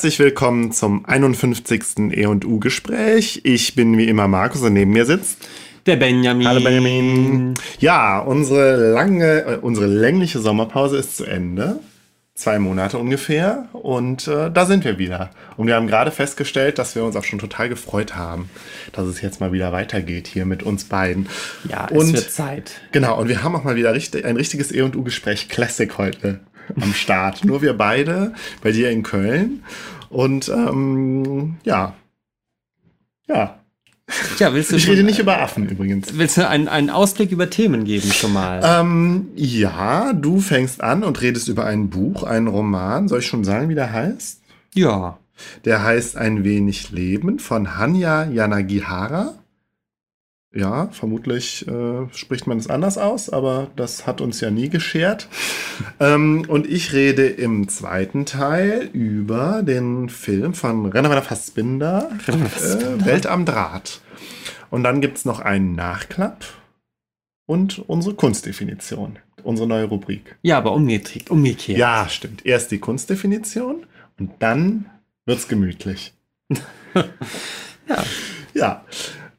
Herzlich willkommen zum 51. E&U-Gespräch. Ich bin wie immer Markus und neben mir sitzt der Benjamin. Hallo Benjamin. Ja, unsere lange, äh, unsere längliche Sommerpause ist zu Ende. Zwei Monate ungefähr. Und äh, da sind wir wieder. Und wir haben gerade festgestellt, dass wir uns auch schon total gefreut haben, dass es jetzt mal wieder weitergeht hier mit uns beiden. Ja, und, es wird Zeit. Genau, und wir haben auch mal wieder richtig, ein richtiges E&U-Gespräch Classic heute am Start. Nur wir beide bei dir in Köln. Und ähm, ja. Ja. Ja, willst du ich rede nicht über Affen übrigens. Willst du einen, einen Ausblick über Themen geben schon mal? Ähm, ja, du fängst an und redest über ein Buch, einen Roman. Soll ich schon sagen, wie der heißt? Ja. Der heißt Ein wenig Leben von Hanya Yanagihara. Ja, vermutlich äh, spricht man es anders aus, aber das hat uns ja nie geschert. ähm, und ich rede im zweiten Teil über den Film von Renner Fassbinder, äh, Welt am Draht. Und dann gibt es noch einen Nachklapp und unsere Kunstdefinition, unsere neue Rubrik. Ja, aber umgekehrt. umgekehrt. Ja, stimmt. Erst die Kunstdefinition und dann wird's gemütlich. ja. Ja.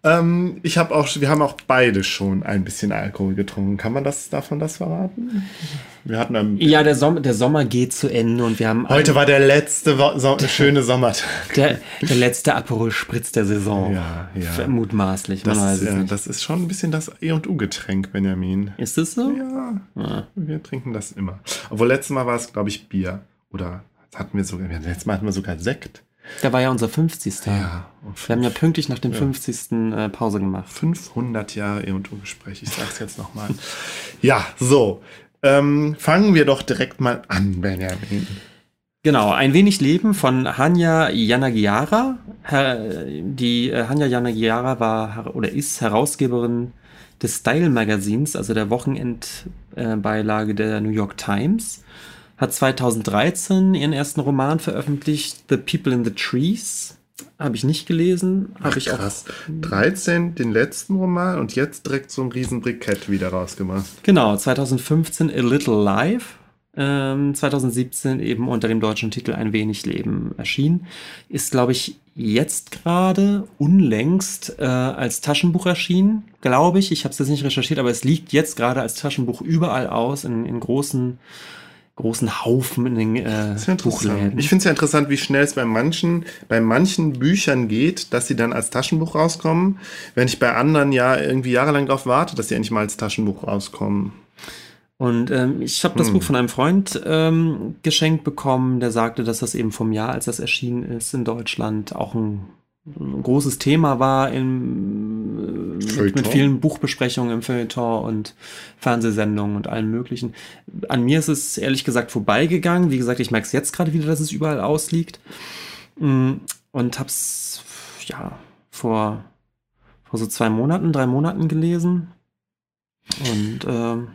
Ähm, ich habe auch, wir haben auch beide schon ein bisschen Alkohol getrunken. Kann man das davon das verraten? Wir hatten einen ja, der Sommer, der Sommer geht zu Ende und wir haben heute war der letzte so schöne Sommertag. Der, der letzte Aperol Spritz der Saison. Ja, ja. Mutmaßlich. Das, ja, das ist schon ein bisschen das E und U Getränk, Benjamin. Ist das so? Ja. Ah. Wir trinken das immer. Obwohl letztes Mal war es, glaube ich, Bier oder hatten wir sogar. Letztes Mal hatten wir sogar Sekt. Da war ja unser 50. Ja. Wir haben ja pünktlich nach dem ja. 50. Äh, Pause gemacht. 500 Jahre E&U-Gespräch, ich sag's jetzt nochmal. ja, so. Ähm, fangen wir doch direkt mal an, Benjamin. Genau, ein wenig Leben von Hanya Yanagiara. Die äh, Hanya Yanagiara war oder ist Herausgeberin des Style Magazins, also der Wochenendbeilage der New York Times hat 2013 ihren ersten Roman veröffentlicht, The People in the Trees. Habe ich nicht gelesen. Habe ich krass. auch. 13 den letzten Roman und jetzt direkt so ein riesen Brikett wieder rausgemacht. Genau, 2015 A Little Life. Ähm, 2017 eben unter dem deutschen Titel Ein wenig Leben erschienen. Ist, glaube ich, jetzt gerade unlängst äh, als Taschenbuch erschienen, glaube ich. Ich habe es jetzt nicht recherchiert, aber es liegt jetzt gerade als Taschenbuch überall aus, in, in großen großen Haufen in den äh, Buchläden. Ich finde es ja interessant, wie schnell es bei manchen, bei manchen Büchern geht, dass sie dann als Taschenbuch rauskommen, wenn ich bei anderen ja irgendwie jahrelang darauf warte, dass sie endlich mal als Taschenbuch rauskommen. Und ähm, ich habe das hm. Buch von einem Freund ähm, geschenkt bekommen, der sagte, dass das eben vom Jahr, als das erschienen ist in Deutschland, auch ein ein großes Thema war äh, mit, mit, vielen Buchbesprechungen im Feuilleton und Fernsehsendungen und allem möglichen. An mir ist es ehrlich gesagt vorbeigegangen. Wie gesagt, ich merke es jetzt gerade wieder, dass es überall ausliegt. Mm, und hab's ja vor, vor so zwei Monaten, drei Monaten gelesen. Und ähm,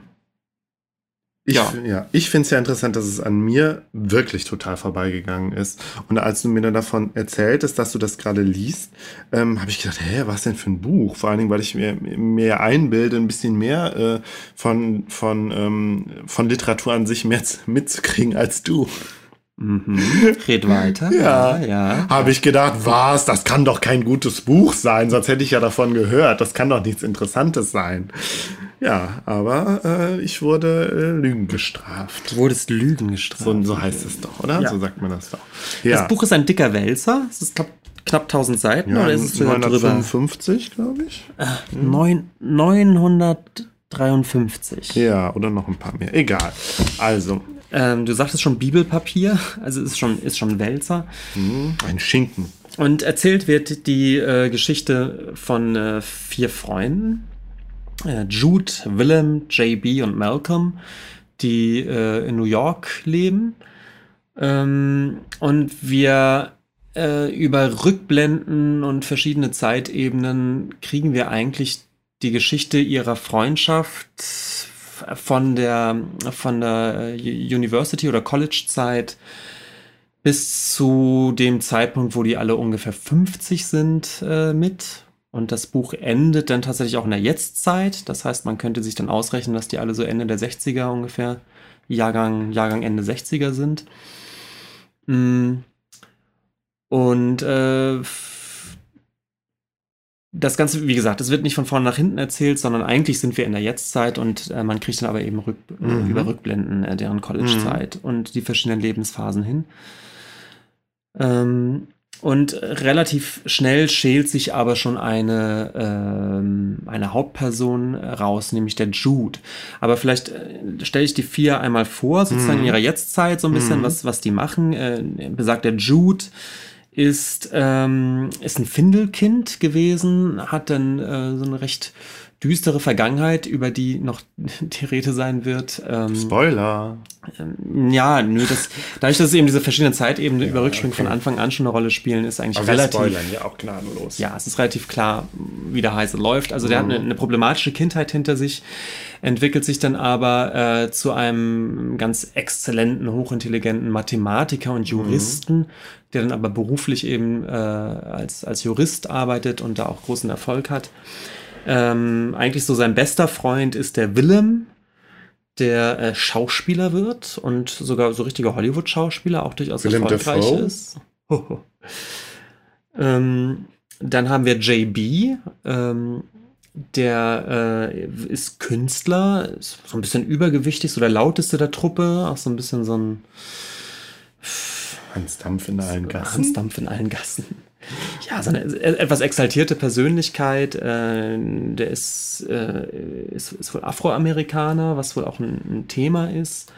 ich, ja. ja, ich finde es ja interessant, dass es an mir wirklich total vorbeigegangen ist. Und als du mir dann davon erzähltest, dass du das gerade liest, ähm, habe ich gedacht, hä, was denn für ein Buch? Vor allen Dingen, weil ich mir mehr einbilde, ein bisschen mehr äh, von, von, ähm, von Literatur an sich mehr mitzukriegen als du. Mhm. Red weiter. ja, ja. Habe ich gedacht, was? Das kann doch kein gutes Buch sein, sonst hätte ich ja davon gehört. Das kann doch nichts Interessantes sein. Ja, aber äh, ich wurde äh, Lügen gestraft. Du wurdest Lügen gestraft. So, so heißt es doch, oder? Ja. So sagt man das doch. Ja. Das Buch ist ein dicker Wälzer. Es ist glaub, knapp 1000 Seiten ja, oder ist es 955, glaube ich? Äh, hm. 953. Ja, oder noch ein paar mehr. Egal. Also. Ähm, du sagtest schon Bibelpapier, also ist schon, ist schon Wälzer. Hm, ein Schinken. Und erzählt wird die äh, Geschichte von äh, vier Freunden, Jude, Willem, JB und Malcolm, die äh, in New York leben. Ähm, und wir äh, über Rückblenden und verschiedene Zeitebenen kriegen wir eigentlich die Geschichte ihrer Freundschaft von der, von der University- oder College-Zeit bis zu dem Zeitpunkt, wo die alle ungefähr 50 sind äh, mit und das Buch endet dann tatsächlich auch in der Jetztzeit. Das heißt, man könnte sich dann ausrechnen, dass die alle so Ende der 60er ungefähr, Jahrgang, Jahrgang Ende 60er sind. Mm. und äh, das Ganze, wie gesagt, es wird nicht von vorne nach hinten erzählt, sondern eigentlich sind wir in der Jetztzeit und äh, man kriegt dann aber eben rück, mhm. über Rückblenden äh, deren College-Zeit mhm. und die verschiedenen Lebensphasen hin. Ähm, und relativ schnell schält sich aber schon eine, ähm, eine Hauptperson raus, nämlich der Jude. Aber vielleicht äh, stelle ich die vier einmal vor, sozusagen mm. in ihrer Jetztzeit so ein bisschen, mm. was, was die machen. Äh, besagt der Jude ist, ähm, ist ein Findelkind gewesen, hat dann äh, so eine recht düstere Vergangenheit, über die noch die Rede sein wird. Ähm, Spoiler. Ähm, ja, nö, das, dadurch, dass eben diese verschiedenen Zeitebenen ja, über Rückspringen okay. von Anfang an schon eine Rolle spielen, ist eigentlich Aber relativ. Spoilern ja auch gnadenlos. Ja, es ist relativ klar, wie der Heise läuft. Also der mhm. hat eine, eine, problematische Kindheit hinter sich, entwickelt sich dann aber äh, zu einem ganz exzellenten, hochintelligenten Mathematiker und Juristen, mhm. der dann aber beruflich eben äh, als, als Jurist arbeitet und da auch großen Erfolg hat. Ähm, eigentlich so sein bester Freund ist der Willem, der äh, Schauspieler wird und sogar so richtiger Hollywood-Schauspieler, auch durchaus Willem erfolgreich Dafoe? ist. ähm, dann haben wir JB, ähm, der äh, ist Künstler, ist so ein bisschen übergewichtig, so der lauteste der Truppe, auch so ein bisschen so ein Hans Dampf in allen Gassen. Hans Dampf in allen Gassen ja, so eine etwas exaltierte Persönlichkeit. Äh, der ist, äh, ist, ist, wohl Afroamerikaner, was wohl auch ein, ein Thema ist.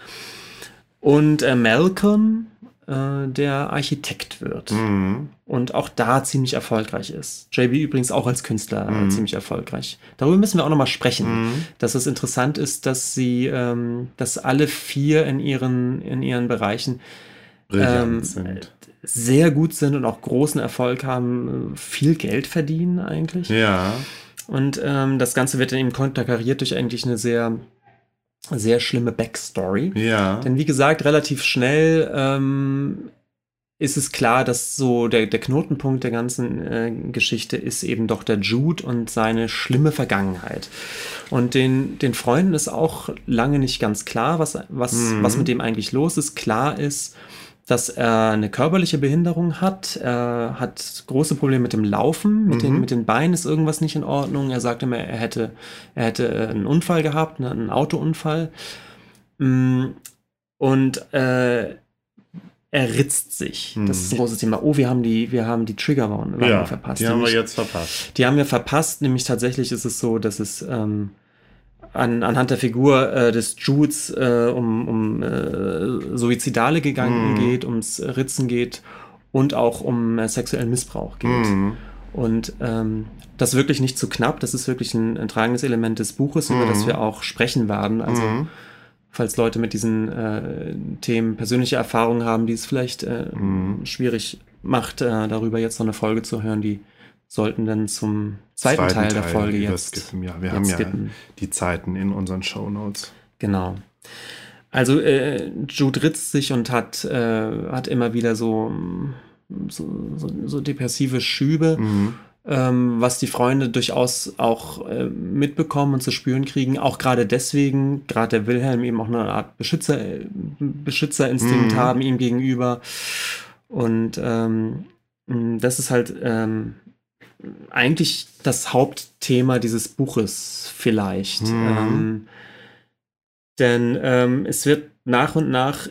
Und äh, Malcolm, äh, der Architekt wird. Mhm. Und auch da ziemlich erfolgreich ist. JB übrigens auch als Künstler mhm. ziemlich erfolgreich. Darüber müssen wir auch nochmal sprechen. Mhm. Dass es interessant ist, dass sie, ähm, dass alle vier in ihren, in ihren Bereichen ähm, sind sehr gut sind und auch großen Erfolg haben, viel Geld verdienen eigentlich. Ja. Und ähm, das Ganze wird dann eben konterkariert durch eigentlich eine sehr, sehr schlimme Backstory. Ja. Denn wie gesagt, relativ schnell ähm, ist es klar, dass so der, der Knotenpunkt der ganzen äh, Geschichte ist eben doch der Jude und seine schlimme Vergangenheit. Und den, den Freunden ist auch lange nicht ganz klar, was, was, mhm. was mit dem eigentlich los ist. Klar ist, dass er eine körperliche Behinderung hat. Er hat große Probleme mit dem Laufen, mit, mhm. den, mit den Beinen ist irgendwas nicht in Ordnung. Er sagte mir, er hätte, er hätte einen Unfall gehabt, ne, einen Autounfall. Mm, und äh, er ritzt sich. Hm. Das ist ein mhm. großes Thema. Oh, wir haben die, wir haben die Triggerwarnung ja, verpasst. Die haben wir jetzt verpasst. Die haben wir verpasst. Nämlich tatsächlich ist es so, dass es ähm, an, anhand der Figur äh, des Judes äh, um, um äh, Suizidale gegangen mm. geht, ums Ritzen geht und auch um äh, sexuellen Missbrauch geht. Mm. Und ähm, das wirklich nicht zu knapp, das ist wirklich ein, ein tragendes Element des Buches, mm. über das mhm. wir auch sprechen werden. Also mhm. falls Leute mit diesen äh, Themen persönliche Erfahrungen haben, die es vielleicht äh, mhm. schwierig macht, darüber jetzt noch eine Folge zu hören, die sollten dann zum zweiten, zweiten Teil, Teil, der Folge jetzt. Skippen, ja. Wir haben ja die Zeiten in unseren Show Notes. Genau. Also äh, Jude ritzt sich und hat, äh, hat immer wieder so, so, so, so depressive Schübe, mhm. ähm, was die Freunde durchaus auch äh, mitbekommen und zu spüren kriegen. Auch gerade deswegen, gerade der Wilhelm eben auch eine Art Beschützer, Beschützerinstinkt mhm. haben ihm gegenüber. Und ähm, das ist halt ähm, eigentlich das Hauptthema dieses Buches vielleicht. Mhm. Ähm, denn ähm, es wird nach und nach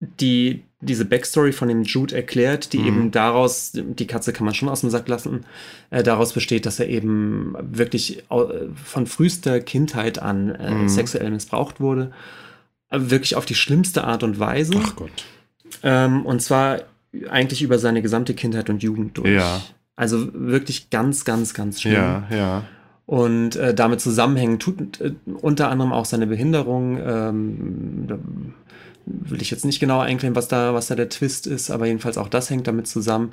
die, diese Backstory von dem Jude erklärt, die mhm. eben daraus, die Katze kann man schon aus dem Sack lassen, äh, daraus besteht, dass er eben wirklich von frühester Kindheit an äh, mhm. sexuell missbraucht wurde. Wirklich auf die schlimmste Art und Weise. Ach Gott. Ähm, und zwar eigentlich über seine gesamte Kindheit und Jugend durch. Ja. Also wirklich ganz, ganz, ganz schlimm. Ja, ja. Und äh, damit zusammenhängen tut äh, unter anderem auch seine Behinderung. Ähm, da will ich jetzt nicht genau einklären, was da, was da der Twist ist, aber jedenfalls auch das hängt damit zusammen.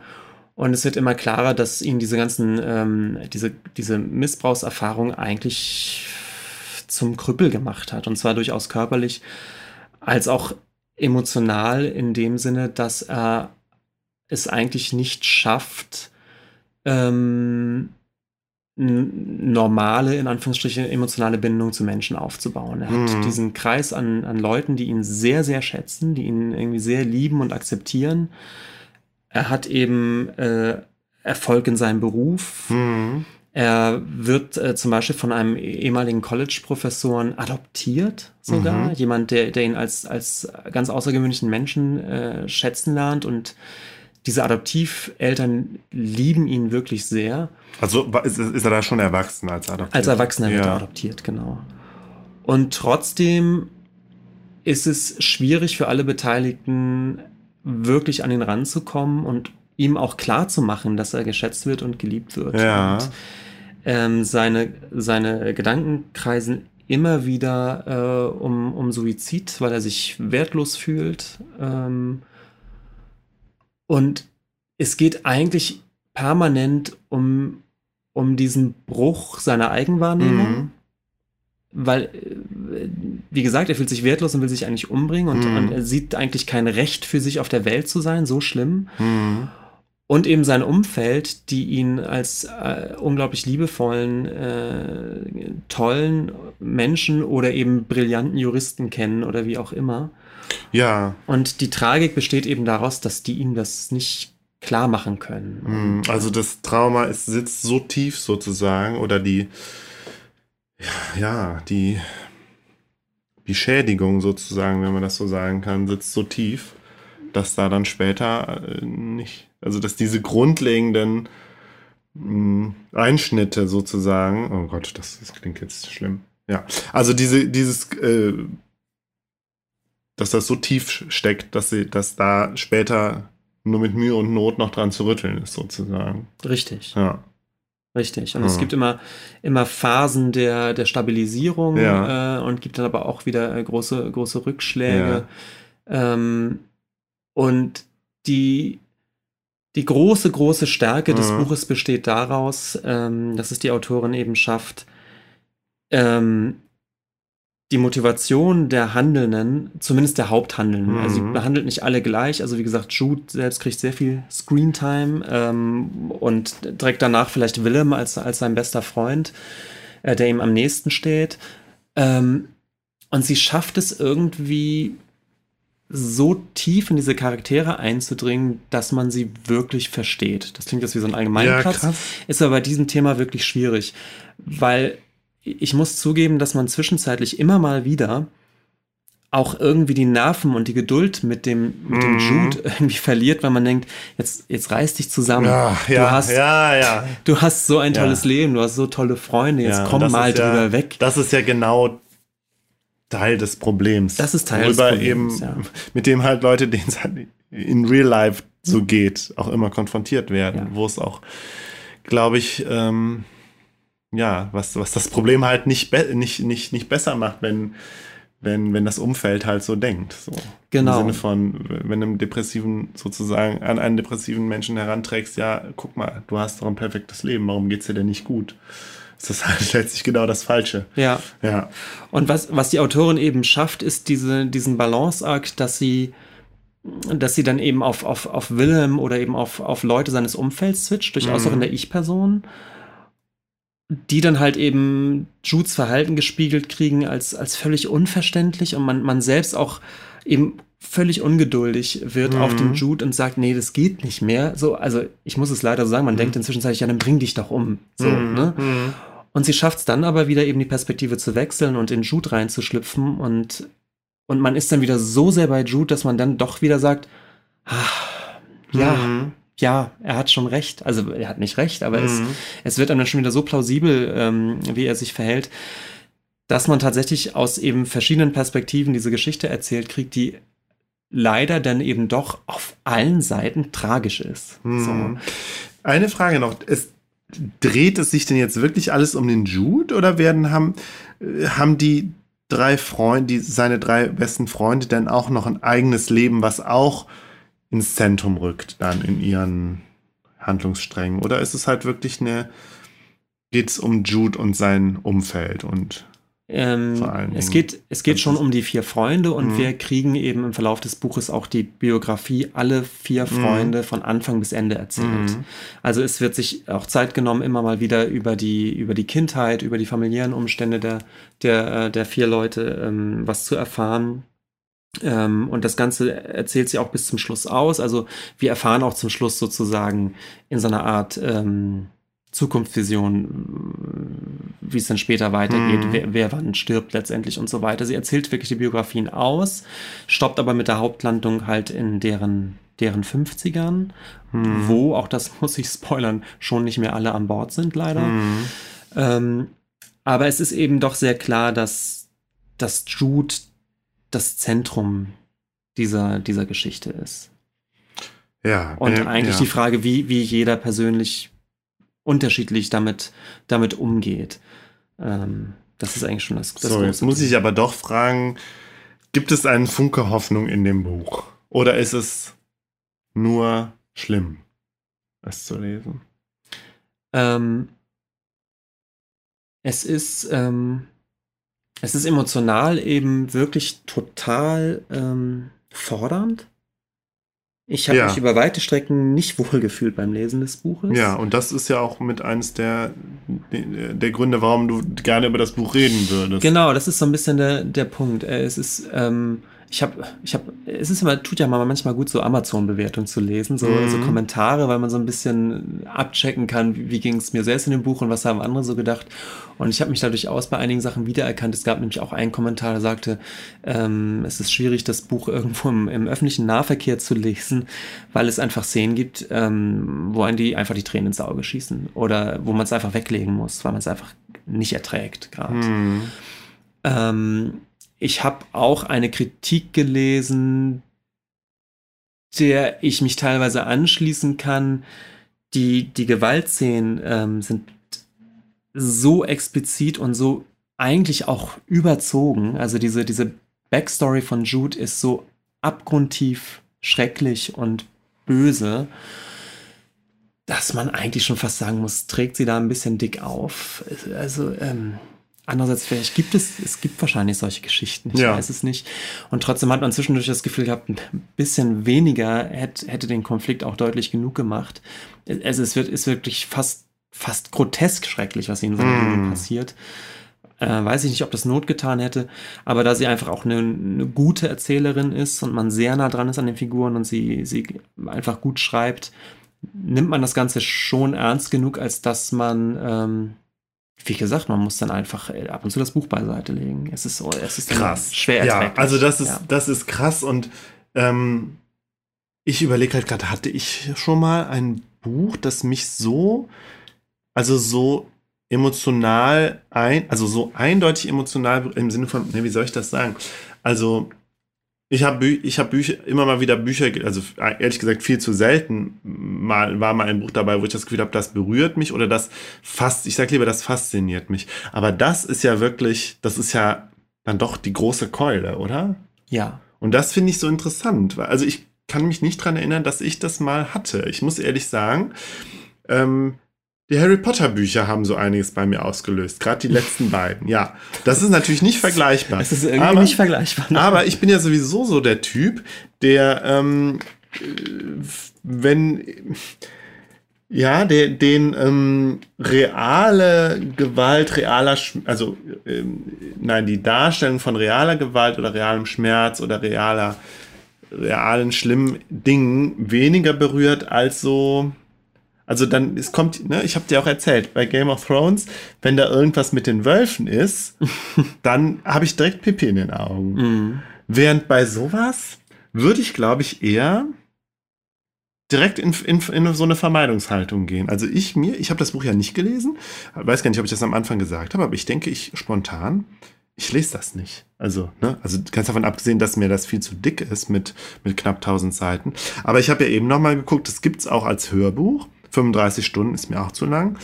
Und es wird immer klarer, dass ihn diese ganzen, ähm, diese, diese Missbrauchserfahrung eigentlich zum Krüppel gemacht hat. Und zwar durchaus körperlich als auch emotional in dem Sinne, dass er es eigentlich nicht schafft, ähm, normale, in Anführungsstrichen, emotionale Bindung zu Menschen aufzubauen. Er hat mhm. diesen Kreis an, an Leuten, die ihn sehr, sehr schätzen, die ihn irgendwie sehr lieben und akzeptieren. er hat eben äh, Erfolg in seinem Beruf. Mhm. Er wird äh, zum Beispiel von einem ehemaligen College-Professoren adoptiert, sogar. Mhm. Jemand, der, der ihn als, als ganz außergewöhnlichen Menschen äh, schätzen lernt. Und diese Adoptiveltern lieben ihn wirklich sehr. Also ist, ist er da schon erwachsen als adoptiert? Als Erwachsener wird er Ja. adoptiert, genau. Und trotzdem ist es schwierig für alle Beteiligten, wirklich an ihn ranzukommen und ihm auch klar zu machen, dass er geschätzt wird und geliebt wird. Ja. Und, ähm, seine, seine Gedanken kreisen immer wieder äh, um, um Suizid, weil er sich wertlos fühlt. Ähm, und es geht eigentlich permanent um, um diesen Bruch seiner Eigenwahrnehmung. Mhm. Weil, äh, wie gesagt, er fühlt sich wertlos und will sich eigentlich umbringen und, Mhm. und er sieht eigentlich kein Recht für sich auf der Welt zu sein, so schlimm. Mhm. Und eben sein Umfeld, die ihn als äh, unglaublich liebevollen, äh, tollen Menschen oder eben brillanten Juristen kennen oder wie auch immer. Ja. Und die Tragik besteht eben daraus, dass die ihm das nicht klar machen können. Mhm. Also das Trauma ist, sitzt so tief sozusagen oder die, ja, die, die Schädigung sozusagen, wenn man das so sagen kann, sitzt so tief, dass da dann später äh, nicht, also dass diese grundlegenden mh, Einschnitte sozusagen, oh Gott, das, das klingt jetzt schlimm. Ja, also diese, dieses, äh, dass das so tief steckt, dass sie, dass da später nur mit Mühe und Not noch dran zu rütteln ist, sozusagen. Richtig, Ja. richtig. Und Hm. es gibt immer, immer Phasen der, der Stabilisierung Ja. äh, und gibt dann aber auch wieder äh, große, große Rückschläge. Ähm, und die, die große, große Stärke des. Buches besteht daraus, ähm, dass es die Autorin eben schafft, ähm, die Motivation der Handelnden, zumindest der Haupthandelnden, also sie Mhm. behandelt nicht alle gleich. Also wie gesagt, Jude selbst kriegt sehr viel Screentime ähm, und direkt danach vielleicht Willem als, als sein bester Freund, äh, der ihm am nächsten steht. Ähm, und sie schafft es irgendwie so tief in diese Charaktere einzudringen, dass man sie wirklich versteht. Das klingt jetzt wie so ein Allgemeinplatz. krass. Ist aber bei diesem Thema wirklich schwierig, weil ich muss zugeben, dass man zwischenzeitlich immer mal wieder auch irgendwie die Nerven und die Geduld mit dem, mit dem Mhm. Jude irgendwie verliert, weil man denkt, jetzt, jetzt reiß dich zusammen. Ja, du, ja, hast, ja, du hast so ein tolles Leben, du hast so tolle Freunde, jetzt komm mal drüber weg. Das ist ja genau Teil des Problems. Das ist Teil des Problems, eben. Mit dem halt Leute, denen es halt in real life so geht, auch immer konfrontiert werden, wo es auch, glaube ich, ähm, ja, was, was das Problem halt nicht, nicht, nicht, nicht besser macht, wenn, wenn, wenn das Umfeld halt so denkt. So. Genau. Im Sinne von, wenn du einem depressiven sozusagen an einen depressiven Menschen heranträgst, ja, guck mal, du hast doch ein perfektes Leben, warum geht's dir denn nicht gut? Das ist halt letztlich genau das Falsche. Ja. Ja. Und was, was die Autorin eben schafft, ist diese, diesen Balanceakt, dass sie, dass sie dann eben auf, auf, auf Wilhelm oder eben auf, auf Leute seines Umfelds switcht, durchaus Mhm. auch in der Ich-Person, die dann halt eben Judes Verhalten gespiegelt kriegen als, als völlig unverständlich und man, man selbst auch eben völlig ungeduldig wird Mhm. auf den Jude und sagt, nee, das geht nicht mehr. So, also ich muss es leider so sagen, man denkt inzwischen, ja, dann bring dich doch um. So, Mhm. ne? Mhm. Und sie schafft es dann aber wieder eben die Perspektive zu wechseln und in Jude reinzuschlüpfen und, und man ist dann wieder so sehr bei Jude, dass man dann doch wieder sagt, ah, ja, Mhm. Ja, er hat schon recht. Also er hat nicht recht, aber es, Mhm. es wird dann schon wieder so plausibel, ähm, wie er sich verhält, dass man tatsächlich aus eben verschiedenen Perspektiven diese Geschichte erzählt kriegt, die leider dann eben doch auf allen Seiten tragisch ist. Mhm. Eine Frage noch. Es, dreht es sich denn jetzt wirklich alles um den Jude oder werden haben, äh, haben die drei Freunde, die, seine drei besten Freunde denn auch noch ein eigenes Leben, was auch ins Zentrum rückt, dann in ihren Handlungssträngen? Oder ist es halt wirklich eine, geht es um Jude und sein Umfeld und Ähm, Vor allen es Dingen. geht, es geht schon um die vier Freunde und Mhm. wir kriegen eben im Verlauf des Buches auch die Biografie alle vier Freunde von Anfang bis Ende erzählt. Mhm. Also es wird sich auch Zeit genommen, immer mal wieder über die, über die Kindheit, über die familiären Umstände der, der, äh, der vier Leute ähm, was zu erfahren. Ähm, und das Ganze erzählt sie auch bis zum Schluss aus. Also wir erfahren auch zum Schluss sozusagen in so einer Art ähm, Zukunftsvision, wie es dann später weitergeht, Mhm. wer, wer wann stirbt letztendlich und so weiter. Sie erzählt wirklich die Biografien aus, stoppt aber mit der Hauptlandung halt in deren, deren 50ern, Mhm. wo, auch das muss ich spoilern, schon nicht mehr alle an Bord sind, leider. Mhm. Ähm, aber es ist eben doch sehr klar, dass, dass Jude das Zentrum dieser, dieser Geschichte ist. Ja. Und äh, eigentlich ja. die Frage, wie, wie jeder persönlich unterschiedlich damit, damit umgeht. Ähm, das ist eigentlich schon das, das So, jetzt muss ich aber doch fragen, gibt es einen Funke Hoffnung in dem Buch? Oder ist es nur schlimm, es zu lesen? Ähm, es ist, ähm, es ist emotional eben wirklich total ähm, fordernd. Ich habe Ja. mich über weite Strecken nicht wohlgefühlt beim Lesen des Buches. Ja, und das ist ja auch mit eines der, der Gründe, warum du gerne über das Buch reden würdest. Genau, das ist so ein bisschen der, der Punkt. Äh, Es ist, ähm, ich habe, ich habe, es ist immer, tut ja mal manchmal gut, so Amazon-Bewertungen zu lesen, so, Mhm. so Kommentare, weil man so ein bisschen abchecken kann, wie, wie ging es mir selbst in dem Buch und was haben andere so gedacht. Und ich habe mich da durchaus bei einigen Sachen wiedererkannt. Es gab nämlich auch einen Kommentar, der sagte, ähm, es ist schwierig, das Buch irgendwo im, im öffentlichen Nahverkehr zu lesen, weil es einfach Szenen gibt, ähm, wo einen die einfach die Tränen ins Auge schießen oder wo man es einfach weglegen muss, weil man es einfach nicht erträgt gerade. Hm. Ähm, ich habe auch eine Kritik gelesen, der ich mich teilweise anschließen kann. Die, die Gewaltszenen ähm, sind so explizit und so eigentlich auch überzogen. Also diese, diese Backstory von Jude ist so abgrundtief schrecklich und böse, dass man eigentlich schon fast sagen muss, trägt sie da ein bisschen dick auf. Also, ähm, andererseits, vielleicht gibt es, es gibt wahrscheinlich solche Geschichten, ich Ja. weiß es nicht. Und trotzdem hat man zwischendurch das Gefühl gehabt, ein bisschen weniger hätte, hätte den Konflikt auch deutlich genug gemacht. Also es wird, ist wirklich fast, fast grotesk schrecklich, was ihnen so Mm. passiert. Äh, weiß ich nicht, ob das Not getan hätte, aber da sie einfach auch eine, eine gute Erzählerin ist und man sehr nah dran ist an den Figuren und sie, sie einfach gut schreibt, nimmt man das Ganze schon ernst genug, als dass man, ähm, wie gesagt, man muss dann einfach äh, ab und zu das Buch beiseite legen. Es ist so, es ist Krass. schwer Ja, also das ist, Ja. das ist krass und ähm, ich überlege halt gerade, hatte ich schon mal ein Buch, das mich so, also so emotional ein, also so eindeutig emotional im Sinne von, ne, wie soll ich das sagen? Also ich habe ich hab Bücher immer mal wieder Bücher, also ehrlich gesagt viel zu selten mal war mal ein Buch dabei, wo ich das Gefühl habe, das berührt mich oder das fast, ich sag lieber, das fasziniert mich. Aber das ist ja wirklich, das ist ja dann doch die große Keule, oder? ja. Und das finde ich so interessant. Also ich kann mich nicht dran erinnern, dass ich das mal hatte. Ich muss ehrlich sagen, ähm, die Harry Potter Bücher haben so einiges bei mir ausgelöst. Gerade die letzten beiden. Ja, das ist natürlich nicht vergleichbar. Es ist irgendwie aber, nicht vergleichbar. ne? aber ich bin ja sowieso so der Typ, der, ähm, äh, wenn, ja, der, den ähm, reale Gewalt, realer, Sch- also ähm, nein, die Darstellung von realer Gewalt oder realem Schmerz oder realer, realen schlimmen Dingen weniger berührt als so. Also dann, es kommt, ne, ich habe dir auch erzählt, bei Game of Thrones, wenn da irgendwas mit den Wölfen ist, dann habe ich direkt Pipi in den Augen. Mhm. Während bei sowas würde ich, glaube ich, eher direkt in, in, in so eine Vermeidungshaltung gehen. Also ich mir, ich habe das Buch ja nicht gelesen, weiß gar nicht, ob ich das am Anfang gesagt habe, aber ich denke, ich spontan, ich lese das nicht. Also, ne, also ganz davon abgesehen, dass mir das viel zu dick ist mit, mit knapp 1000 Seiten. Aber ich habe ja eben nochmal geguckt, das gibt's auch als Hörbuch. 35 Stunden ist mir auch zu lang.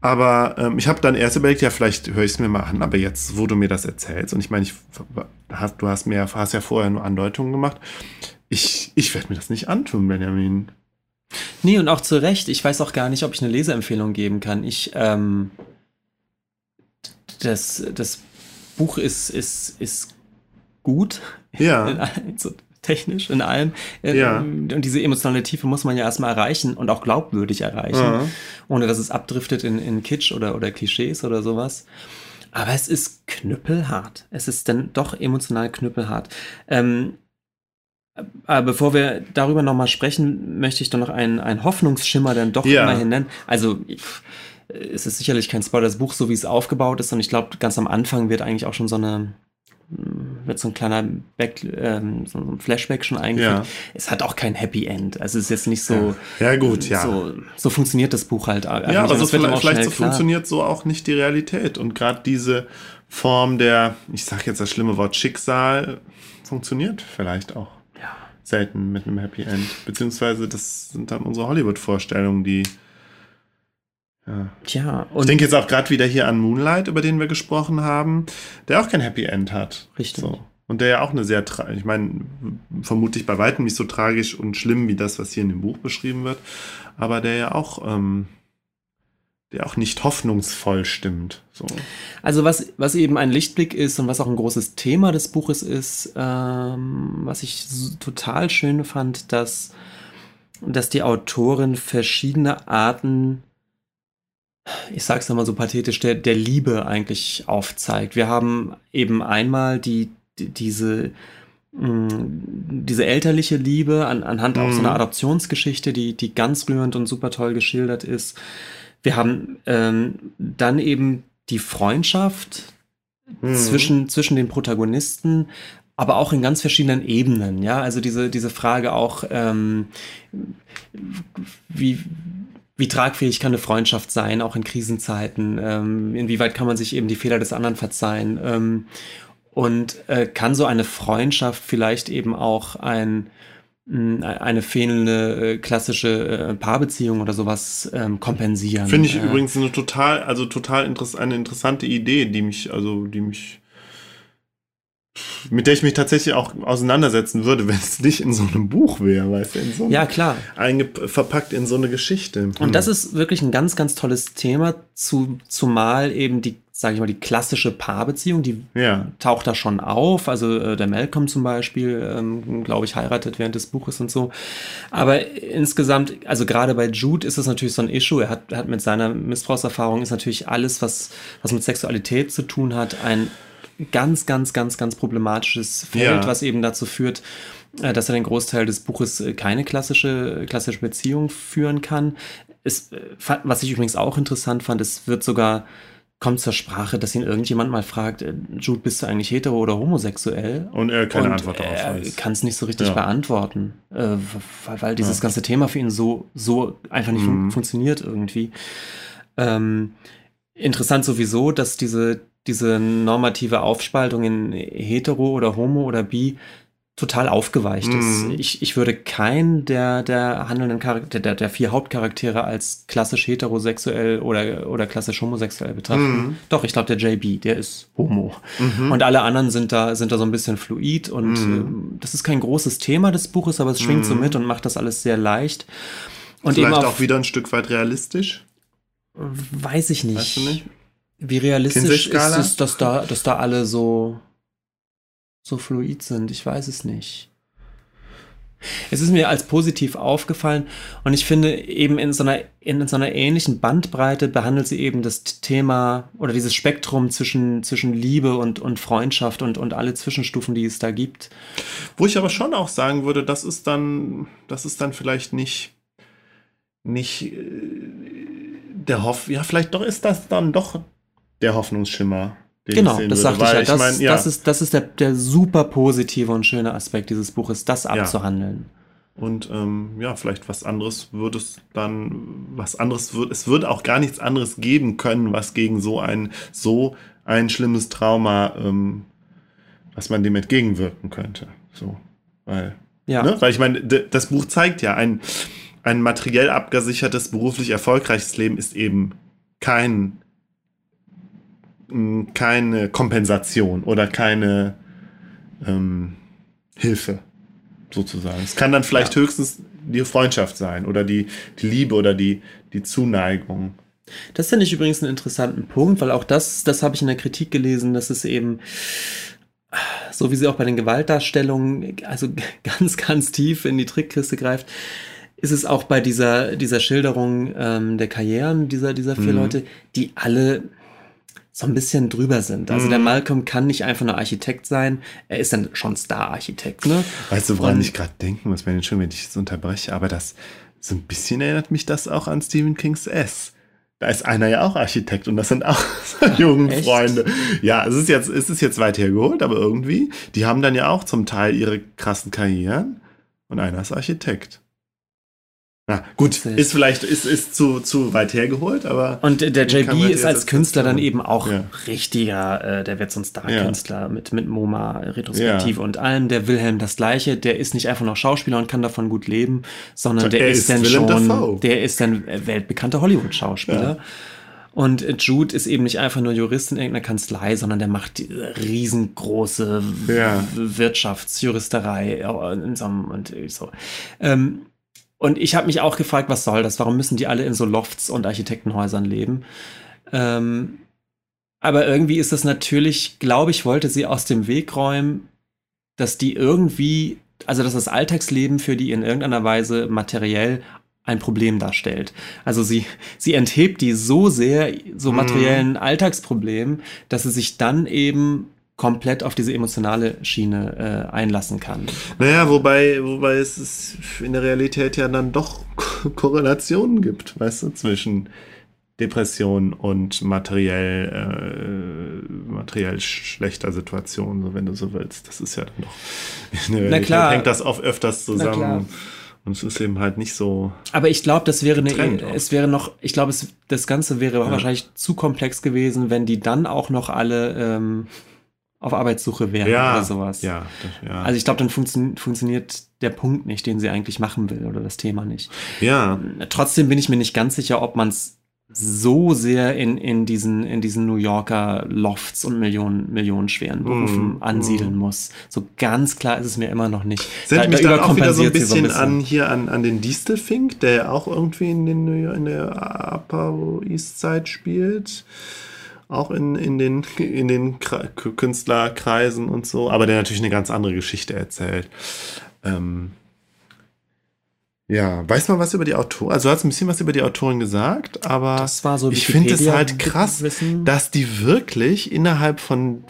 Aber ähm, ich habe dann erst überlegt, ja, vielleicht höre ich es mir mal an, aber jetzt, wo du mir das erzählst, und ich meine, ich, hast, du hast mir hast ja vorher nur Andeutungen gemacht, ich, ich werde mir das nicht antun, Benjamin. Nee, und auch zu Recht. Ich weiß auch gar nicht, ob ich eine Leseempfehlung geben kann. Ich, ähm, das, das Buch ist, ist, ist gut. Ja. Technisch, in allem. Ähm, Ja. Und diese emotionale Tiefe muss man ja erstmal erreichen und auch glaubwürdig erreichen, Ja. ohne dass es abdriftet in, in Kitsch oder, oder Klischees oder sowas. Aber es ist knüppelhart. Es ist dann doch emotional knüppelhart. Ähm, aber bevor wir darüber nochmal sprechen, möchte ich doch noch einen, einen Hoffnungsschimmer dann doch Ja. immerhin nennen. Also es ist sicherlich kein Spoiler, das Buch, so wie es aufgebaut ist. Und ich glaube, ganz am Anfang wird eigentlich auch schon so eine wird so ein kleiner Back, ähm, so ein Flashback schon eingeführt. Ja. Es hat auch kein Happy End. Also es ist jetzt nicht so. Ja, gut, ja. So, so funktioniert das Buch halt. einfach Ja, nicht. aber Und so es wird dann vielleicht, vielleicht so klar. funktioniert so auch nicht die Realität. Und gerade diese Form der, ich sag jetzt das schlimme Wort Schicksal, funktioniert vielleicht auch Ja. selten mit einem Happy End. Beziehungsweise das sind dann unsere Hollywood-Vorstellungen, die. Ja. Tja, Ich denke jetzt auch gerade wieder hier an Moonlight, über den wir gesprochen haben, der auch kein Happy End hat. Richtig. So. Und der ja auch eine sehr, ich meine, vermutlich bei weitem nicht so tragisch und schlimm wie das, was hier in dem Buch beschrieben wird, aber der ja auch, ähm, der auch nicht hoffnungsvoll stimmt. So. Also was, was eben ein Lichtblick ist und was auch ein großes Thema des Buches ist, ähm, was ich total schön fand, dass, dass die Autorin verschiedene Arten, ich sag's nochmal so pathetisch, der, der Liebe eigentlich aufzeigt. Wir haben eben einmal die, die diese, mh, diese elterliche Liebe an, anhand auch so einer Mhm. Adoptionsgeschichte, die, die ganz rührend und super toll geschildert ist. Wir haben ähm, dann eben die Freundschaft Mhm. zwischen, zwischen den Protagonisten, aber auch in ganz verschiedenen Ebenen. Ja, also diese, diese Frage auch, ähm, wie, wie tragfähig kann eine Freundschaft sein, auch in Krisenzeiten? Ähm, inwieweit kann man sich eben die Fehler des anderen verzeihen? Ähm, und äh, kann so eine Freundschaft vielleicht eben auch ein, mh, eine fehlende äh, klassische äh, Paarbeziehung oder sowas ähm, kompensieren? Finde ich Äh, übrigens eine total, also total interess eine interessante Idee, die mich, also die mich, mit der ich mich tatsächlich auch auseinandersetzen würde, wenn es nicht in so einem Buch wäre, weißt du, in so Ja, klar. verpackt in so eine Geschichte. Und das ist wirklich ein ganz, ganz tolles Thema, zu, zumal eben die, sage ich mal, die klassische Paarbeziehung, die ja, taucht da schon auf. Also äh, der Malcolm zum Beispiel, ähm, glaube ich, heiratet während des Buches und so. Aber insgesamt, also gerade bei Jude ist es natürlich so ein Issue. Er hat, er hat mit seiner Missbrauchserfahrung ist natürlich alles, was, was mit Sexualität zu tun hat, ein ganz, ganz, ganz, ganz problematisches Feld, Ja. was eben dazu führt, äh, dass er den Großteil des Buches äh, keine klassische, klassische Beziehung führen kann. Es, äh, was ich übrigens auch interessant fand, es wird sogar kommt zur Sprache, dass ihn irgendjemand mal fragt, Jude, bist du eigentlich hetero oder homosexuell? und er keine und Antwort darauf er kann es nicht so richtig Ja. beantworten, äh, weil, weil dieses Ja. ganze Thema für ihn so, so einfach nicht fun Mhm. funktioniert irgendwie. Ähm, interessant sowieso, dass diese, diese normative Aufspaltung in hetero oder homo oder bi total aufgeweicht ist. Mhm. Ich, ich würde keinen der, der handelnden Charakter, der, der vier Hauptcharaktere als klassisch heterosexuell oder, oder klassisch homosexuell betrachten. Mhm. Doch, ich glaube, der JB, der ist homo. Mhm. Und alle anderen sind da, sind da so ein bisschen fluid und Mhm. ähm, das ist kein großes Thema des Buches, aber es schwingt so Mhm. mit und macht das alles sehr leicht. Und Vielleicht eben auch auf, wieder ein Stück weit realistisch. weiß ich nicht, Weißt du nicht? Wie realistisch ist es, dass da, dass da alle so, so fluid sind. Ich weiß es nicht. Es ist mir als positiv aufgefallen und ich finde eben in so einer, in so einer ähnlichen Bandbreite behandelt sie eben das Thema oder dieses Spektrum zwischen, zwischen Liebe und, und Freundschaft und, und alle Zwischenstufen, die es da gibt. Wo ich aber schon auch sagen würde, das ist dann, das ist dann vielleicht nicht, nicht äh, der Hoff, ja, vielleicht doch ist das dann doch der Hoffnungsschimmer. den Genau, das sagte ich ja. Das, mein, ja, das ist, das ist der, der super positive und schöne Aspekt dieses Buches, das abzuhandeln. Und ähm, ja, vielleicht was anderes würde es dann, was anderes wird, es wird auch gar nichts anderes geben können, was gegen so ein, so ein schlimmes Trauma, ähm, was man dem entgegenwirken könnte. So, weil, Ja, ne? weil ich meine, das Buch zeigt ja, ein, ein materiell abgesichertes, beruflich erfolgreiches Leben ist eben kein, keine Kompensation oder keine ähm, Hilfe sozusagen. Es kann dann vielleicht Ja. höchstens die Freundschaft sein oder die, die Liebe oder die, die Zuneigung. Das finde ich übrigens einen interessanten Punkt, weil auch das, das habe ich in der Kritik gelesen, dass es eben, so wie sie auch bei den Gewaltdarstellungen, also ganz, ganz tief in die Trickkiste greift, ist es auch bei dieser, dieser Schilderung ähm, der Karrieren dieser, dieser vier Mhm. Leute, die alle so ein bisschen drüber sind. Also der Mhm. Malcolm kann nicht einfach nur Architekt sein, er ist dann schon Star-Architekt, ne? Weißt du, woran Und- ich gerade denken muss, wenn schon, wenn ich das unterbreche, aber das so ein bisschen erinnert mich das auch an Stephen Kings S. Da ist einer ja auch Architekt und das sind auch so Jugendfreunde. Ja, es ist jetzt, es ist jetzt weit hergeholt, aber irgendwie, die haben dann ja auch zum Teil ihre krassen Karrieren und einer ist Architekt. Na gut, ist vielleicht, ist, ist zu, zu weit hergeholt, aber. Und der Wie kann JB ist als Künstler dann eben auch Ja. richtiger, äh, der wird so ein Star-Künstler mit, mit MoMA, Retrospektive Ja. und allem. Der Wilhelm das Gleiche, der ist nicht einfach nur Schauspieler und kann davon gut leben, sondern der Er ist, dann Willem schon, Dafoe. der ist dann äh, weltbekannter Hollywood-Schauspieler. Ja. Und äh, Jude ist eben nicht einfach nur Jurist in irgendeiner Kanzlei, sondern der macht die riesengroße Ja. Wirtschaftsjuristerei äh, in so und so. Ähm, und ich habe mich auch gefragt, was soll das? Warum müssen die alle in so Lofts und Architektenhäusern leben? Ähm, aber irgendwie ist das natürlich, glaube ich, wollte sie aus dem Weg räumen, dass die irgendwie, also dass das Alltagsleben für die in irgendeiner Weise materiell ein Problem darstellt. Also sie, sie enthebt die so sehr, so Mhm. materiellen Alltagsproblemen, dass sie sich dann eben komplett auf diese emotionale Schiene äh, einlassen kann. Naja, wobei, wobei es in der Realität ja dann doch Korrelationen gibt, weißt du, zwischen Depression und materiell, äh, materiell schlechter Situation, so wenn du so willst. Das ist ja dann doch in der Realität klar. hängt das oft öfters zusammen. Und es ist eben halt nicht so. Aber ich glaube, das wäre eine, Trend auch. es wäre noch, ich glaube, das Ganze wäre wahrscheinlich zu komplex gewesen, wenn die dann auch noch alle ähm, auf Arbeitssuche wären Ja, oder sowas. ja, das, ja. Also ich glaube, dann funktio funktioniert der Punkt nicht, den sie eigentlich machen will oder das Thema nicht. ja. Trotzdem bin ich mir nicht ganz sicher, ob man es so sehr in, in, diesen, in diesen New Yorker Lofts und Millionen, millionenschweren Berufen Mm, ansiedeln muss. So ganz klar ist es mir immer noch nicht. Das erinnert mich dann auch wieder so ein überkompensiert sie bisschen, an hier an, an den Distelfink, der ja auch irgendwie in, den, New York- in der Upper East Side spielt. Auch in, in den, in den Künstlerkreisen und so, aber der natürlich eine ganz andere Geschichte erzählt. Ähm, ja, weiß man was über die Autorin? Also du hast ein bisschen was über die Autorin gesagt, aber Das war so ich finde es halt krass, Wissen. dass die wirklich innerhalb von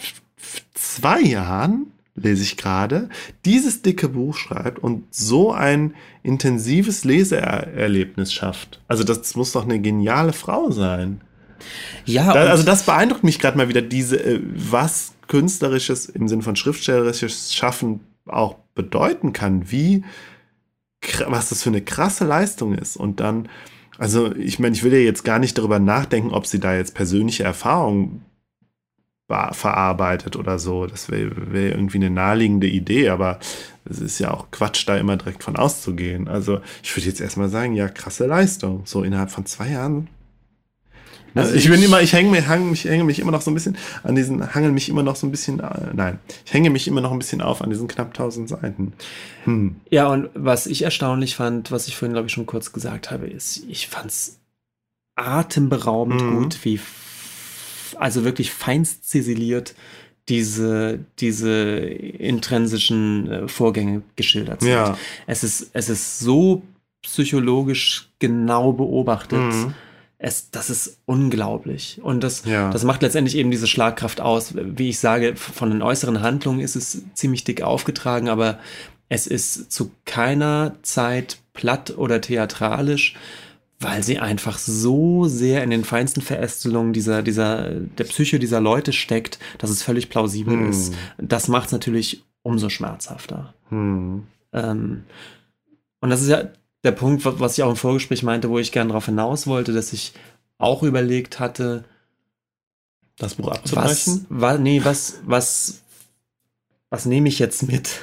zwei Jahren, lese ich gerade, dieses dicke Buch schreibt und so ein intensives Leseerlebnis schafft. Also das muss doch eine geniale Frau sein. Ja, Da, also das beeindruckt mich gerade mal wieder, diese, äh, was künstlerisches im Sinn von schriftstellerisches Schaffen auch bedeuten kann, wie was das für eine krasse Leistung ist. Und dann, also ich meine, ich will ja jetzt gar nicht darüber nachdenken, ob sie da jetzt persönliche Erfahrungen verarbeitet oder so. Das wäre wär irgendwie eine naheliegende Idee, aber es ist ja auch Quatsch, da immer direkt von auszugehen. Also ich würde jetzt erstmal sagen, ja, krasse Leistung. So innerhalb von zwei Jahren Also ich bin immer, ich hänge mich, hang mich, hänge mich immer noch so ein bisschen an diesen, hangel mich immer noch so ein bisschen, äh, nein, ich hänge mich immer noch ein bisschen auf an diesen knapp 1000 Seiten. Hm. Ja, und was ich erstaunlich fand, was ich vorhin, glaube ich, schon kurz gesagt habe, ist, ich fand es atemberaubend Mhm. gut, wie, also wirklich feinst ziseliert diese, diese intrinsischen äh, Vorgänge geschildert sind. Ja. Es ist, es ist so psychologisch genau beobachtet. Mhm. Es, das ist unglaublich. Und das, Ja. das macht letztendlich eben diese Schlagkraft aus. Wie ich sage, von den äußeren Handlungen ist es ziemlich dick aufgetragen, aber es ist zu keiner Zeit platt oder theatralisch, weil sie einfach so sehr in den feinsten Verästelungen dieser, dieser, der Psyche dieser Leute steckt, dass es völlig plausibel Hm. ist. Das macht es natürlich umso schmerzhafter. Hm. Ähm, und das ist ja der Punkt, wa- was ich auch im Vorgespräch meinte, wo ich gerne darauf hinaus wollte, dass ich auch überlegt hatte, Das Buch was, abzubrechen? wa, nee, was, was, was nehme ich jetzt mit?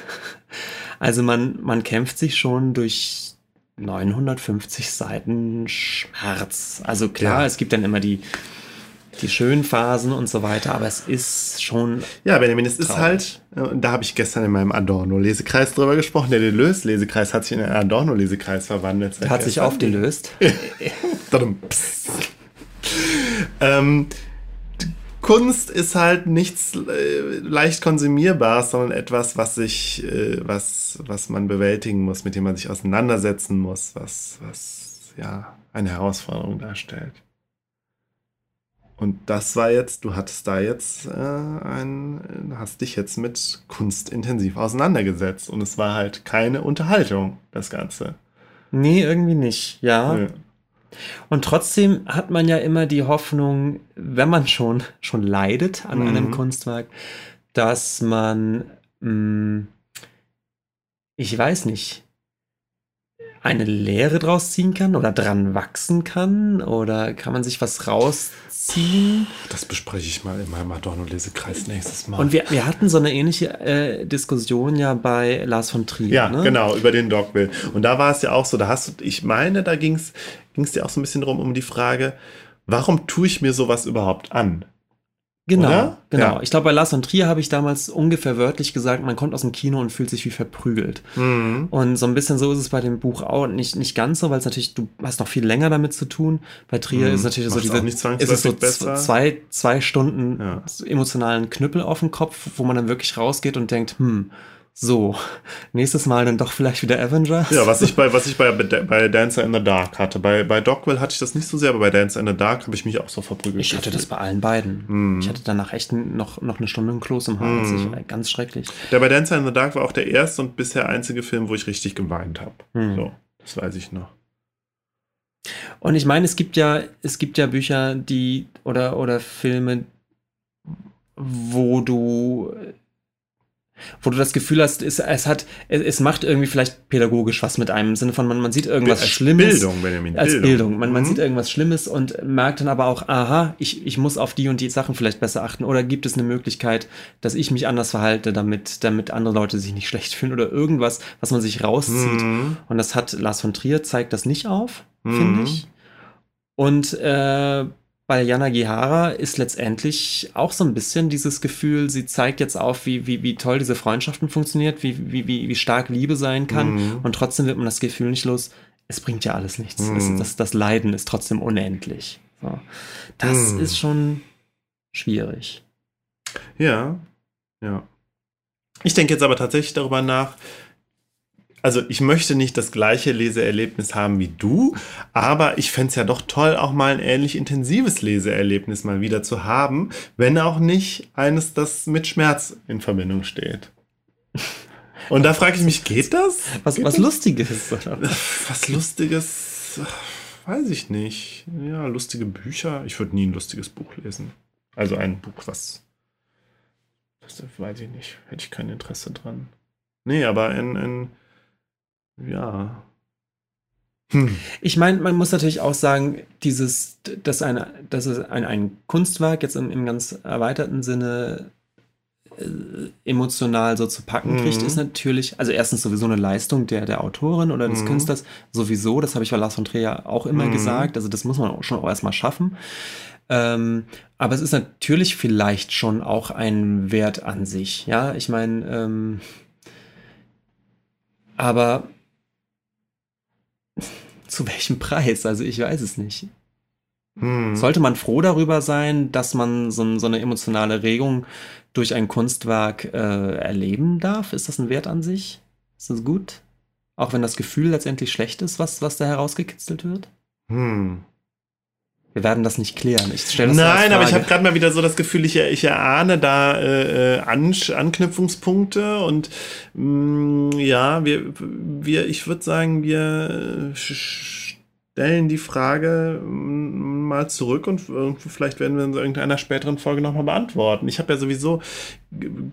Also man, man kämpft sich schon durch 950 Seiten Schmerz. Also klar, Ja. es gibt dann immer die, die schönen Phasen und so weiter, aber es ist schon Ja, Benjamin, es ist Traurig. halt, äh, da habe ich gestern in meinem Adorno-Lesekreis drüber gesprochen, der Deleuze-Lesekreis hat sich in einen Adorno-Lesekreis verwandelt. hat sich gestern. aufgelöst. Ähm, Kunst ist halt nichts äh, leicht konsumierbares, sondern etwas, was sich, äh, was, was man bewältigen muss, mit dem man sich auseinandersetzen muss, was, was ja eine Herausforderung darstellt. Und das war jetzt, du hattest da jetzt äh, ein, hast dich jetzt mit Kunst intensiv auseinandergesetzt und es war halt keine Unterhaltung, das Ganze. Nee, irgendwie nicht, ja. ja. Und trotzdem hat man ja immer die Hoffnung, wenn man schon, schon leidet an mhm. einem Kunstwerk, dass man, mh, mm, ich weiß nicht, eine Lehre draus ziehen kann oder dran wachsen kann? Oder kann man sich was rausziehen? Das bespreche ich mal in meinem Adorno-Lesekreis nächstes Mal. Und wir, wir hatten so eine ähnliche äh, Diskussion ja bei Lars von Trier. Ja, ne? genau, über den Dogville. Und da war es ja auch so, da hast du, ich meine, da ging es dir auch so ein bisschen drum um die Frage, warum tue ich mir sowas überhaupt an? Genau, Oder? genau. Ja. Ich glaube, bei Lars von Trier habe ich damals ungefähr wörtlich gesagt, man kommt aus dem Kino und fühlt sich wie verprügelt. Mhm. Und so ein bisschen so ist es bei dem Buch auch. Nicht, nicht ganz so, weil es natürlich, du hast noch viel länger damit zu tun. Bei Trier mhm. ist natürlich Macht's so diese, ist es so besser. zwei, zwei Stunden ja. emotionalen Knüppel auf dem Kopf, wo man dann wirklich rausgeht und denkt, hm, so, nächstes Mal dann doch vielleicht wieder Avengers. Ja, was ich bei, was ich bei, bei Dancer in the Dark hatte. Bei, bei Dogville hatte ich das nicht so sehr, aber bei Dancer in the Dark habe ich mich auch so verprügelt. Ich hatte das bei allen beiden. Mm. Ich hatte danach echt noch, noch eine Stunde ein Kloß im Hals. Mm. Ich, ganz schrecklich. Der bei Dancer in the Dark war auch der erste und bisher einzige Film, wo ich richtig geweint habe. Mm. So, das weiß ich noch. Und ich meine, es gibt ja, es gibt ja Bücher, die oder, oder Filme, wo du wo du das Gefühl hast, es, es hat, es, es, macht irgendwie vielleicht pädagogisch was mit einem im Sinne von, man, man sieht irgendwas als Schlimmes. Bildung, Benjamin. Als Bildung. Bildung. Man, mhm. man sieht irgendwas Schlimmes und merkt dann aber auch, aha, ich, ich muss auf die und die Sachen vielleicht besser achten. Oder gibt es eine Möglichkeit, dass ich mich anders verhalte, damit, damit andere Leute sich nicht schlecht fühlen oder irgendwas, was man sich rauszieht. Mhm. Und das hat Lars von Trier zeigt das nicht auf, mhm. finde ich. Und äh, bei Jana Gihara ist letztendlich auch so ein bisschen dieses Gefühl, sie zeigt jetzt auf, wie, wie, wie toll diese Freundschaften funktioniert, wie, wie, wie, wie stark Liebe sein kann. Mhm. Und trotzdem wird man das Gefühl nicht los, es bringt ja alles nichts. Mhm. Es, das, das Leiden ist trotzdem unendlich. So. Das mhm. ist schon schwierig. Ja, ja. Ich denke jetzt aber tatsächlich darüber nach, also ich möchte nicht das gleiche Leseerlebnis haben wie du, aber ich fände es ja doch toll, auch mal ein ähnlich intensives Leseerlebnis mal wieder zu haben, wenn auch nicht eines, das mit Schmerz in Verbindung steht. Und da frage ich mich, geht das? Was, geht was das? Lustiges? Oder? Was Lustiges, weiß ich nicht. Ja, lustige Bücher. Ich würde nie ein lustiges Buch lesen. Also ein Buch, was. Das weiß ich nicht. Hätte ich kein Interesse dran. Nee, aber ein, ein ja. Hm. Ich meine, man muss natürlich auch sagen, dieses, dass, eine, dass es ein, ein Kunstwerk jetzt im, im ganz erweiterten Sinne äh, emotional so zu packen kriegt, mhm. ist natürlich, also erstens sowieso eine Leistung der, der Autorin oder des mhm. Künstlers, sowieso, das habe ich bei Lars von Trier auch immer mhm. gesagt, also das muss man auch schon auch erstmal schaffen. Ähm, aber es ist natürlich vielleicht schon auch ein Wert an sich, ja, ich meine, ähm, aber zu welchem Preis? Also ich weiß es nicht. Hm. Sollte man froh darüber sein, dass man so, so eine emotionale Regung durch ein Kunstwerk äh, erleben darf? Ist das ein Wert an sich? Ist das gut? Auch wenn das Gefühl letztendlich schlecht ist, was, was da herausgekitzelt wird? Hm. Wir werden das nicht klären. Ich stelle das Nein, aber ich habe gerade mal wieder so das Gefühl, ich, ich erahne da äh, An Anknüpfungspunkte und mh, mm, ja, wir, wir, ich würde sagen, wir stellen die Frage mm, mal zurück und vielleicht werden wir in irgendeiner späteren Folge nochmal beantworten. Ich habe ja sowieso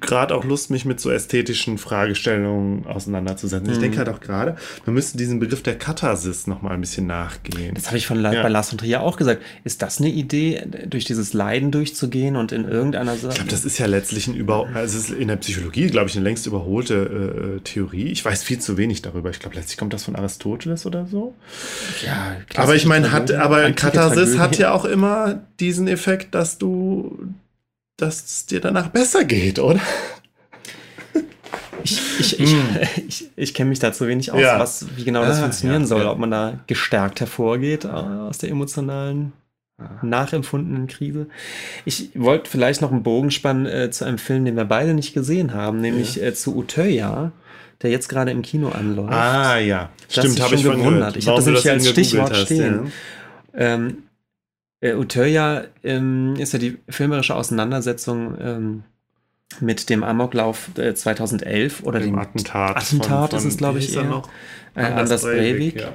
gerade auch Lust, mich mit so ästhetischen Fragestellungen auseinanderzusetzen. Mhm. Ich denke halt auch gerade, man müsste diesen Begriff der Katharsis noch mal ein bisschen nachgehen. Das habe ich von ja. bei Lars von Trier auch gesagt. Ist das eine Idee, durch dieses Leiden durchzugehen und in irgendeiner Sache? Ich glaube, das ist ja letztlich ein über, also es ist in der Psychologie, glaube ich, eine längst überholte äh, Theorie. Ich weiß viel zu wenig darüber. Ich glaube, letztlich kommt das von Aristoteles oder so. Ja, aber ich meine, hat, aber Katharsis hat ja auch immer diesen Effekt, dass du dass es dir danach besser geht, oder? Ich, ich, ich, hm. ich, ich kenne mich da zu wenig aus, ja. was, wie genau das ah, funktionieren ja, soll, ja. ob man da gestärkt hervorgeht aus der emotionalen, nachempfundenen Krise. Ich wollte vielleicht noch einen Bogen spannen äh, zu einem Film, den wir beide nicht gesehen haben, nämlich äh, zu Utöya, der jetzt gerade im Kino anläuft. Ah ja, das stimmt, habe ich gewundert. Ich habe das nämlich als Stichwort hast, stehen. Ähm, äh, Utøya ähm, ist ja die filmerische Auseinandersetzung ähm, mit dem Amoklauf äh, 2011 oder dem, Dem Attentat. Attentat von- ist es, von- glaube ich, er eher. noch? äh, Anders Breivik, ja.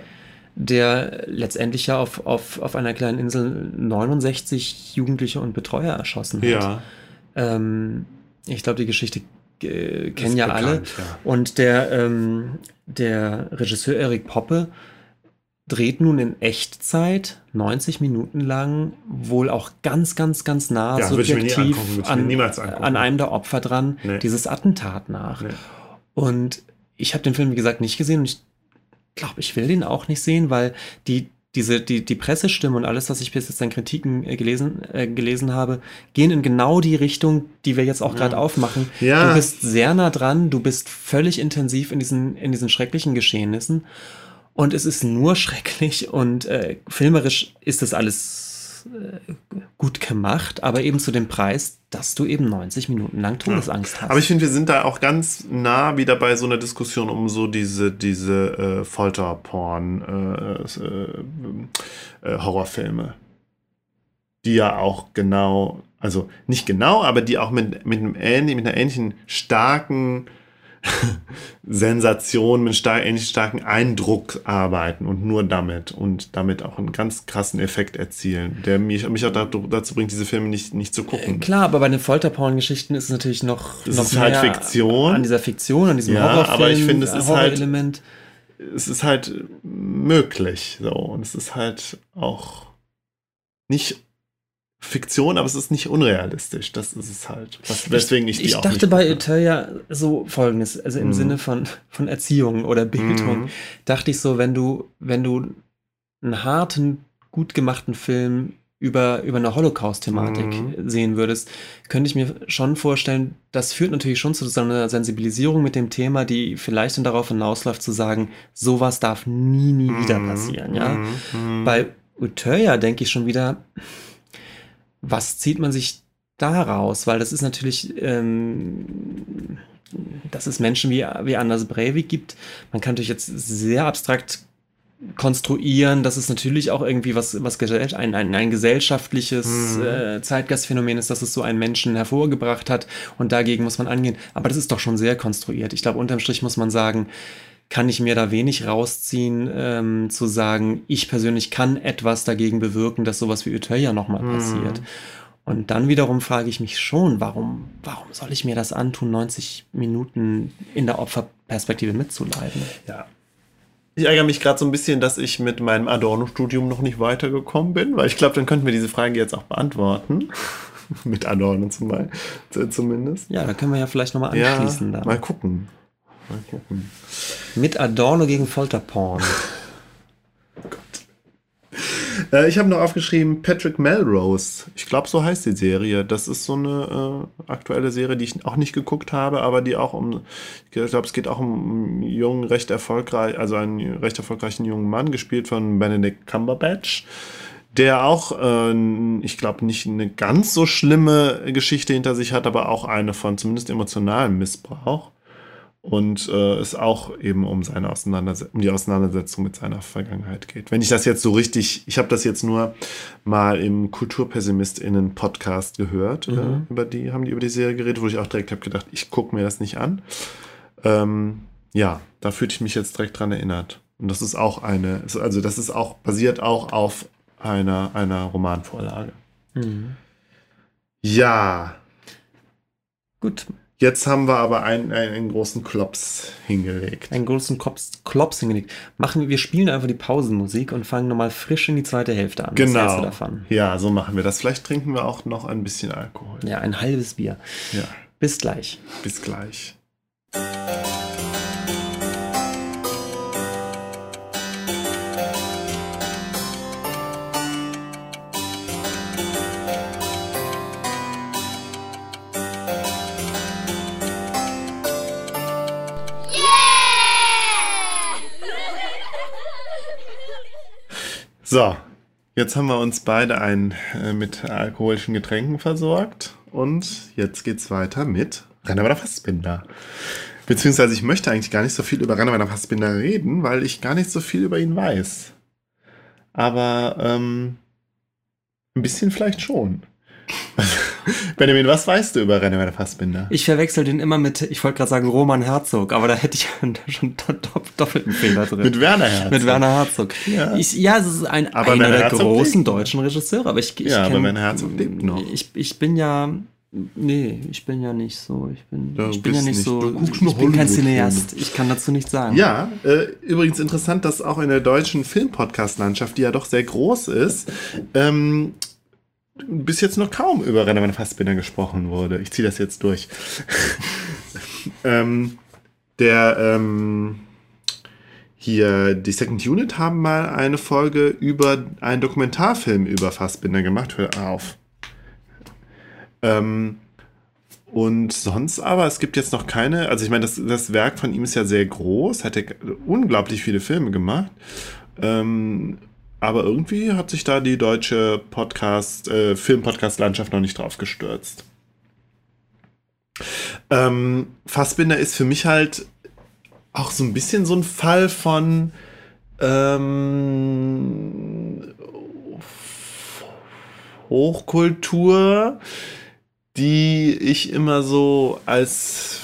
der letztendlich ja auf, auf, auf einer kleinen Insel 69 Jugendliche und Betreuer erschossen hat. Ja, Ähm, ich glaube, die Geschichte äh, kennen ja bekannt, alle. Ja. Und der, ähm, der Regisseur Erik Poppe dreht nun in Echtzeit 90 Minuten lang wohl auch ganz, ganz, ganz nah Ja, subjektiv angucken, an, an einem der Opfer dran, Nee. dieses Attentat nach. Nee. Und ich habe den Film, wie gesagt, nicht gesehen und ich glaube, ich will den auch nicht sehen, weil die, diese, die, die Pressestimme und alles, was ich bis jetzt an Kritiken äh, gelesen, äh, gelesen habe, gehen in genau die Richtung, die wir jetzt auch gerade aufmachen. Ja. Du bist sehr nah dran, du bist völlig intensiv in diesen, in diesen schrecklichen Geschehnissen. Und es ist nur schrecklich und äh, filmerisch ist das alles äh, gut gemacht, aber eben zu dem Preis, dass du eben 90 Minuten lang Todesangst hast. Aber ich finde, wir sind da auch ganz nah wieder bei so einer Diskussion um so diese, diese äh, Folterporn, äh, äh, äh, Horrorfilme. Die ja auch genau, also nicht genau, aber die auch mit, mit, einem ähnlich, mit einer ähnlichen starken Sensation, mit stark, ähnlich starken Eindruck arbeiten und nur damit und damit auch einen ganz krassen Effekt erzielen, der mich, mich auch dazu, bringt, diese Filme nicht, nicht zu Äh, gucken. Klar, aber bei den Folterporn-Geschichten ist es natürlich noch, Es noch ist halt Fiktion. an dieser Fiktion, an diesem Ja, Horrorfilm, aber ich finde, es ist halt- es ist halt möglich so und es ist halt auch nicht Fiktion, aber es ist nicht unrealistisch. Das ist es halt. Was, weswegen ich, die ich auch dachte bei. Etelia so folgendes, also im Mhm. Sinne von, von Erziehung oder Bildung, Mhm. dachte ich so, wenn du, wenn du einen harten, gut gemachten Film über, über eine Holocaust-Thematik Mhm. sehen würdest, könnte ich mir schon vorstellen, das führt natürlich schon zu so einer Sensibilisierung mit dem Thema, die vielleicht dann darauf hinausläuft, zu sagen, sowas darf nie, nie wieder Mhm. passieren, ja. Mhm. Mhm. Bei Utøya denke ich schon wieder, was zieht man sich da raus? Weil das ist natürlich, ähm, dass es Menschen wie, wie Anders Breivik gibt. Man kann natürlich jetzt sehr abstrakt konstruieren, dass es natürlich auch irgendwie was, was ein, ein, ein gesellschaftliches Mhm. äh, Zeitgeistphänomen ist, dass es so einen Menschen hervorgebracht hat und dagegen muss man angehen. Aber das ist doch schon sehr konstruiert. Ich glaube, unterm Strich muss man sagen, kann ich mir da wenig rausziehen, ähm, zu sagen, ich persönlich kann etwas dagegen bewirken, dass sowas wie Utøya nochmal Mhm. passiert. Und dann wiederum frage ich mich schon, warum, warum soll ich mir das antun, 90 Minuten in der Opferperspektive mitzuleiden? Ja. Ich ärgere mich gerade so ein bisschen, dass ich mit meinem Adorno-Studium noch nicht weitergekommen bin, weil ich glaube, dann könnten wir diese Frage jetzt auch beantworten. mit Adorno zum Beispiel, zumindest. Ja, da können wir ja vielleicht nochmal anschließen. ja, dann. mal gucken. Mal gucken. Mit Adorno gegen Folterporn. Äh, ich habe noch aufgeschrieben Patrick Melrose. Ich glaube, so heißt die Serie. Das ist so eine äh, aktuelle Serie, die ich auch nicht geguckt habe, aber die auch um, ich glaube, es geht auch um einen jungen, recht erfolgreich, also einen recht erfolgreichen jungen Mann, gespielt von Benedict Cumberbatch. Der auch, äh, ich glaube, nicht eine ganz so schlimme Geschichte hinter sich hat, aber auch eine von zumindest emotionalem Missbrauch. Und äh, es auch eben um seine Auseinandersetzung, um die Auseinandersetzung mit seiner Vergangenheit geht. Wenn ich das jetzt so richtig, ich habe das jetzt nur mal im KulturpessimistInnen-Podcast gehört, Mhm. äh, über die, haben die über die Serie geredet, wo ich auch direkt habe gedacht, ich gucke mir das nicht an. Ähm, ja, da fühlte ich mich jetzt direkt dran erinnert. Und das ist auch eine, also das ist auch, basiert auch auf einer, einer Romanvorlage. Mhm. Ja, Gut, jetzt haben wir aber einen, einen, einen großen Klops hingelegt. einen großen Klops, Klops hingelegt. Machen, wir spielen einfach die Pausenmusik und fangen nochmal frisch in die zweite Hälfte an. Genau. Ja, so machen wir das. Vielleicht trinken wir auch noch ein bisschen Alkohol. Ja, ein halbes Bier. Ja, Bis gleich. bis gleich. So, jetzt haben wir uns beide ein, äh, mit alkoholischen Getränken versorgt und jetzt geht's weiter mit Rennerweiter Fassbinder. Beziehungsweise ich möchte eigentlich gar nicht so viel über Rennerweiter Fassbinder reden, weil ich gar nicht so viel über ihn weiß. Aber ähm, Ein bisschen vielleicht schon. Benjamin, was weißt du über Rainer Fassbinder? Ich verwechsel den immer mit, ich wollte gerade sagen Roman Herzog, aber da hätte ich schon doppelten Fehler drin. mit Werner Herzog. Mit Werner Herzog. Ja, ich, ja es ist ein, aber einer der Herzog großen deutschen Regisseure, aber ich, ich Ja, kenn, aber Werner Herzog lebt noch. Ich, ich bin ja, nee, ich bin ja nicht so, ich bin, ja, ich bin ja nicht, nicht so, ich bin kein Cineast, ich kann dazu nichts sagen. Ja, äh, übrigens interessant, dass auch in der deutschen Filmpodcast-Landschaft, die ja doch sehr groß ist, ähm, bis jetzt noch kaum über Rennermann Fassbinder gesprochen wurde. Ich ziehe das jetzt durch. ähm, der ähm, hier, die Second Unit haben mal eine Folge über einen Dokumentarfilm über Fassbinder gemacht. Hör auf. Ähm, und sonst aber, es gibt jetzt noch keine, also ich meine, das, das Werk von ihm ist ja sehr groß, hat er unglaublich viele Filme gemacht. Ähm, aber irgendwie hat sich da die deutsche Podcast, äh, Film-Podcast-Landschaft noch nicht drauf gestürzt. Ähm, Fassbinder ist für mich halt auch so ein bisschen so ein Fall von ähm, Hochkultur, die ich immer so als,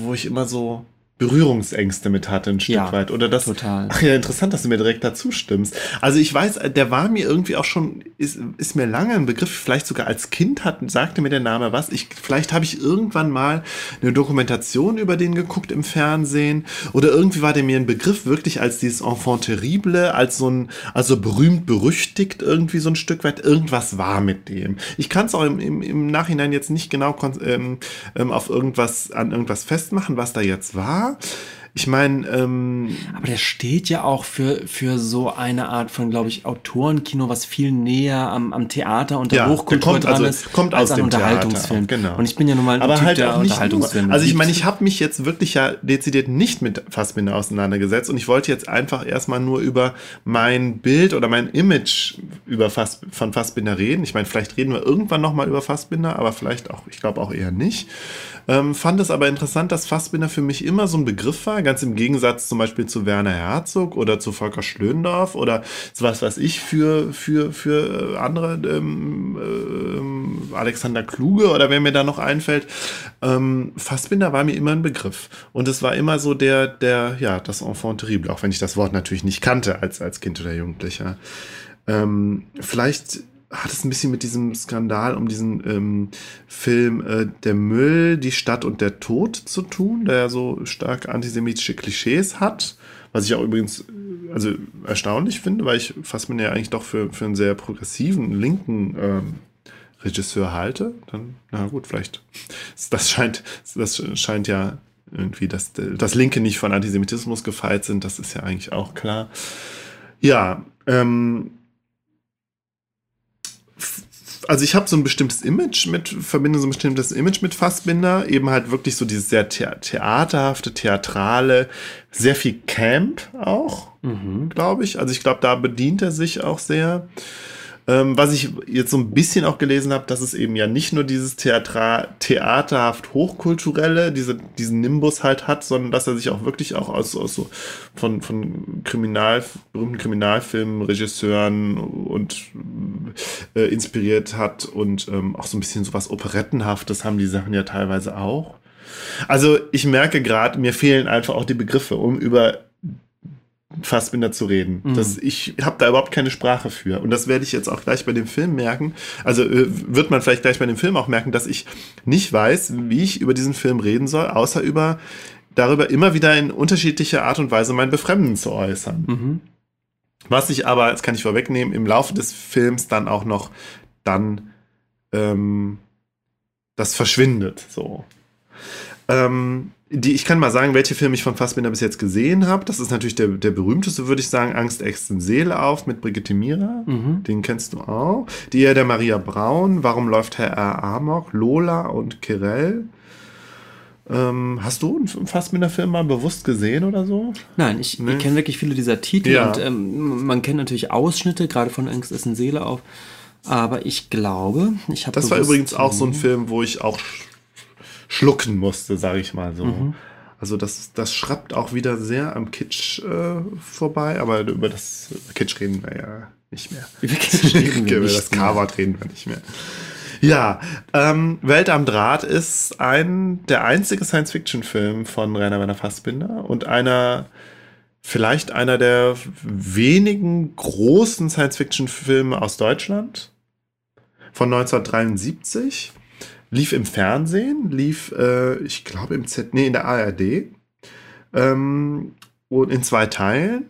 wo ich immer so Berührungsängste mit hatte, ein Stück ja, weit. Oder das. Total. Ach ja, interessant, dass du mir direkt dazu stimmst. Also ich weiß, der war mir irgendwie auch schon, ist, ist mir lange ein Begriff, vielleicht sogar als Kind hat, sagte mir der Name was. Ich, vielleicht habe ich irgendwann mal eine Dokumentation über den geguckt im Fernsehen. Oder irgendwie war der mir ein Begriff wirklich als dieses Enfant terrible, als so ein, also berühmt berüchtigt irgendwie so ein Stück weit. Irgendwas war mit dem. Ich kann es auch im, im, im, Nachhinein jetzt nicht genau ähm, ähm, auf irgendwas, an irgendwas festmachen, was da jetzt war. Ich meine, ähm, aber der steht ja auch für, für so eine Art von, glaube ich, Autorenkino, was viel näher am, am Theater und der ja, Hochkultur kommt, dran also, ist, kommt als aus ein Unterhaltungsfilm. Theater, genau. Und ich bin ja nun mal ein aber Typ halt der Unterhaltungsfilme. Also ich meine, ich habe mich jetzt wirklich ja dezidiert nicht mit Fassbinder auseinandergesetzt und ich wollte jetzt einfach erstmal nur über mein Bild oder mein Image über Fass, von Fassbinder reden. Ich meine, vielleicht reden wir irgendwann nochmal über Fassbinder, aber vielleicht auch, ich glaube auch eher nicht. Ähm, fand es aber interessant, dass Fassbinder für mich immer so ein Begriff war, ganz im Gegensatz zum Beispiel zu Werner Herzog oder zu Volker Schlöndorff oder was weiß ich für, für, für andere, ähm, ähm, Alexander Kluge oder wer mir da noch einfällt. Ähm, Fassbinder war mir immer ein Begriff. Und es war immer so der, der, ja, das Enfant terrible, auch wenn ich das Wort natürlich nicht kannte als, als Kind oder Jugendlicher. Ähm, vielleicht hat es ein bisschen mit diesem Skandal um diesen ähm, Film äh, Der Müll, die Stadt und der Tod zu tun, der ja so stark antisemitische Klischees hat. Was ich auch übrigens äh, also erstaunlich finde, weil ich Fassbinder ja eigentlich doch für, für einen sehr progressiven, linken ähm, Regisseur halte. Dann, na gut, vielleicht. Das scheint, das scheint ja irgendwie, dass das Linke nicht von Antisemitismus gefeit sind, das ist ja eigentlich auch klar. Ja, ähm, also ich habe so ein bestimmtes Image mit, verbinde so ein bestimmtes Image mit Fassbinder, eben halt wirklich so dieses sehr the theaterhafte, theatrale, sehr viel Camp auch, mhm. glaube ich. Also ich glaube, da bedient er sich auch sehr. Ähm, was ich jetzt so ein bisschen auch gelesen habe, dass es eben ja nicht nur dieses Theatra theaterhaft hochkulturelle, diese, diesen Nimbus halt hat, sondern dass er sich auch wirklich auch aus, aus so von, von Kriminal, berühmten Kriminalfilmen, Regisseuren und äh, inspiriert hat und ähm, auch so ein bisschen so was Operettenhaftes haben die Sachen ja teilweise auch. Also ich merke gerade, mir fehlen einfach auch die Begriffe, um über Fassbinder zu reden. Mhm. Das, ich habe da überhaupt keine Sprache für. Und das werde ich jetzt auch gleich bei dem Film merken. Also äh, wird man vielleicht gleich bei dem Film auch merken, dass ich nicht weiß, wie ich über diesen Film reden soll, außer über darüber immer wieder in unterschiedlicher Art und Weise mein Befremden zu äußern. Mhm. Was ich aber, das kann ich vorwegnehmen, im Laufe des Films dann auch noch dann ähm, das verschwindet. So. Ähm, die, ich kann mal sagen, welche Filme ich von Fassbinder bis jetzt gesehen habe. Das ist natürlich der, der berühmteste, würde ich sagen, Angst, Ängsten, Seele auf mit Brigitte Mira. Mhm. Den kennst du auch. Die Ehe der Maria Braun. Warum läuft Herr R. Amok? Lola und Kirell. Ähm, hast du einen Fassbinder-Film mal bewusst gesehen oder so? Nein, ich, nee. ich kenne wirklich viele dieser Titel ja. und ähm, man kennt natürlich Ausschnitte, gerade von Angst, Essen, Seele auf. Aber ich glaube, ich habe. Das war übrigens auch so ein Film, wo ich auch schlucken musste, sage ich mal so. Mhm. Also das, das schrappt auch wieder sehr am Kitsch äh, vorbei, aber über das Kitsch reden wir ja nicht mehr. Über Kitsch reden wir Über das. K-Wort reden wir nicht mehr. Ja, ähm, Welt am Draht ist ein der einzige Science-Fiction-Film von Rainer Werner Fassbinder und einer vielleicht einer der wenigen großen Science-Fiction-Filme aus Deutschland von 1973. Lief im Fernsehen, lief, äh, ich glaube, im Z, nee, in der ARD. Ähm, und in zwei Teilen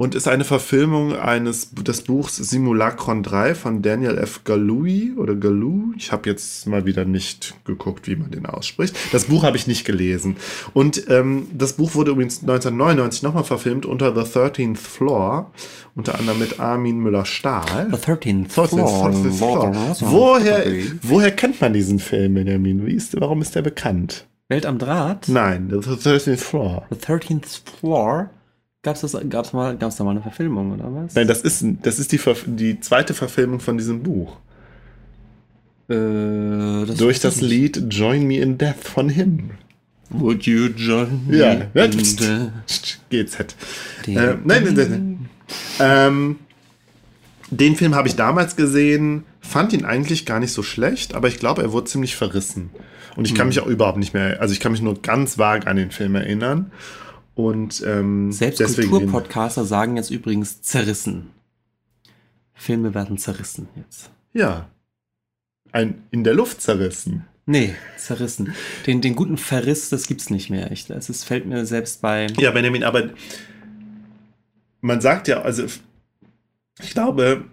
und ist eine Verfilmung eines des Buchs Simulacron 3 von Daniel F. Galui oder Galou. Ich habe jetzt mal wieder nicht geguckt, wie man den ausspricht. Das Buch habe ich nicht gelesen. Und ähm, das Buch wurde übrigens 1999 nochmal verfilmt unter The 13th Floor, unter anderem mit Armin Müller-Stahl. The 13th 13th Floor. Floor. Woher, woher kennt man diesen Film, Benjamin? Wie ist, warum ist der bekannt? Welt am Draht? Nein, The 13th Floor. The 13th Floor? Gab's das, gab's mal, gab's da mal eine Verfilmung, oder was? Nein, das ist, das ist die, Verf- die zweite Verfilmung von diesem Buch. äh, das Durch das nicht. Lied Join Me in Death von Him. Would you join me Ja, in the- GZ. Äh, nein, nein, nein. Ähm, den Film habe ich damals gesehen, fand ihn eigentlich gar nicht so schlecht, aber ich glaube, er wurde ziemlich verrissen. Und ich kann mich auch überhaupt nicht mehr, also ich kann mich nur ganz vage an den Film erinnern. Und ähm, Selbst. Kulturpodcaster sagen jetzt übrigens zerrissen. Filme werden zerrissen jetzt. Ja. Ein in der Luft zerrissen. Nee, zerrissen. Den, den guten Verriss, das gibt's nicht mehr. Ich, das ist, fällt mir selbst bei. Ja, Benjamin, aber man sagt ja, also ich glaube,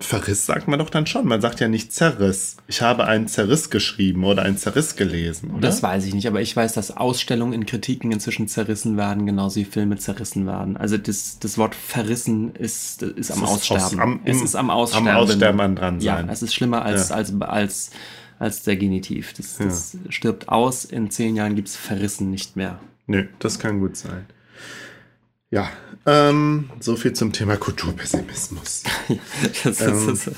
Verriss sagt man doch dann schon. Man sagt ja nicht Zerriss. Ich habe einen Zerriss geschrieben oder einen Zerriss gelesen, oder? Das weiß ich nicht, aber ich weiß, dass Ausstellungen in Kritiken inzwischen zerrissen werden, genauso wie Filme zerrissen werden. Also das, das Wort verrissen ist, ist am Es Aussterben. aus- am- es ist am am Aussterben. Aussterben an dran Ja, sein. es ist schlimmer als, Ja. als, als, als der Genitiv. Das, das stirbt aus, in zehn Jahren gibt's verrissen nicht mehr. Nö, das kann gut sein. Ja, ähm, so viel zum Thema Kulturpessimismus. Das, Ähm, das,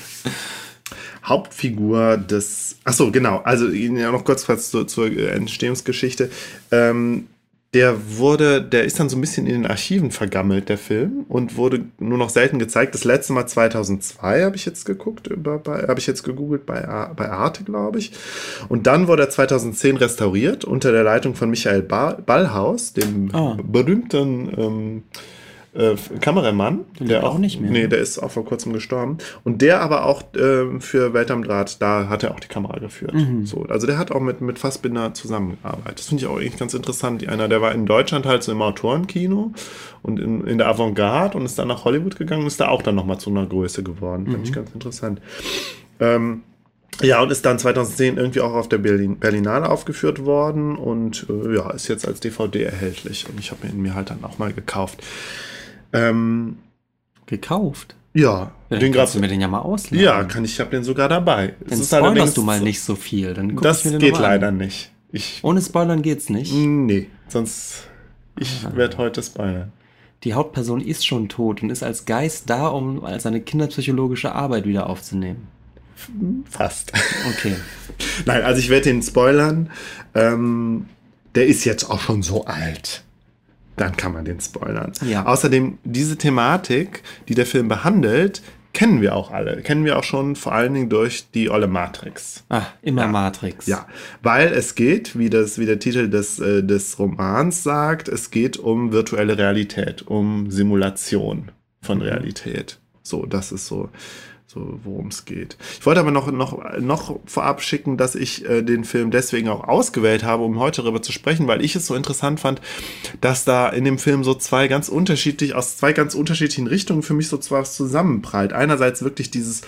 Hauptfigur des. Achso, genau. Also ja, noch kurz was zur, zur Entstehungsgeschichte. Ähm, der wurde, der ist dann so ein bisschen in den Archiven vergammelt, der Film, und wurde nur noch selten gezeigt. Das letzte Mal 2002 habe ich jetzt geguckt, habe ich jetzt gegoogelt bei, bei Arte, glaube ich. Und dann wurde er 2010 restauriert unter der Leitung von Michael ba Ballhaus, dem Ah. berühmten ähm, äh, Kameramann. Der lebt auch nicht mehr, Nee, ne? der ist auch vor kurzem gestorben. Und der aber auch ähm, für Welt am Draht, da hat er auch die Kamera geführt. Mhm. So, also der hat auch mit, mit Fassbinder zusammengearbeitet. Das finde ich auch eigentlich ganz interessant. Einer, der war in Deutschland halt so im Autorenkino und in, in der Avantgarde und ist dann nach Hollywood gegangen und ist da auch dann nochmal zu einer Größe geworden. Finde Mhm. ich ganz interessant. Ähm, ja, und ist dann 2010 irgendwie auch auf der Berlin, Berlinale aufgeführt worden und äh, ja, ist jetzt als DVD erhältlich. Und ich habe ihn mir halt dann auch mal gekauft. Ähm, gekauft. ja, Ja, den kannst du mir den ja mal ausleihen. ja, kann ich, ich habe den sogar dabei. Es Dann ist spoilerst allerdings- du mal nicht so viel. Dann guck Das ich mir den geht mal an. leider nicht. Ich, Ohne Spoilern geht's nicht. nee, sonst, ich Ah. werde heute spoilern. Die Hauptperson ist schon tot und ist als Geist da, um seine kinderpsychologische Arbeit wieder aufzunehmen. Fast. Okay. Nein, also ich werde den spoilern. Ähm, der ist jetzt auch schon so alt. Dann kann man den spoilern. Ja. Außerdem, diese Thematik, die der Film behandelt, kennen wir auch alle. Kennen wir auch schon vor allen Dingen durch die Olle Matrix. Ah, immer Matrix. Ja, weil es geht, wie, das, wie der Titel des, äh, des Romans sagt, es geht um virtuelle Realität, um Simulation von Realität. So, das ist so, so worum es geht. Ich wollte aber noch, noch, noch vorab schicken, dass ich äh, den Film deswegen auch ausgewählt habe, um heute darüber zu sprechen, weil ich es so interessant fand, dass da in dem Film so zwei ganz unterschiedlich, aus zwei ganz unterschiedlichen Richtungen für mich so zwar was zusammenprallt. Einerseits wirklich dieses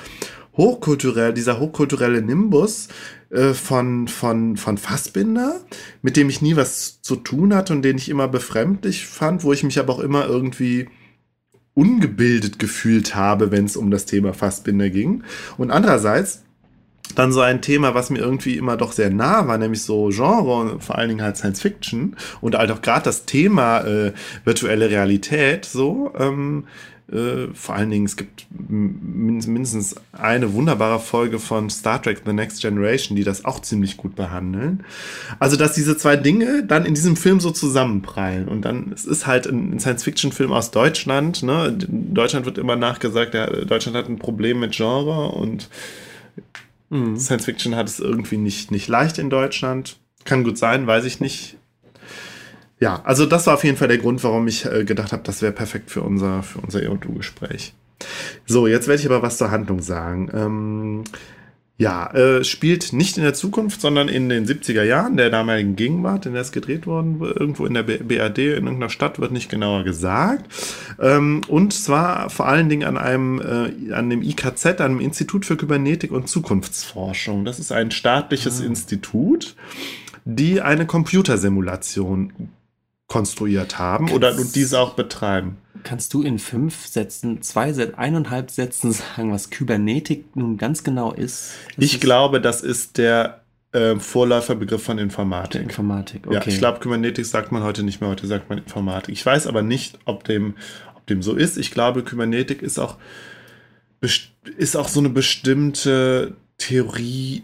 hochkulturell, dieser hochkulturelle Nimbus äh, von, von, von Fassbinder, mit dem ich nie was zu tun hatte und den ich immer befremdlich fand, wo ich mich aber auch immer irgendwie ungebildet gefühlt habe, wenn es um das Thema Fassbinder ging. Und andererseits dann so ein Thema, was mir irgendwie immer doch sehr nah war, nämlich so Genre vor allen Dingen halt Science Fiction und halt auch gerade das Thema äh, virtuelle Realität so, ähm, Äh, vor allen Dingen, es gibt mindestens eine wunderbare Folge von Star Trek The Next Generation, die das auch ziemlich gut behandeln. Also, dass diese zwei Dinge dann in diesem Film so zusammenprallen. Und dann, es ist halt ein Science-Fiction-Film aus Deutschland. Ne? Deutschland wird immer nachgesagt, ja, Deutschland hat ein Problem mit Genre und mhm. Science-Fiction hat es irgendwie nicht, nicht leicht in Deutschland. Kann gut sein, weiß ich nicht ja, also das war auf jeden Fall der Grund, warum ich äh, gedacht habe, das wäre perfekt für unser, für unser E&U-Gespräch. So, jetzt werde ich aber was zur Handlung sagen. Ähm, ja, äh, spielt nicht in der Zukunft, sondern in den 70er Jahren der damaligen Gegenwart, in der es gedreht worden, irgendwo in der BRD, in irgendeiner Stadt, wird nicht genauer gesagt. Ähm, und zwar vor allen Dingen an einem, äh, an dem IKZ, einem Institut für Kybernetik und Zukunftsforschung. Das ist ein staatliches ah. Institut, die eine Computersimulation konstruiert haben kannst, oder und diese auch betreiben. Kannst du in fünf Sätzen, zwei Sätzen, eineinhalb Sätzen sagen, was Kybernetik nun ganz genau ist? Das ich ist glaube, das ist der äh, Vorläuferbegriff von Informatik. Informatik, okay. Ja, ich glaube, Kybernetik sagt man heute nicht mehr, heute sagt man Informatik. Ich weiß aber nicht, ob dem, ob dem so ist. Ich glaube, Kybernetik ist auch, ist auch so eine bestimmte Theorieform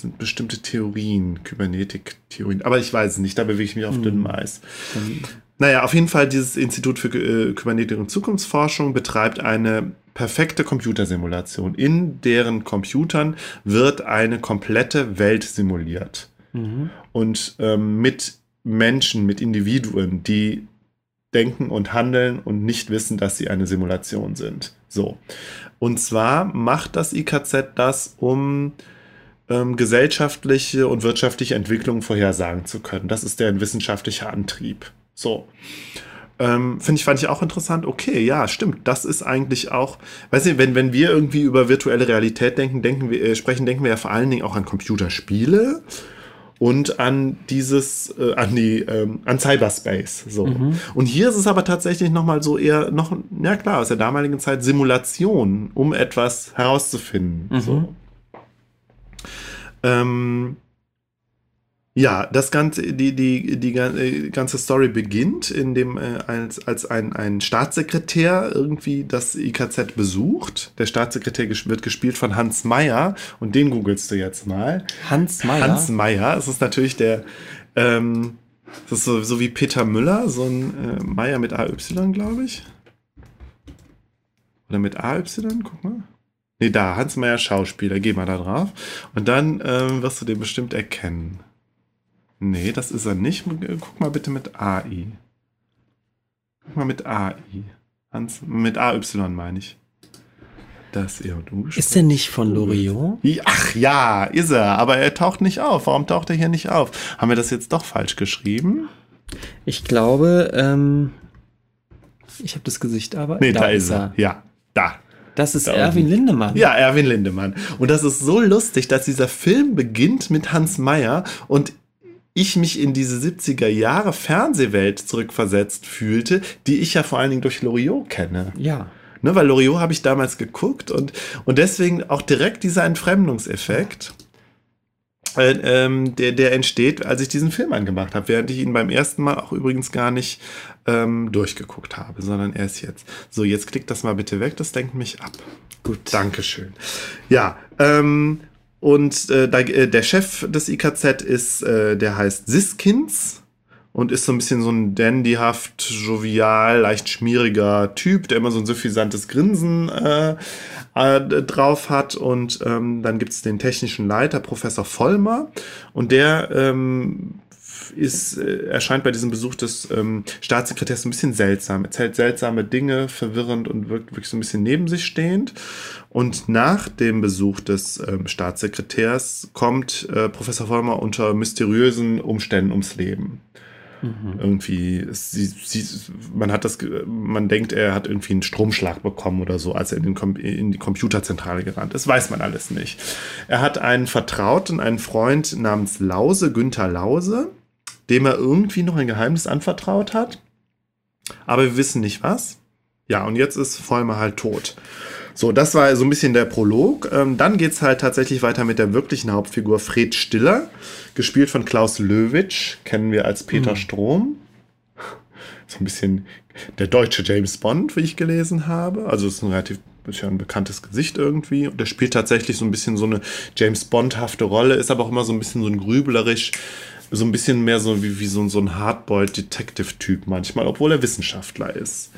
sind bestimmte Theorien, Kybernetik-Theorien. Aber ich weiß es nicht, da bewege ich mich auf mhm. dünnem Eis. Mhm. Naja, auf jeden Fall, dieses Institut für äh, Kybernetik und Zukunftsforschung betreibt eine perfekte Computersimulation. In deren Computern wird eine komplette Welt simuliert. Mhm. Und ähm, mit Menschen, mit Individuen, die denken und handeln und nicht wissen, dass sie eine Simulation sind. So. Und zwar macht das IKZ das, um ähm, gesellschaftliche und wirtschaftliche Entwicklungen vorhersagen zu können. Das ist deren wissenschaftlicher Antrieb. So. Ähm, Finde ich, fand ich auch interessant. Okay, ja, stimmt. Das ist eigentlich auch, weißt du, wenn, wenn wir irgendwie über virtuelle Realität denken, denken wir, äh, sprechen, denken wir ja vor allen Dingen auch an Computerspiele und an dieses, äh, an die, ähm, an Cyberspace. So. Mhm. Und hier ist es aber tatsächlich nochmal so eher noch, ja klar, aus der damaligen Zeit Simulation, um etwas herauszufinden. Mhm. So. Ähm, ja, das ganze, die, die, die, die ganze Story beginnt, in dem, äh, als, als ein, ein Staatssekretär irgendwie das IKZ besucht. Der Staatssekretär wird gespielt von Hans Meyer und den googelst du jetzt mal. Hans Meyer? Hans Meyer, es ist natürlich der, ähm, das ist so, so wie Peter Müller, so ein äh, Meyer mit AY, glaube ich. Oder mit AY, guck mal. Nee, da, Hans Meyer Schauspieler, geh mal da drauf. Und dann ähm, wirst du den bestimmt erkennen. Nee, das ist er nicht. Guck mal bitte mit AI. Guck mal mit AI. Hans, mit AY meine ich. Das eher und Ist er nicht von Loriot? Ach ja, ist er, aber er taucht nicht auf. Warum taucht er hier nicht auf? Haben wir das jetzt doch falsch geschrieben? Ich glaube, ähm, ich habe das Gesicht aber. Nee, da, da ist er. er. Ja, da. Das ist da Erwin Lindemann. Ja, Erwin Lindemann. Und das ist so lustig, dass dieser Film beginnt mit Hans Meyer und ich mich in diese 70er Jahre Fernsehwelt zurückversetzt fühlte, die ich ja vor allen Dingen durch Loriot kenne. Ja. Ne, weil Loriot habe ich damals geguckt und, und deswegen auch direkt dieser Entfremdungseffekt. Äh, ähm, der, der entsteht, als ich diesen Film angemacht habe, während ich ihn beim ersten Mal auch übrigens gar nicht ähm, durchgeguckt habe, sondern erst jetzt. So, jetzt klickt das mal bitte weg, das denkt mich ab. Gut. Dankeschön. Ja, ähm, und äh, da, äh, der Chef des IKZ ist, äh, der heißt Siskins und ist so ein bisschen so ein dandyhaft, jovial, leicht schmieriger Typ, der immer so ein suffisantes Grinsen äh, äh, drauf hat. Und ähm, dann gibt es den technischen Leiter, Professor Vollmer, und der ähm, ist, äh, erscheint bei diesem Besuch des ähm, Staatssekretärs ein bisschen seltsam. Erzählt seltsame Dinge, verwirrend und wirkt wirklich so ein bisschen neben sich stehend. Und nach dem Besuch des ähm, Staatssekretärs kommt äh, Professor Vollmer unter mysteriösen Umständen ums Leben. Mhm. Irgendwie, sie, sie, man hat das, man denkt, er hat irgendwie einen Stromschlag bekommen oder so, als er in, den, in die Computerzentrale gerannt ist. Weiß man alles nicht. Er hat einen Vertrauten, einen Freund namens Lause, Günther Lause, dem er irgendwie noch ein Geheimnis anvertraut hat. Aber wir wissen nicht was. Ja, und jetzt ist Vollmer halt tot. So, das war so ein bisschen der Prolog. Ähm, dann geht es halt tatsächlich weiter mit der wirklichen Hauptfigur Fred Stiller, gespielt von Klaus Löwitsch, kennen wir als Peter mhm. Strom. so ein bisschen der deutsche James Bond, wie ich gelesen habe. Also es ist ein relativ ist ja ein bekanntes Gesicht irgendwie. Und er spielt tatsächlich so ein bisschen so eine James Bond-hafte Rolle, ist aber auch immer so ein bisschen so ein grüblerisch, so ein bisschen mehr so wie, wie so, so ein Hardboiled-Detective-Typ manchmal, obwohl er Wissenschaftler ist.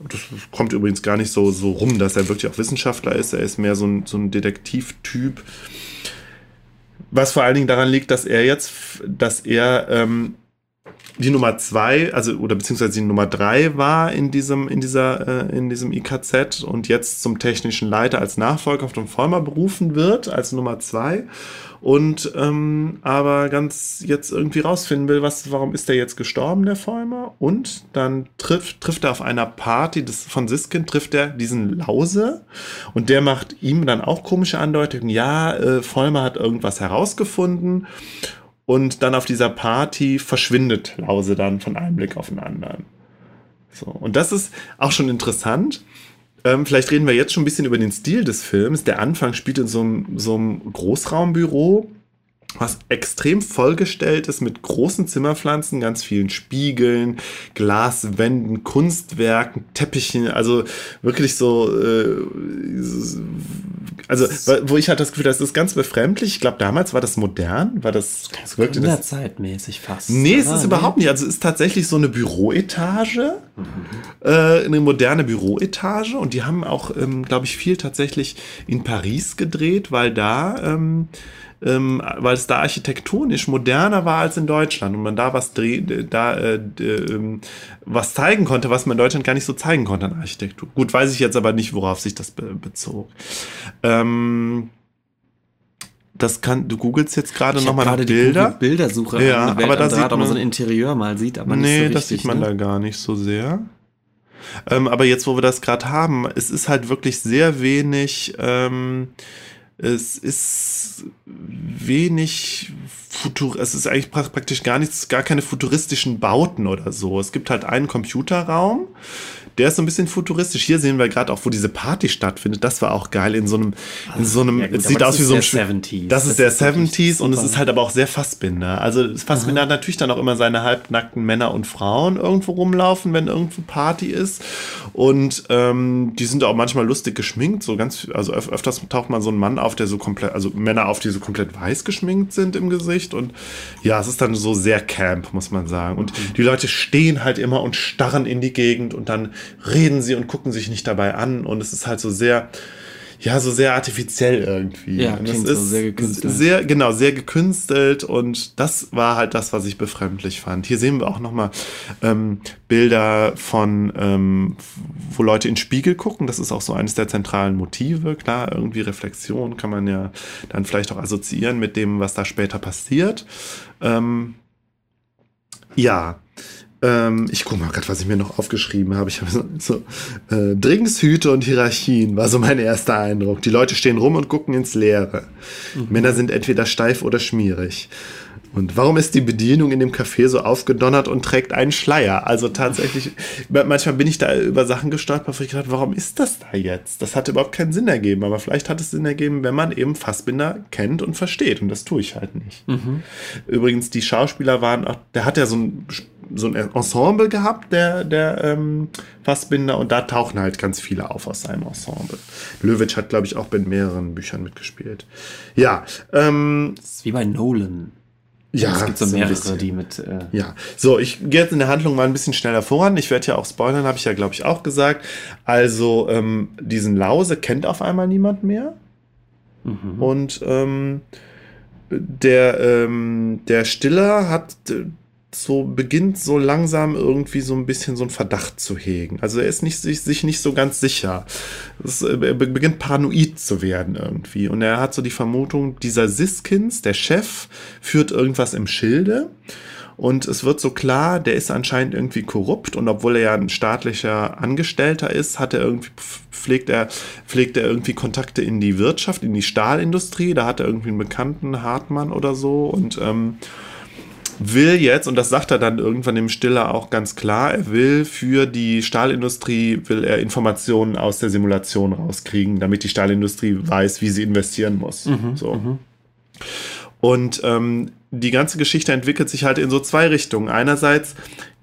Das kommt übrigens gar nicht so, so rum, dass er wirklich auch Wissenschaftler ist. Er ist mehr so ein, so ein Detektivtyp. Was vor allen Dingen daran liegt, dass er jetzt, dass er ähm, die Nummer zwei, also oder beziehungsweise die Nummer drei war in diesem, in dieser, äh, in diesem IKZ und jetzt zum technischen Leiter als Nachfolger von Vollmer berufen wird, als Nummer zwei. Und ähm, aber ganz jetzt irgendwie rausfinden will, was, warum ist der jetzt gestorben, der Vollmer? Und dann trifft, trifft er auf einer Party des, von Siskin, trifft er diesen Lause und der macht ihm dann auch komische Andeutungen. Ja, äh, Vollmer hat irgendwas herausgefunden und dann auf dieser Party verschwindet Lause dann von einem Blick auf den anderen. So, und das ist auch schon interessant. Ähm, vielleicht reden wir jetzt schon ein bisschen über den Stil des Films. Der Anfang spielt in so einem, so einem Großraumbüro was extrem vollgestellt ist mit großen Zimmerpflanzen, ganz vielen Spiegeln, Glaswänden, Kunstwerken, Teppichen, also wirklich so, äh, also wo ich halt das Gefühl, das ist ganz befremdlich. Ich glaube, damals war das modern, war das, das wirkte das zeitmäßig fast. Nee, es ist überhaupt nicht. Also es ist tatsächlich so eine Büroetage, mhm. äh, eine moderne Büroetage und die haben auch, ähm, glaube ich, viel tatsächlich in Paris gedreht, weil da ähm, ähm, weil es da architektonisch moderner war als in Deutschland und man da was dreh, da äh, äh, was zeigen konnte, was man in Deutschland gar nicht so zeigen konnte an Architektur. Gut, weiß ich jetzt aber nicht, worauf sich das be bezog. Ähm, das kann, du googelst jetzt gerade nochmal nach Bilder. Die Bildersuche. Ja, aber da sieht man, so ein Interieur mal sieht, aber nicht nee, so richtig, das sieht man ne? da gar nicht so sehr. Ähm, aber jetzt, wo wir das gerade haben, es ist halt wirklich sehr wenig. Ähm, es ist wenig Futur, es ist eigentlich praktisch gar nichts, gar keine futuristischen Bauten oder so. Es gibt halt einen Computerraum, der ist so ein bisschen futuristisch. Hier sehen wir gerade auch, wo diese Party stattfindet. Das war auch geil in so einem, in so einem, ja, gut, es sieht aus wie so ein, 70s. das ist das der ist 70s und es ist halt aber auch sehr Fassbinder. Also Fassbinder hat natürlich dann auch immer seine halbnackten Männer und Frauen irgendwo rumlaufen, wenn irgendwo Party ist. Und ähm, die sind auch manchmal lustig geschminkt, so ganz, also öf öfters taucht mal so ein Mann auf, der so komplett, also Männer auf, die so komplett weiß geschminkt sind im Gesicht. Und ja, es ist dann so sehr Camp, muss man sagen. Und die Leute stehen halt immer und starren in die Gegend und dann reden sie und gucken sich nicht dabei an und es ist halt so sehr, ja, so sehr artifiziell irgendwie. Ja, und es ist so sehr gekünstelt. Sehr, genau, sehr gekünstelt und das war halt das, was ich befremdlich fand. Hier sehen wir auch nochmal ähm, Bilder von, ähm, wo Leute in Spiegel gucken. Das ist auch so eines der zentralen Motive. Klar, irgendwie Reflexion kann man ja dann vielleicht auch assoziieren mit dem, was da später passiert. Ähm, ja, ähm, ich gucke mal gerade, was ich mir noch aufgeschrieben habe. Ich habe so, so äh, Dringshüte und Hierarchien war so mein erster Eindruck. Die Leute stehen rum und gucken ins Leere. Mhm. Männer sind entweder steif oder schmierig. Und warum ist die Bedienung in dem Café so aufgedonnert und trägt einen Schleier? Also tatsächlich, manchmal bin ich da über Sachen gestolpert, wo ich gedacht, warum ist das da jetzt? Das hat überhaupt keinen Sinn ergeben. Aber vielleicht hat es Sinn ergeben, wenn man eben Fassbinder kennt und versteht. Und das tue ich halt nicht. Mhm. Übrigens, die Schauspieler waren auch, der hat ja so ein, so ein Ensemble gehabt, der, der ähm, Fassbinder. Und da tauchen halt ganz viele auf aus seinem Ensemble. Löwitsch hat, glaube ich, auch bei mehreren Büchern mitgespielt. Ja. Ähm, das ist wie bei Nolan. Ja, es gibt so mehrere, die mit. Äh ja, so, ich gehe jetzt in der Handlung mal ein bisschen schneller voran. Ich werde ja auch spoilern, habe ich ja, glaube ich, auch gesagt. Also, ähm, diesen Lause kennt auf einmal niemand mehr. Mhm. Und ähm, der, ähm, der Stiller hat so beginnt so langsam irgendwie so ein bisschen so ein Verdacht zu hegen. Also er ist nicht, sich, sich nicht so ganz sicher. Es, er beginnt paranoid zu werden irgendwie. Und er hat so die Vermutung, dieser Siskins, der Chef, führt irgendwas im Schilde. Und es wird so klar, der ist anscheinend irgendwie korrupt und obwohl er ja ein staatlicher Angestellter ist, hat er irgendwie, pflegt er, pflegt er irgendwie Kontakte in die Wirtschaft, in die Stahlindustrie. Da hat er irgendwie einen Bekannten, Hartmann oder so. Und ähm, will jetzt, und das sagt er dann irgendwann im Stiller auch ganz klar, er will für die Stahlindustrie, will er Informationen aus der Simulation rauskriegen, damit die Stahlindustrie weiß, wie sie investieren muss. Mhm, so. Mhm. Und ähm, die ganze Geschichte entwickelt sich halt in so zwei Richtungen. Einerseits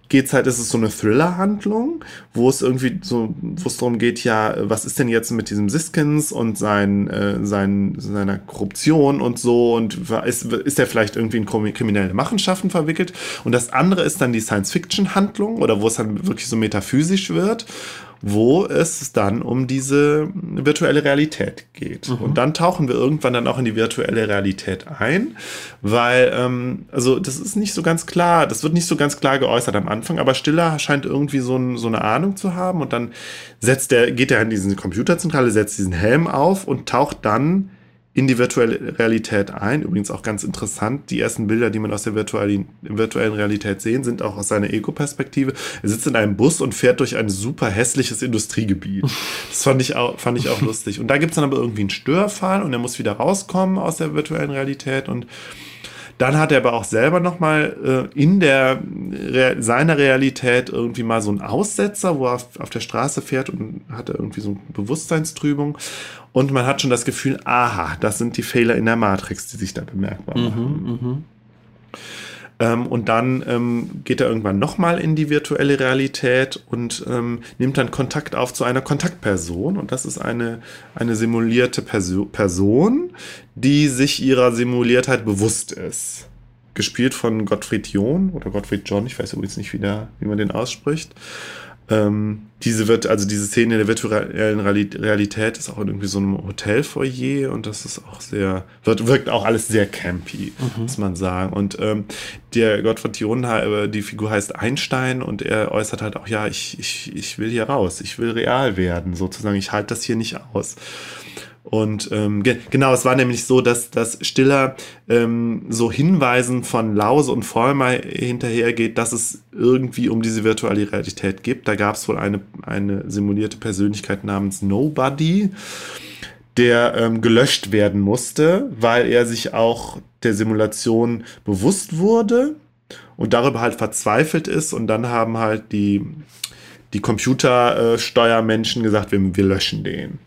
geht's halt, ist es so eine Thriller-Handlung, wo es irgendwie so, wo es darum geht, ja, was ist denn jetzt mit diesem Siskins und sein, äh, sein, seiner Korruption und so und ist, ist er vielleicht irgendwie in kriminelle Machenschaften verwickelt? Und das andere ist dann die Science-Fiction-Handlung oder wo es dann wirklich so metaphysisch wird wo es dann um diese virtuelle Realität geht. Mhm. Und dann tauchen wir irgendwann dann auch in die virtuelle Realität ein, weil, ähm, also das ist nicht so ganz klar, das wird nicht so ganz klar geäußert am Anfang, aber Stiller scheint irgendwie so, ein, so eine Ahnung zu haben und dann setzt er, geht er in diese Computerzentrale, setzt diesen Helm auf und taucht dann in die virtuelle Realität ein. Übrigens auch ganz interessant, die ersten Bilder, die man aus der virtuellen, virtuellen Realität sehen, sind auch aus seiner Ego-Perspektive. Er sitzt in einem Bus und fährt durch ein super hässliches Industriegebiet. Das fand ich auch, fand ich auch lustig. Und da gibt es dann aber irgendwie einen Störfall und er muss wieder rauskommen aus der virtuellen Realität und dann hat er aber auch selber nochmal äh, in der Re seiner Realität irgendwie mal so einen Aussetzer, wo er auf, auf der Straße fährt und hat irgendwie so eine Bewusstseinstrübung. Und man hat schon das Gefühl, aha, das sind die Fehler in der Matrix, die sich da bemerkbar machen. Mhm, mh. Ähm, und dann ähm, geht er irgendwann nochmal in die virtuelle Realität und ähm, nimmt dann Kontakt auf zu einer Kontaktperson. Und das ist eine, eine simulierte Perso Person, die sich ihrer Simuliertheit bewusst ist. Gespielt von Gottfried John oder Gottfried John, ich weiß übrigens nicht, wie, der, wie man den ausspricht. Ähm, diese wird, also diese Szene der virtuellen Realität ist auch in irgendwie so einem Hotelfoyer und das ist auch sehr, wird, wirkt auch alles sehr campy, mhm. muss man sagen. Und ähm, der Gottfried Dion, äh, die Figur heißt Einstein und er äußert halt auch, ja, ich, ich, ich will hier raus, ich will real werden, sozusagen, ich halte das hier nicht aus. Und ähm, ge genau, es war nämlich so, dass, dass Stiller ähm, so Hinweisen von Lause und Vollmer hinterhergeht, dass es irgendwie um diese virtuelle Realität gibt. Da gab es wohl eine, eine simulierte Persönlichkeit namens Nobody, der ähm, gelöscht werden musste, weil er sich auch der Simulation bewusst wurde und darüber halt verzweifelt ist. Und dann haben halt die, die Computersteuermenschen gesagt, wir, wir löschen den.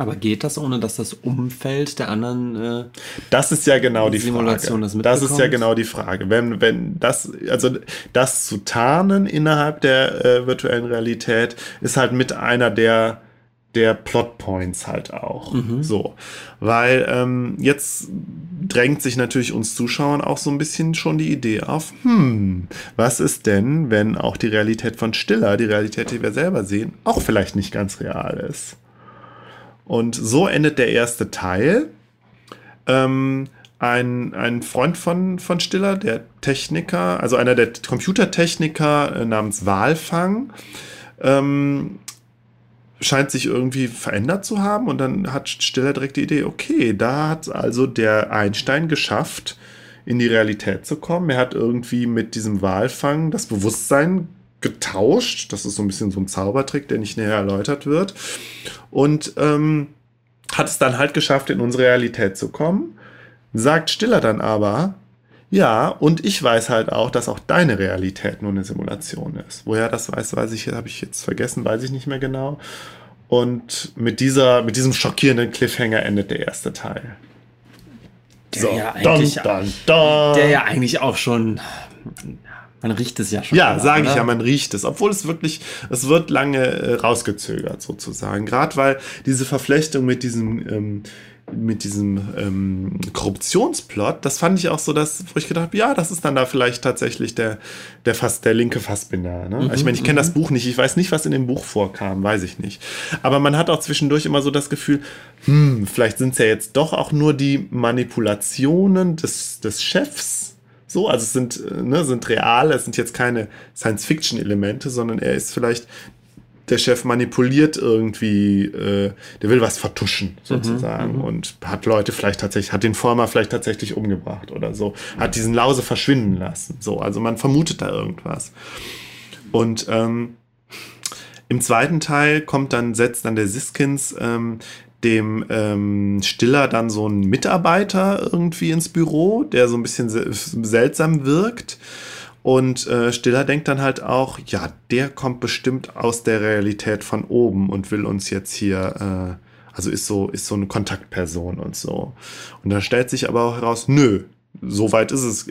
Aber geht das, ohne dass das Umfeld der anderen äh, Das ist ja genau die Simulation Frage. Das, das ist ja genau die Frage. Wenn, wenn das, also das zu tarnen innerhalb der äh, virtuellen Realität ist halt mit einer der der Plotpoints halt auch. Mhm. So. Weil ähm, jetzt drängt sich natürlich uns Zuschauern auch so ein bisschen schon die Idee auf, hm, was ist denn, wenn auch die Realität von Stiller, die Realität, die wir selber sehen, auch vielleicht nicht ganz real ist? Und so endet der erste Teil. Ähm, ein, ein Freund von, von Stiller, der Techniker, also einer der Computertechniker äh, namens Walfang, ähm, scheint sich irgendwie verändert zu haben. Und dann hat Stiller direkt die Idee, okay, da hat also der Einstein geschafft, in die Realität zu kommen. Er hat irgendwie mit diesem Walfang das Bewusstsein getauscht. Das ist so ein bisschen so ein Zaubertrick, der nicht näher erläutert wird. Und ähm, hat es dann halt geschafft, in unsere Realität zu kommen. Sagt Stiller dann aber, ja, und ich weiß halt auch, dass auch deine Realität nur eine Simulation ist. Woher das weiß, weiß ich, habe ich jetzt vergessen, weiß ich nicht mehr genau. Und mit dieser, mit diesem schockierenden Cliffhanger endet der erste Teil. Der so, ja eigentlich, dun, dun, dun. der ja eigentlich auch schon man riecht es ja schon. Ja, sage ich ja, man riecht es. Obwohl es wirklich, es wird lange äh, rausgezögert sozusagen. Gerade weil diese Verflechtung mit diesem, ähm, mit diesem ähm, Korruptionsplot, das fand ich auch so, dass, wo ich gedacht habe, ja, das ist dann da vielleicht tatsächlich der, der fast der linke Fassbinder. Ne? Mhm, ich meine, ich kenne das mhm. Buch nicht, ich weiß nicht, was in dem Buch vorkam, weiß ich nicht. Aber man hat auch zwischendurch immer so das Gefühl, hm, vielleicht sind es ja jetzt doch auch nur die Manipulationen des, des Chefs so, also es sind, äh, ne, sind real, es sind jetzt keine Science-Fiction-Elemente, sondern er ist vielleicht, der Chef manipuliert irgendwie, äh, der will was vertuschen, sozusagen. Mhm, und hat Leute vielleicht tatsächlich, hat den Former vielleicht tatsächlich umgebracht oder so, hat diesen Lause verschwinden lassen. So, also man vermutet da irgendwas. Und ähm, im zweiten Teil kommt dann, setzt dann der Siskins ähm, dem ähm, Stiller dann so ein Mitarbeiter irgendwie ins Büro, der so ein bisschen seltsam wirkt. Und äh, Stiller denkt dann halt auch, ja, der kommt bestimmt aus der Realität von oben und will uns jetzt hier, äh, also ist so, ist so eine Kontaktperson und so. Und da stellt sich aber auch heraus, nö, so weit ist es,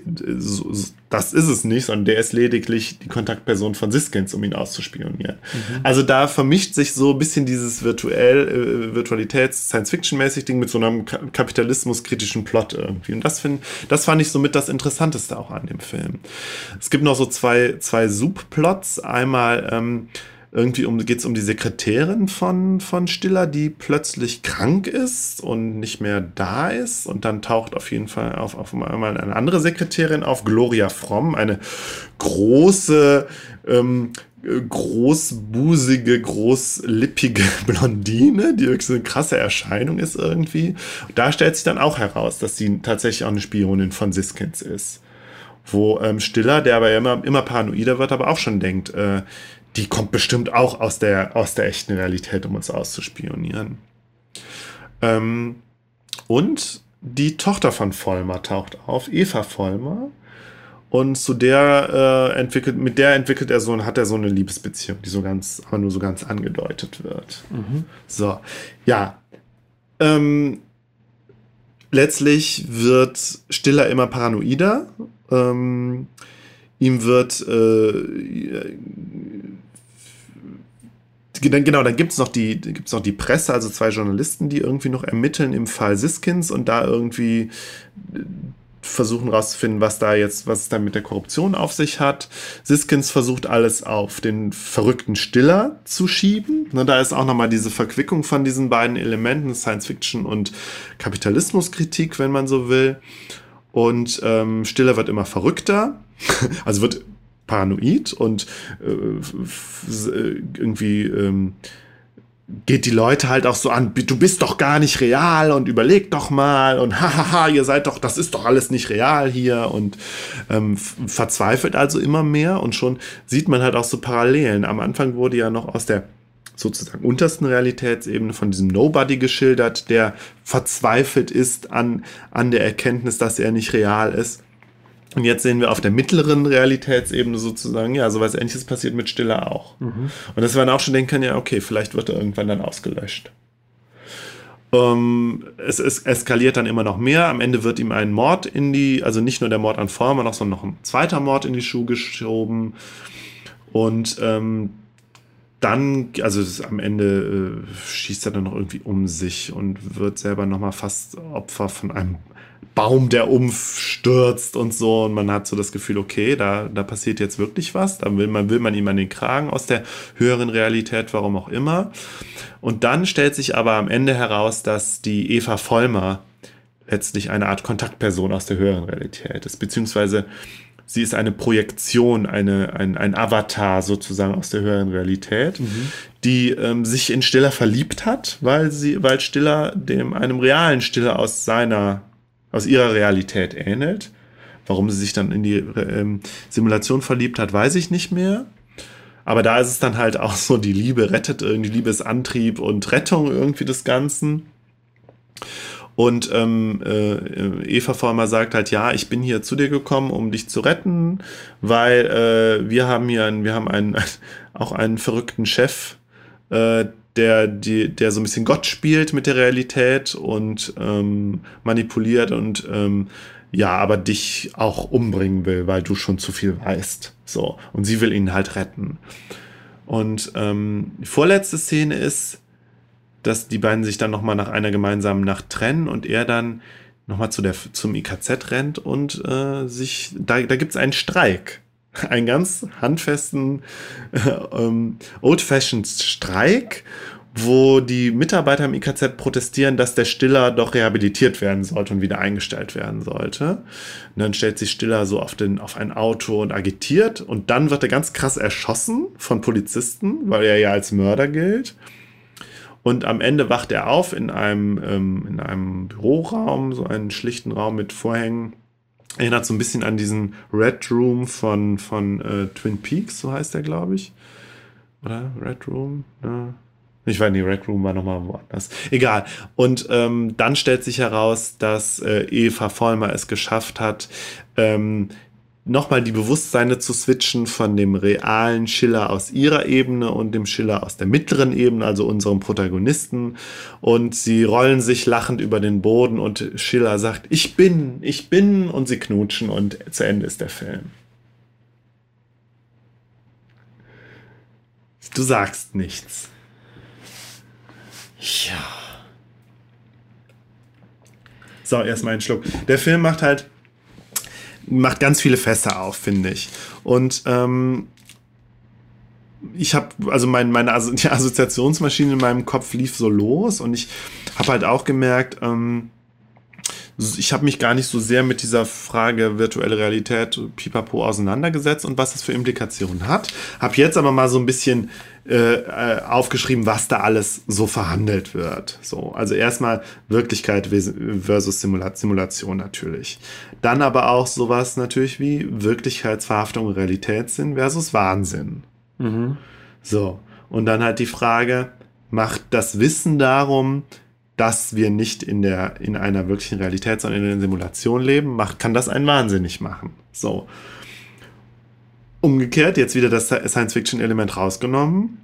das ist es nicht, sondern der ist lediglich die Kontaktperson von Siskins, um ihn auszuspionieren. Mhm. Also da vermischt sich so ein bisschen dieses virtuell, äh, Virtualitäts-Science-Fiction-mäßig Ding mit so einem kapitalismuskritischen Plot irgendwie. Und das, find, das fand ich somit das Interessanteste auch an dem Film. Es gibt noch so zwei, zwei Subplots. Einmal, ähm, irgendwie um, geht es um die Sekretärin von, von Stiller, die plötzlich krank ist und nicht mehr da ist. Und dann taucht auf jeden Fall auf, auf einmal eine andere Sekretärin auf, Gloria Fromm, eine große, ähm, großbusige, großlippige Blondine, die wirklich so eine krasse Erscheinung ist irgendwie. Und da stellt sich dann auch heraus, dass sie tatsächlich auch eine Spionin von Siskins ist. Wo ähm, Stiller, der aber immer, immer paranoider wird, aber auch schon denkt, äh, die kommt bestimmt auch aus der, aus der echten Realität, um uns auszuspionieren. Ähm, und die Tochter von Vollmer taucht auf, Eva Vollmer. Und zu der äh, entwickelt, mit der entwickelt er so, hat er so eine Liebesbeziehung, die so ganz, aber nur so ganz angedeutet wird. Mhm. So, ja. Ähm, letztlich wird Stiller immer paranoider. Ähm, ihm wird äh, genau, dann gibt es noch, die, gibt's noch die Presse, also zwei Journalisten, die irgendwie noch ermitteln im Fall Siskins und da irgendwie äh, versuchen rauszufinden, was da jetzt, was es da mit der Korruption auf sich hat. Siskins versucht alles auf den verrückten Stiller zu schieben. Ne, da ist auch nochmal diese Verquickung von diesen beiden Elementen, Science Fiction und Kapitalismuskritik, wenn man so will. Und ähm, Stiller wird immer verrückter, also wird paranoid und äh, irgendwie ähm, geht die Leute halt auch so an, du bist doch gar nicht real und überleg doch mal und hahaha, ihr seid doch, das ist doch alles nicht real hier und ähm, verzweifelt also immer mehr und schon sieht man halt auch so Parallelen. Am Anfang wurde ja noch aus der sozusagen untersten Realitätsebene von diesem Nobody geschildert, der verzweifelt ist an, an der Erkenntnis, dass er nicht real ist. Und jetzt sehen wir auf der mittleren Realitätsebene sozusagen, ja, sowas ähnliches passiert mit Stiller auch. Mhm. Und dass dann auch schon denken können, ja, okay, vielleicht wird er irgendwann dann ausgelöscht. Ähm, es, es, eskaliert dann immer noch mehr. Am Ende wird ihm ein Mord in die, also nicht nur der Mord an Former, sondern noch ein zweiter Mord in die Schuhe geschoben. Und ähm, dann, also am Ende äh, schießt er dann noch irgendwie um sich und wird selber nochmal fast Opfer von einem Baum, der umstürzt und so. Und man hat so das Gefühl, okay, da, da passiert jetzt wirklich was. Da will man, will man ihm an den Kragen aus der höheren Realität, warum auch immer. Und dann stellt sich aber am Ende heraus, dass die Eva Vollmer letztlich eine Art Kontaktperson aus der höheren Realität ist, beziehungsweise sie ist eine Projektion, eine, ein, ein Avatar sozusagen aus der höheren Realität, mhm. die ähm, sich in Stiller verliebt hat, weil sie, weil Stiller dem einem realen Stiller aus seiner aus ihrer Realität ähnelt. Warum sie sich dann in die ähm, Simulation verliebt hat, weiß ich nicht mehr. Aber da ist es dann halt auch so, die Liebe rettet irgendwie, Liebe ist Antrieb und Rettung irgendwie des Ganzen. Und ähm, äh, Eva Former sagt halt, ja, ich bin hier zu dir gekommen, um dich zu retten, weil äh, wir haben hier einen, wir haben einen, auch einen verrückten Chef, äh, der, die, der so ein bisschen Gott spielt mit der Realität und ähm, manipuliert und ähm, ja, aber dich auch umbringen will, weil du schon zu viel weißt. So. Und sie will ihn halt retten. Und ähm, die vorletzte Szene ist, dass die beiden sich dann nochmal nach einer gemeinsamen Nacht trennen und er dann nochmal zu zum IKZ rennt und äh, sich, da, da gibt es einen Streik einen ganz handfesten äh, ähm, Old-Fashioned Streik, wo die Mitarbeiter im IKZ protestieren, dass der Stiller doch rehabilitiert werden sollte und wieder eingestellt werden sollte. Und dann stellt sich Stiller so auf, den, auf ein Auto und agitiert und dann wird er ganz krass erschossen von Polizisten, weil er ja als Mörder gilt. Und am Ende wacht er auf in einem, ähm, in einem Büroraum, so einen schlichten Raum mit Vorhängen Erinnert so ein bisschen an diesen Red Room von, von äh, Twin Peaks, so heißt der, glaube ich. Oder? Red Room? Ja. Ich weiß nicht, Red Room war nochmal woanders. Egal. Und ähm, dann stellt sich heraus, dass äh, Eva Vollmer es geschafft hat, ähm, nochmal die Bewusstseine zu switchen von dem realen Schiller aus ihrer Ebene und dem Schiller aus der mittleren Ebene, also unserem Protagonisten. Und sie rollen sich lachend über den Boden und Schiller sagt, ich bin, ich bin, und sie knutschen und zu Ende ist der Film. Du sagst nichts. Ja. So, erstmal einen Schluck. Der Film macht halt, macht ganz viele Fässer auf, finde ich. Und ähm, ich habe, also mein, meine As die Assoziationsmaschine in meinem Kopf lief so los und ich habe halt auch gemerkt, ähm, ich habe mich gar nicht so sehr mit dieser Frage virtuelle Realität pipapo auseinandergesetzt und was das für Implikationen hat. Habe jetzt aber mal so ein bisschen äh, äh aufgeschrieben, was da alles so verhandelt wird. So, also erstmal Wirklichkeit versus Simulation natürlich. Dann aber auch sowas natürlich wie Wirklichkeitsverhaftung Realitätssinn versus Wahnsinn. Mhm. So, und dann halt die Frage, macht das Wissen darum, dass wir nicht in, der, in einer wirklichen Realität, sondern in einer Simulation leben, macht, kann das einen wahnsinnig machen. So. Umgekehrt, jetzt wieder das Science-Fiction-Element rausgenommen.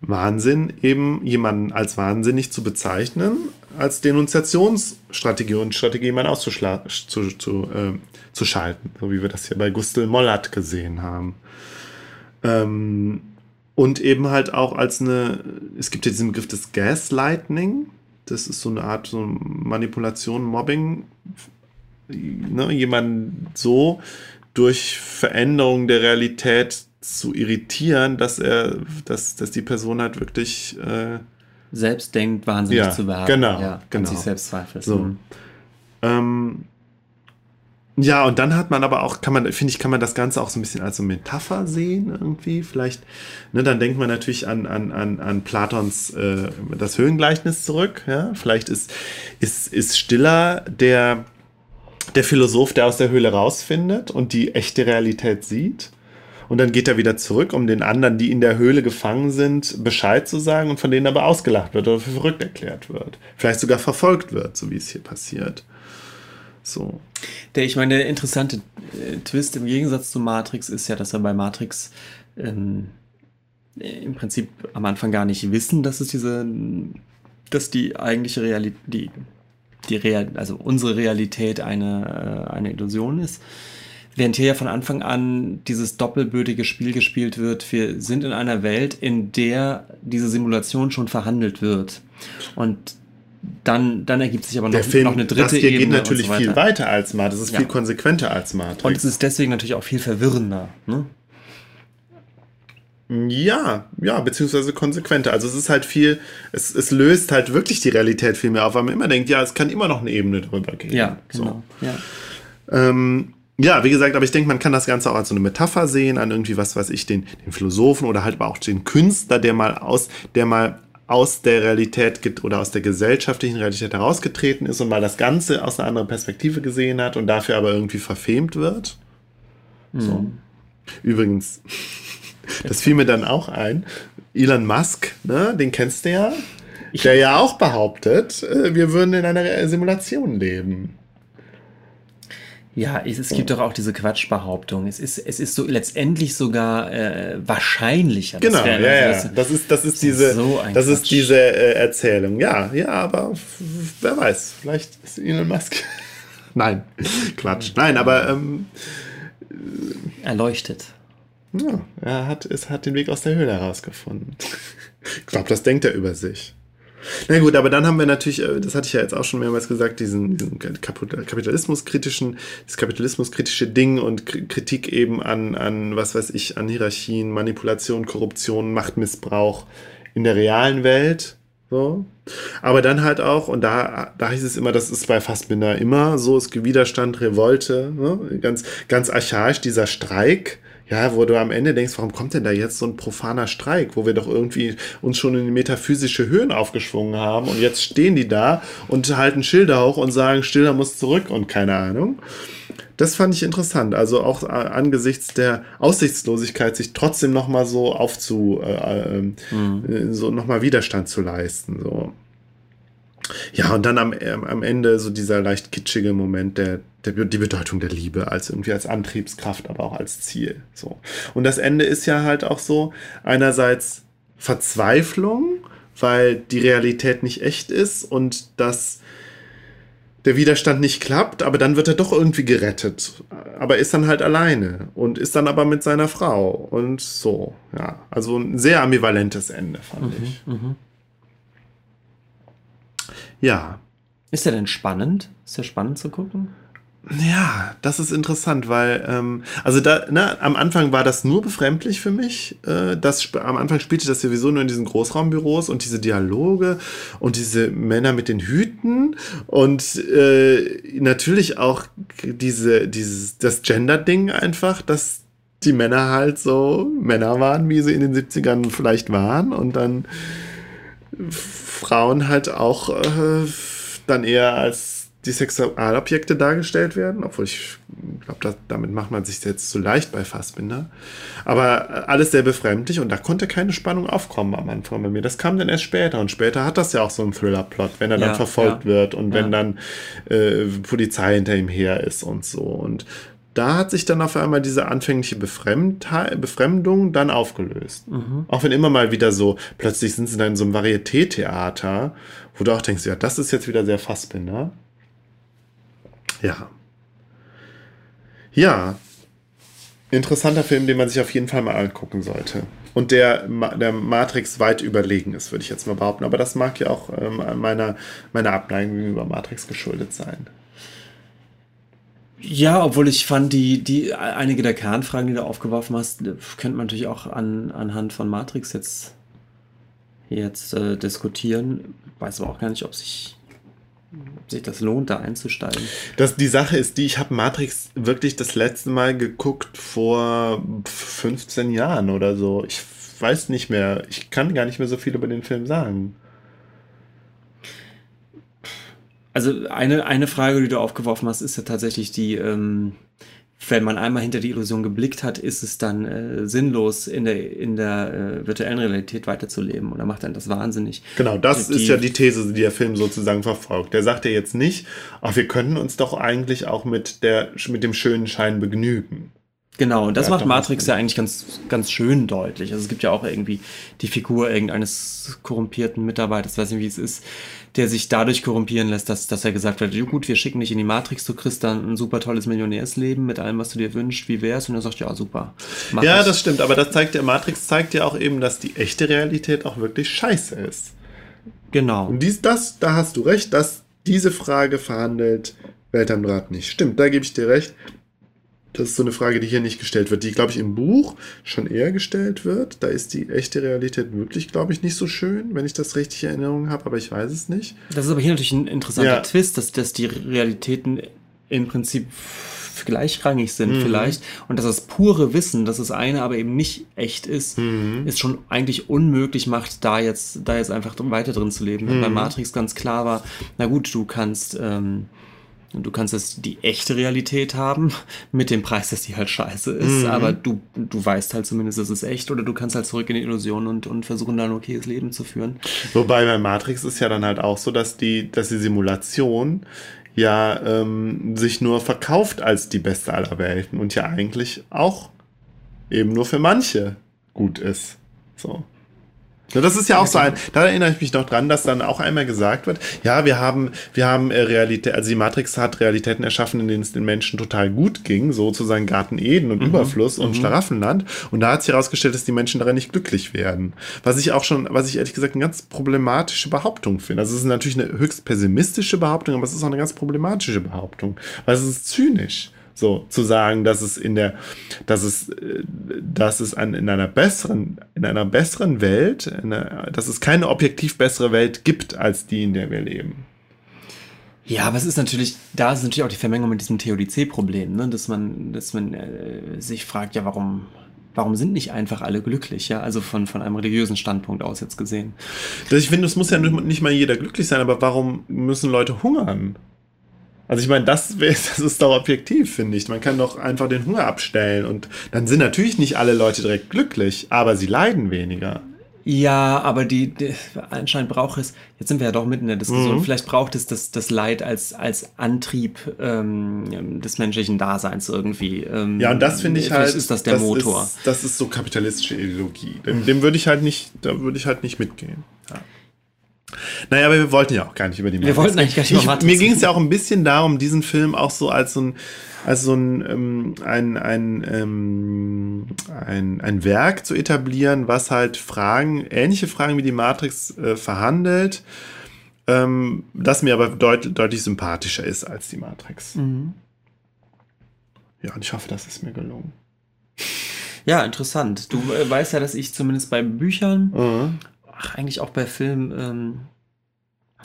Wahnsinn, eben jemanden als wahnsinnig zu bezeichnen, als Denunziationsstrategie und Strategie, jemanden auszuschalten, zu, zu, äh, zu so wie wir das hier bei Gustl Mollert gesehen haben. Ähm, und eben halt auch als eine, es gibt ja diesen Begriff des Gaslighting. Das ist so eine Art so Manipulation, Mobbing. Ne, jemanden so durch Veränderung der Realität zu irritieren, dass er, dass, dass die Person halt wirklich äh, selbst denkt, wahnsinnig ja, zu werden. Genau, ja, genau. sich selbst zweifelt. So. Mhm. Ähm, ja, und dann hat man aber auch, kann man, finde ich, kann man das Ganze auch so ein bisschen als so Metapher sehen irgendwie. Vielleicht, ne, dann denkt man natürlich an, an, an, an Platons äh, das Höhengleichnis zurück. Ja? Vielleicht ist, ist, ist Stiller der, der Philosoph, der aus der Höhle rausfindet und die echte Realität sieht. Und dann geht er wieder zurück, um den anderen, die in der Höhle gefangen sind, Bescheid zu sagen und von denen aber ausgelacht wird oder für verrückt erklärt wird. Vielleicht sogar verfolgt wird, so wie es hier passiert. So. Der, ich meine, der interessante äh, Twist im Gegensatz zu Matrix ist ja, dass er bei Matrix ähm, im Prinzip am Anfang gar nicht wissen, dass es diese, dass die eigentliche Realität, die, die Real, also unsere Realität eine, äh, eine Illusion ist. Während hier ja von Anfang an dieses doppelbödige Spiel gespielt wird, wir sind in einer Welt, in der diese Simulation schon verhandelt wird. Und dann, dann ergibt sich aber noch, Film, noch eine dritte das hier Ebene. geht natürlich so viel weiter als Matrix. Das ist Ja. viel konsequenter als Matrix. Und es ist deswegen natürlich auch viel verwirrender. Ne? Ja, ja, beziehungsweise konsequenter. Also es ist halt viel, es, es löst halt wirklich die Realität viel mehr auf, weil man immer denkt, ja, es kann immer noch eine Ebene drüber gehen. Ja, genau. Ja. Ähm, ja, wie gesagt, aber ich denke, man kann das Ganze auch als so eine Metapher sehen, an irgendwie, was weiß ich, den, den Philosophen oder halt aber auch den Künstler, der mal aus, der mal aus der Realität oder aus der gesellschaftlichen Realität herausgetreten ist und mal das Ganze aus einer anderen Perspektive gesehen hat und dafür aber irgendwie verfemt wird. So. Übrigens, das fiel mir dann auch ein. Elon Musk, ne, den kennst du ja, der ja auch behauptet, äh, wir würden in einer Simulation leben. Ja, es, es gibt doch auch diese Quatschbehauptung. Es ist, es ist so letztendlich sogar äh, wahrscheinlicher. Genau, ja, ja. dass- Das ist, das ist diese, so das ist diese äh, Erzählung. Ja, ja, aber wer weiß, vielleicht ist Elon Musk. Nein, Quatsch. Nein, aber ähm, erleuchtet. ja, er hat, es hat den Weg aus der Höhle herausgefunden. Ich glaube, das denkt er über sich. Na gut, aber dann haben wir natürlich, äh, das hatte ich ja jetzt auch schon mehrmals gesagt, diesen, diesen Kapit- kapitalismuskritischen, das kapitalismuskritische Ding und Kritik eben an, an, was weiß ich, an Hierarchien, Manipulation, Korruption, Machtmissbrauch in der realen Welt. So. Aber dann halt auch, und da, da hieß es immer, das ist bei Fassbinder immer so, es Widerstand, Revolte, ne? ganz, ganz archaisch, dieser Streik, ja, wo du am Ende denkst, warum kommt denn da jetzt so ein profaner Streik, wo wir doch irgendwie uns schon in metaphysische Höhen aufgeschwungen haben und jetzt stehen die da und halten Schilder hoch und sagen, Stiller muss zurück und keine Ahnung. Das fand ich interessant. Also auch äh, angesichts der Aussichtslosigkeit, sich trotzdem noch mal so aufzu, äh, ähm, äh, so noch mal Widerstand zu leisten. So. Ja, und dann am, ähm, am Ende so dieser leicht kitschige Moment der, der, die Bedeutung der Liebe als irgendwie als Antriebskraft, aber auch als Ziel. So. Und das Ende ist ja halt auch so einerseits Verzweiflung, weil die Realität nicht echt ist und dass der Widerstand nicht klappt, aber dann wird er doch irgendwie gerettet. Aber ist dann halt alleine und ist dann aber mit seiner Frau und so. Ja, also ein sehr ambivalentes Ende, fand mhm, ich. Mhm. Ja. Ist der denn spannend? Ist der spannend zu gucken? Ja, das ist interessant, weil, ähm, also da, ne, am Anfang war das nur befremdlich für mich. Äh, das, am Anfang spielte das sowieso nur in diesen Großraumbüros und diese Dialoge und diese Männer mit den Hüten und äh, natürlich auch diese, dieses, das Gender-Ding einfach, dass die Männer halt so Männer waren, wie sie in den 70ern vielleicht waren und dann Frauen halt auch äh, dann eher als die Sexualobjekte dargestellt werden, obwohl ich glaube, damit macht man sich jetzt zu leicht bei Fassbinder. Aber alles sehr befremdlich und da konnte keine Spannung aufkommen am Anfang bei mir. Das kam dann erst später und später hat das ja auch so einen Thriller-Plot, wenn er ja, dann verfolgt ja. wird und ja. wenn dann äh, Polizei hinter ihm her ist und so. Und da hat sich dann auf einmal diese anfängliche Befremdung dann aufgelöst. Mhm. Auch wenn immer mal wieder so, plötzlich sind sie dann in so einem Varieté-Theater, wo du auch denkst, ja, das ist jetzt wieder sehr Fassbinder. Ja. Ja. Interessanter Film, den man sich auf jeden Fall mal angucken sollte. Und der, der Matrix weit überlegen ist, würde ich jetzt mal behaupten. Aber das mag ja auch ähm, meiner, meiner Abneigung gegenüber Matrix geschuldet sein. Ja, obwohl ich fand, die, die einige der Kernfragen, die du aufgeworfen hast, könnte man natürlich auch an, anhand von Matrix jetzt, jetzt äh, diskutieren. Weiß aber auch gar nicht, ob sich sich das lohnt, da einzusteigen. Das, die Sache ist die, ich habe Matrix wirklich das letzte Mal geguckt vor 15 Jahren oder so. Ich weiß nicht mehr, ich kann gar nicht mehr so viel über den Film sagen. Also eine, eine Frage, die du aufgeworfen hast, ist ja tatsächlich die, ähm, wenn man einmal hinter die Illusion geblickt hat, ist es dann äh, sinnlos, in der, in der äh, virtuellen Realität weiterzuleben oder macht dann das wahnsinnig? Genau, das die, ist ja die These, die der Film sozusagen verfolgt. Der sagt ja jetzt nicht, ach, wir könnten uns doch eigentlich auch mit, der, mit dem schönen Schein begnügen. Genau, und das macht Matrix ja eigentlich ganz, ganz schön deutlich. Also es gibt ja auch irgendwie die Figur irgendeines korrumpierten Mitarbeiters, weiß nicht, wie es ist, der sich dadurch korrumpieren lässt, dass, dass er gesagt hat, gut, wir schicken dich in die Matrix, du kriegst dann ein super tolles Millionärsleben mit allem, was du dir wünschst, wie wär's? Und er sagt, ja, super. ja, ich. das stimmt, aber das zeigt ja, Matrix zeigt ja auch eben, dass die echte Realität auch wirklich scheiße ist. Genau. Und dies, das, da hast du recht, dass diese Frage verhandelt Welthamrat nicht. Stimmt, da gebe ich dir recht. Das ist so eine Frage, die hier nicht gestellt wird, die, glaube ich, im Buch schon eher gestellt wird. Da ist die echte Realität wirklich, glaube ich, nicht so schön, wenn ich das richtig in Erinnerung habe, aber ich weiß es nicht. Das ist aber hier natürlich ein interessanter ja. Twist, dass, dass die Realitäten im Prinzip gleichrangig sind mhm. vielleicht und dass das pure Wissen, dass das eine aber eben nicht echt ist, mhm. ist schon eigentlich unmöglich macht, da jetzt da jetzt einfach weiter drin zu leben. Mhm. Bei Matrix ganz klar war, na gut, du kannst ähm, und du kannst jetzt die echte Realität haben, mit dem Preis, dass die halt scheiße ist, mhm. aber du, du weißt halt zumindest, es ist echt, oder du kannst halt zurück in die Illusion und, und versuchen, dann ein okayes Leben zu führen. Wobei bei Matrix ist ja dann halt auch so, dass die, dass die Simulation ja ähm, sich nur verkauft als die beste aller Welten und ja eigentlich auch eben nur für manche gut ist. So. Ja, das ist ja auch so ein, da erinnere ich mich noch dran, dass dann auch einmal gesagt wird, ja, wir haben, wir haben äh, Realität, also die Matrix hat Realitäten erschaffen, in denen es den Menschen total gut ging, sozusagen Garten Eden und mhm. Überfluss und mhm. Schlaraffenland. Und da hat sich herausgestellt, dass die Menschen darin nicht glücklich werden. Was ich auch schon, was ich ehrlich gesagt eine ganz problematische Behauptung finde. Also es ist natürlich eine höchst pessimistische Behauptung, aber es ist auch eine ganz problematische Behauptung, weil es ist zynisch. So, zu sagen, dass es in der, dass es, äh, dass es an, in einer besseren, in einer besseren Welt, einer, dass es keine objektiv bessere Welt gibt als die, in der wir leben. Ja, aber es ist natürlich, da ist natürlich auch die Vermengung mit diesem TODC-Problem, ne? dass man, dass man äh, sich fragt, ja, warum, warum sind nicht einfach alle glücklich, ja? Also von, von einem religiösen Standpunkt aus jetzt gesehen. Ich finde, es muss ja nicht mal jeder glücklich sein, aber warum müssen Leute hungern? Also ich meine, das, das ist doch objektiv, finde ich. Man kann doch einfach den Hunger abstellen und dann sind natürlich nicht alle Leute direkt glücklich, aber sie leiden weniger. Ja, aber die, die anscheinend braucht es, jetzt sind wir ja doch mitten in der Diskussion, Mhm. vielleicht braucht es das, das Leid als, als Antrieb ähm, des menschlichen Daseins irgendwie. Ähm, Ja, und das finde ich halt. ist das der Motor. Ist, das ist so kapitalistische Ideologie. Dem, dem würde ich halt nicht, da würde ich halt nicht mitgehen. Ja. Naja, aber wir wollten ja auch gar nicht über die Wir wollten eigentlich gar nicht über Matrix Mir ging es ja auch ein bisschen darum, diesen Film auch so als so ein, als so ein, ähm, ein, ein, ähm, ein, ein Werk zu etablieren, was halt Fragen, ähnliche Fragen wie die Matrix äh, verhandelt, ähm, das mir aber deut deutlich sympathischer ist als die Matrix. Mhm. Ja, und ich hoffe, das ist mir gelungen. Ja, interessant. Du äh, weißt ja, dass ich zumindest bei Büchern, Mhm. Ach, eigentlich auch bei Filmen, ähm,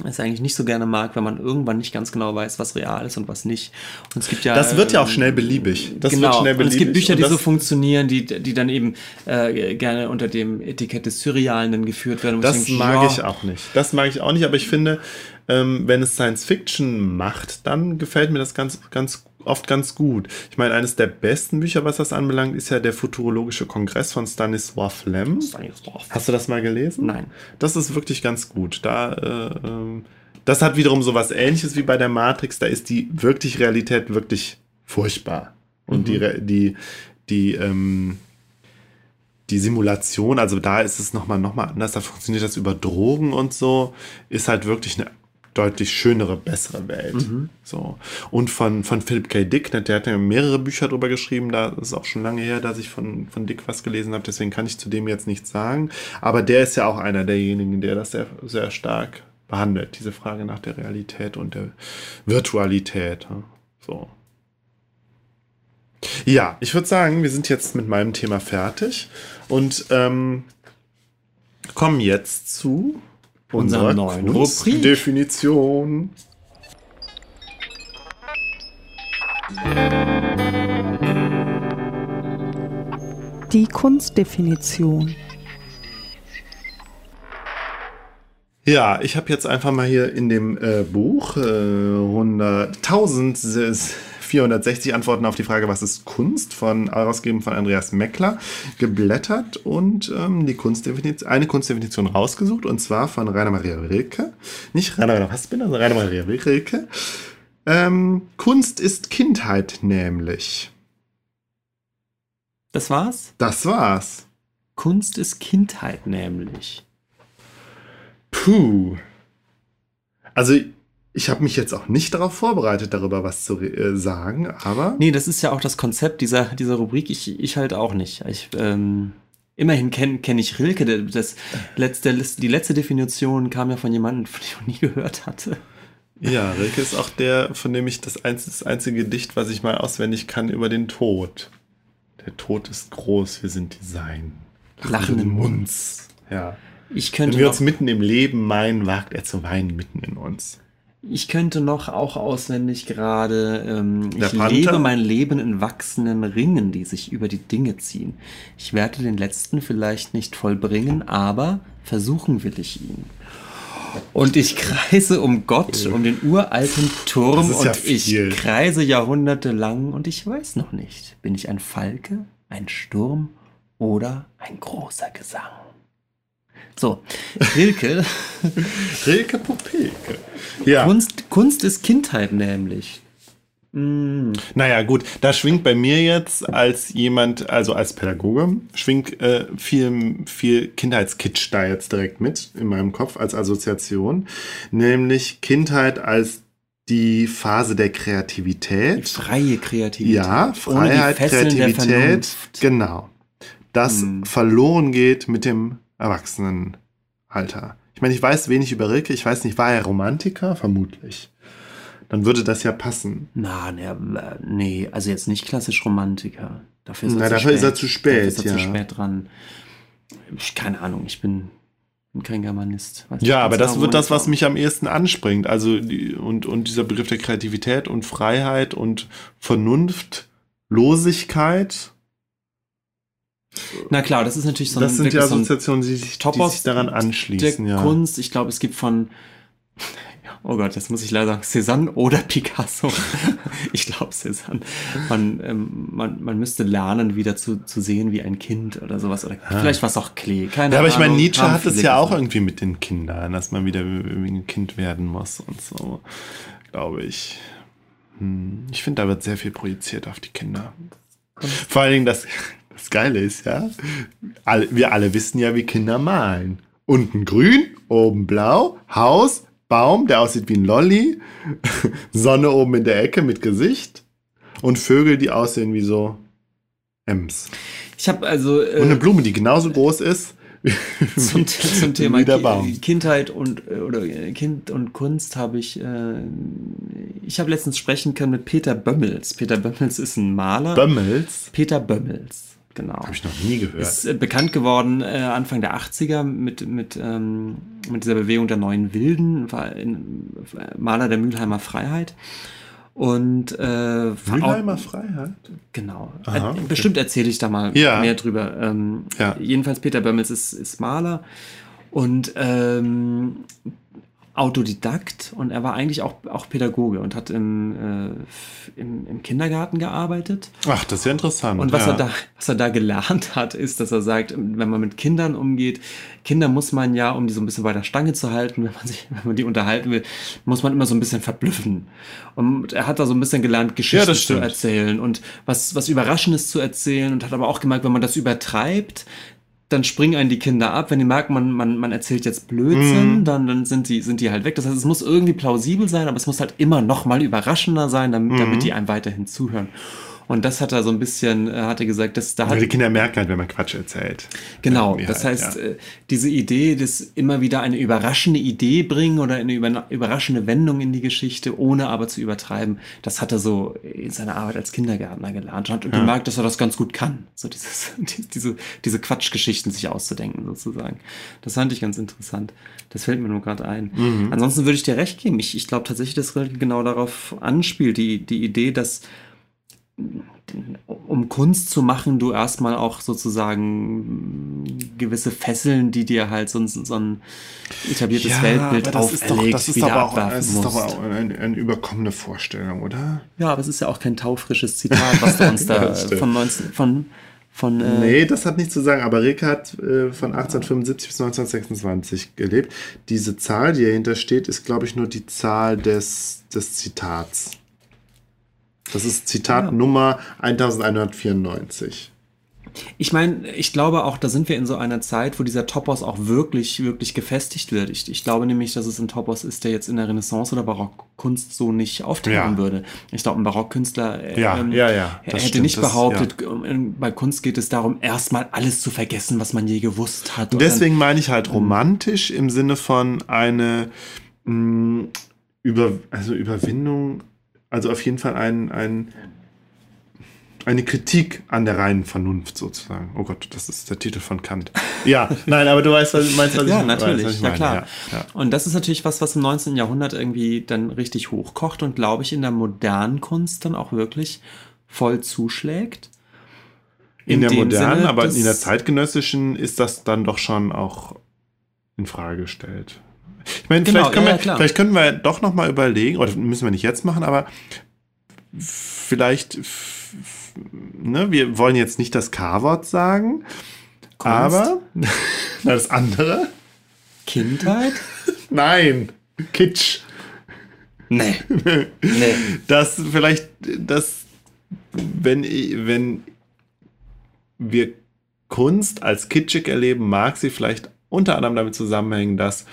es eigentlich nicht so gerne mag, wenn man irgendwann nicht ganz genau weiß, was real ist und was nicht. Und es gibt ja. Das wird ja auch ähm, schnell beliebig. Das genau. wird schnell Und es gibt beliebig. Bücher, die so funktionieren, die, die dann eben äh, gerne unter dem Etikett des Surrealen dann geführt werden. Das denke, mag ja, ich auch nicht. Das mag ich auch nicht, aber ich finde, ähm, wenn es Science Fiction macht, dann gefällt mir das ganz, ganz oft ganz gut. Ich meine, eines der besten Bücher, was das anbelangt, ist ja der Futurologische Kongress von Stanislaw Lem. Hast du das mal gelesen? Nein. Das ist wirklich ganz gut. Da, äh, ähm, das hat wiederum so was ähnliches wie bei der Matrix. Da ist die wirklich Realität wirklich furchtbar. Und Mhm. die, die, die, ähm, die Simulation, also da ist es nochmal noch mal anders, da funktioniert das über Drogen und so, ist halt wirklich eine deutlich schönere, bessere Welt. Mhm. So. Und von, von Philip K. Dick, ne, der hat ja mehrere Bücher drüber geschrieben, da ist auch schon lange her, dass ich von, von Dick was gelesen habe, deswegen kann ich zu dem jetzt nichts sagen. Aber der ist ja auch einer derjenigen, der das sehr, sehr stark behandelt, diese Frage nach der Realität und der Virtualität. ne? So. Ja, ich würde sagen, wir sind jetzt mit meinem Thema fertig und ähm, kommen jetzt zu Unserer neuen Rubrik. Definition. Die Kunstdefinition. Ja, ich habe jetzt einfach mal hier in dem äh, Buch äh, 100, 1460 Antworten auf die Frage, was ist Kunst, von herausgegeben von Andreas Meckler, geblättert und ähm, die Kunstdefinition, eine Kunstdefinition rausgesucht, und zwar von Rainer Maria Rilke. Nicht Rainer Maria Fassbinder, sondern Rainer Maria Rilke. Ähm, Kunst ist Kindheit nämlich. Das war's? Das war's. Kunst ist Kindheit nämlich. Puh. Also, ich habe mich jetzt auch nicht darauf vorbereitet, darüber was zu äh, sagen, aber. Nee, das ist ja auch das Konzept dieser, dieser Rubrik. Ich, ich halt auch nicht. Ich, ähm, immerhin kenne kenn ich Rilke. Der- Das letzte, die letzte Definition kam ja von jemandem, von dem ich noch nie gehört hatte. Ja, Rilke ist auch der, von dem ich das, einz das einzige Gedicht, was ich mal auswendig kann, über den Tod. Der Tod ist groß, wir sind die Sein. Lachenden Munds. Ja. Ich Wenn könnte, wir noch, uns mitten im Leben meinen, wagt er zu weinen mitten in uns. Ich könnte noch auch auswendig gerade, ähm, ich Panther? lebe mein Leben in wachsenden Ringen, die sich über die Dinge ziehen. Ich werde den letzten vielleicht nicht vollbringen, aber versuchen will ich ihn. Und ich kreise um Gott, um den uralten Turm ist ja und ich kreise jahrhundertelang und ich weiß noch nicht, bin ich ein Falke, ein Sturm oder ein großer Gesang. So, Rilke, Rilke Popelke. Ja. Kunst, Kunst ist Kindheit nämlich. Mm, Naja, gut, da schwingt bei mir jetzt als jemand, also als Pädagoge, schwingt äh, viel, viel Kindheitskitsch da jetzt direkt mit in meinem Kopf als Assoziation. Nämlich Kindheit als die Phase der die Kreativität. freie Kreativität. Ja, die Freiheit, Kreativität. Genau. Das Hm. verloren geht mit dem Erwachsenenalter. Ich meine, ich weiß wenig über Rilke. Ich weiß nicht, war er Romantiker? Vermutlich. Dann würde das ja passen. Na, ne, nee, also jetzt nicht klassisch Romantiker. Dafür ist er, Na, zu, dafür spät. ist er zu spät, Dafür ist er ja. zu spät dran. Ich, keine Ahnung, ich bin, bin kein Germanist. Weiß Ja, aber das genau, wird das, was mich am ehersten anspringt. Also und, und dieser Begriff der Kreativität und Freiheit und Vernunftlosigkeit. Na klar, das ist natürlich so ein, das sind ein Assoziationen, die sich, Top die sich daran der anschließen. Ja. Kunst. Ich glaube, es gibt von, oh Gott, jetzt muss ich leider sagen, Cézanne oder Picasso. ich glaube Cézanne. Man, ähm, man, man müsste lernen, wieder zu, zu sehen wie ein Kind oder sowas. Oder Ah. vielleicht was auch Klee. Keine Ja, aber ich meine, Ahnung. Nietzsche Haben hat es ja auch irgendwie mit den Kindern, dass man wieder irgendwie ein Kind werden muss und so, glaube ich. Hm, Ich finde, da wird sehr viel projiziert auf die Kinder. Vor allen Dingen, das, das Geile ist ja, wir alle wissen ja, wie Kinder malen. Unten grün, oben blau, Haus, Baum, der aussieht wie ein Lolli, Sonne oben in der Ecke mit Gesicht und Vögel, die aussehen wie so Ems. Ich habe also äh, Und eine Blume, die genauso groß ist. zum, zum Thema Wie der Ki- Baum. Kindheit und äh, oder äh, Kind und Kunst habe ich äh, ich habe letztens sprechen können mit Peter Bömmels. Peter Bömmels ist ein Maler. Bömmels. Peter Bömmels, genau. Habe ich noch nie gehört. Ist äh, bekannt geworden äh, Anfang der 80er mit, mit, ähm, mit dieser Bewegung der neuen Wilden, war ein äh, Maler der Mülheimer Freiheit. Und äh, Mülheimer Freiheit? Genau. Aha, Äh, okay. Bestimmt erzähle ich da mal Ja. mehr drüber. Ähm, Ja. Jedenfalls Peter Bömmels ist, ist Maler und ähm, Autodidakt und er war eigentlich auch, auch Pädagoge und hat im, äh, im, im Kindergarten gearbeitet. Ach, das ist ja interessant. Und was, ja. er da, was er da gelernt hat, ist, dass er sagt, wenn man mit Kindern umgeht, Kinder muss man ja, um die so ein bisschen bei der Stange zu halten, wenn man sich, wenn man die unterhalten will, muss man immer so ein bisschen verblüffen. Und er hat da so ein bisschen gelernt, Geschichten das zu erzählen und was, was Überraschendes zu erzählen und hat aber auch gemerkt, wenn man das übertreibt, dann springen einen die Kinder ab. Wenn die merken, man, man, man erzählt jetzt Blödsinn, Mhm. dann, dann sind, die, sind die halt weg. Das heißt, es muss irgendwie plausibel sein, aber es muss halt immer noch mal überraschender sein, damit, Mhm. damit die einem weiterhin zuhören. Und das hat er so ein bisschen, äh, hat er gesagt, dass da Weil hat, die Kinder merken halt, wenn man Quatsch erzählt. genau, das halt, heißt, ja. äh, diese Idee, das immer wieder eine überraschende Idee bringen oder eine über, überraschende Wendung in die Geschichte, ohne aber zu übertreiben, das hat er so in seiner Arbeit als Kindergärtner gelernt und hat gemerkt, dass er das ganz gut kann. So dieses, die- diese, diese Quatschgeschichten sich auszudenken, sozusagen. Das fand ich ganz interessant. Das fällt mir nur gerade ein. Mhm. Ansonsten würde ich dir recht geben. Ich, ich glaube tatsächlich, dass Rilke genau darauf anspielt, die, die Idee, dass um Kunst zu machen, du erstmal auch sozusagen gewisse Fesseln, die dir halt so, ein- so ein etabliertes Weltbild aber das ist doch, auferlegt, das ist wieder auch, das ist doch auch eine, eine überkommene Vorstellung, oder? Ja, aber es ist ja auch kein taufrisches Zitat, was du uns da von 19, von, von äh, Nee, das hat nichts zu sagen, aber Rilke hat äh, von 1875 bis 1926 gelebt. Diese Zahl, die dahinter steht, ist, glaube ich, nur die Zahl des, des Zitats. Das ist Zitat Ja. Nummer 1194. Ich meine, ich glaube auch, da sind wir in so einer Zeit, wo dieser Topos auch wirklich, wirklich gefestigt wird. Ich, ich glaube nämlich, dass es ein Topos ist, der jetzt in der Renaissance oder Barockkunst so nicht auftauchen Ja. würde. Ich glaube, ein Barockkünstler äh, Ja, ja, ja, das hätte stimmt, nicht das- behauptet, ähm, bei Kunst geht es darum, erstmal alles zu vergessen, was man je gewusst hat. Und deswegen meine ich halt romantisch im Sinne von eine mh, über, also Überwindung, also auf jeden Fall ein, ein, eine Kritik an der reinen Vernunft sozusagen. Oh Gott, das ist der Titel von Kant. Ja, nein, aber du weißt, was, meinst, was ja, ich natürlich, weiß, was ich ja klar. Ja, ja. Und das ist natürlich was, was im 19. Jahrhundert irgendwie dann richtig hochkocht und glaube ich in der modernen Kunst dann auch wirklich voll zuschlägt. In, der dem modernen, Sinne, aber in der zeitgenössischen ist das dann doch schon auch in Frage gestellt. Ich meine, Genau, vielleicht, können ja, ja, wir, klar. vielleicht können wir doch noch mal überlegen, oder müssen wir nicht jetzt machen, aber vielleicht, ne, wir wollen jetzt nicht das K-Wort sagen, Kunst, aber das andere? Kindheit? Nein, Kitsch. Nee. nee. dass vielleicht, dass wenn, wenn wir Kunst als kitschig erleben, mag sie vielleicht unter anderem damit zusammenhängen, dass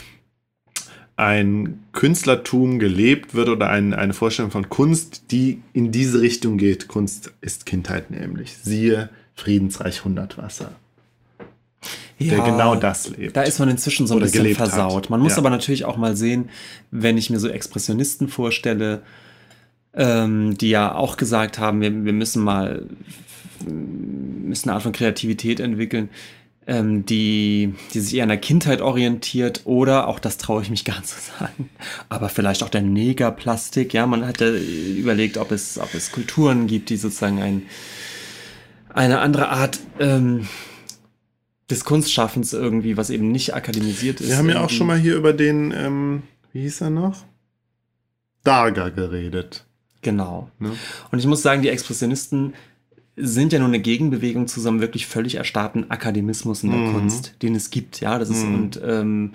ein Künstlertum gelebt wird oder ein, eine Vorstellung von Kunst, die in diese Richtung geht. Kunst ist Kindheit nämlich. Siehe Friedensreich Hundertwasser, der Ja, genau das lebt. Da ist man inzwischen so ein bisschen gelebt hat. versaut. Man muss Ja. aber natürlich auch mal sehen, wenn ich mir so Expressionisten vorstelle, ähm, die ja auch gesagt haben, wir, wir müssen mal müssen eine Art von Kreativität entwickeln, ähm, die, die sich eher an der Kindheit orientiert oder, auch das traue ich mich gar nicht zu sagen, aber vielleicht auch der Negerplastik. Ja, man hat ja überlegt, ob es, ob es Kulturen gibt, die sozusagen ein, eine andere Art ähm, des Kunstschaffens irgendwie, was eben nicht akademisiert ist. Wir haben ja auch schon mal hier über den, ähm, wie hieß er noch? Darger geredet. Genau. Ne? Und ich muss sagen, die Expressionisten sind ja nur eine Gegenbewegung zu so einem wirklich völlig erstarrten Akademismus in der Mhm. Kunst, den es gibt. Ja, das ist Mhm. und ähm,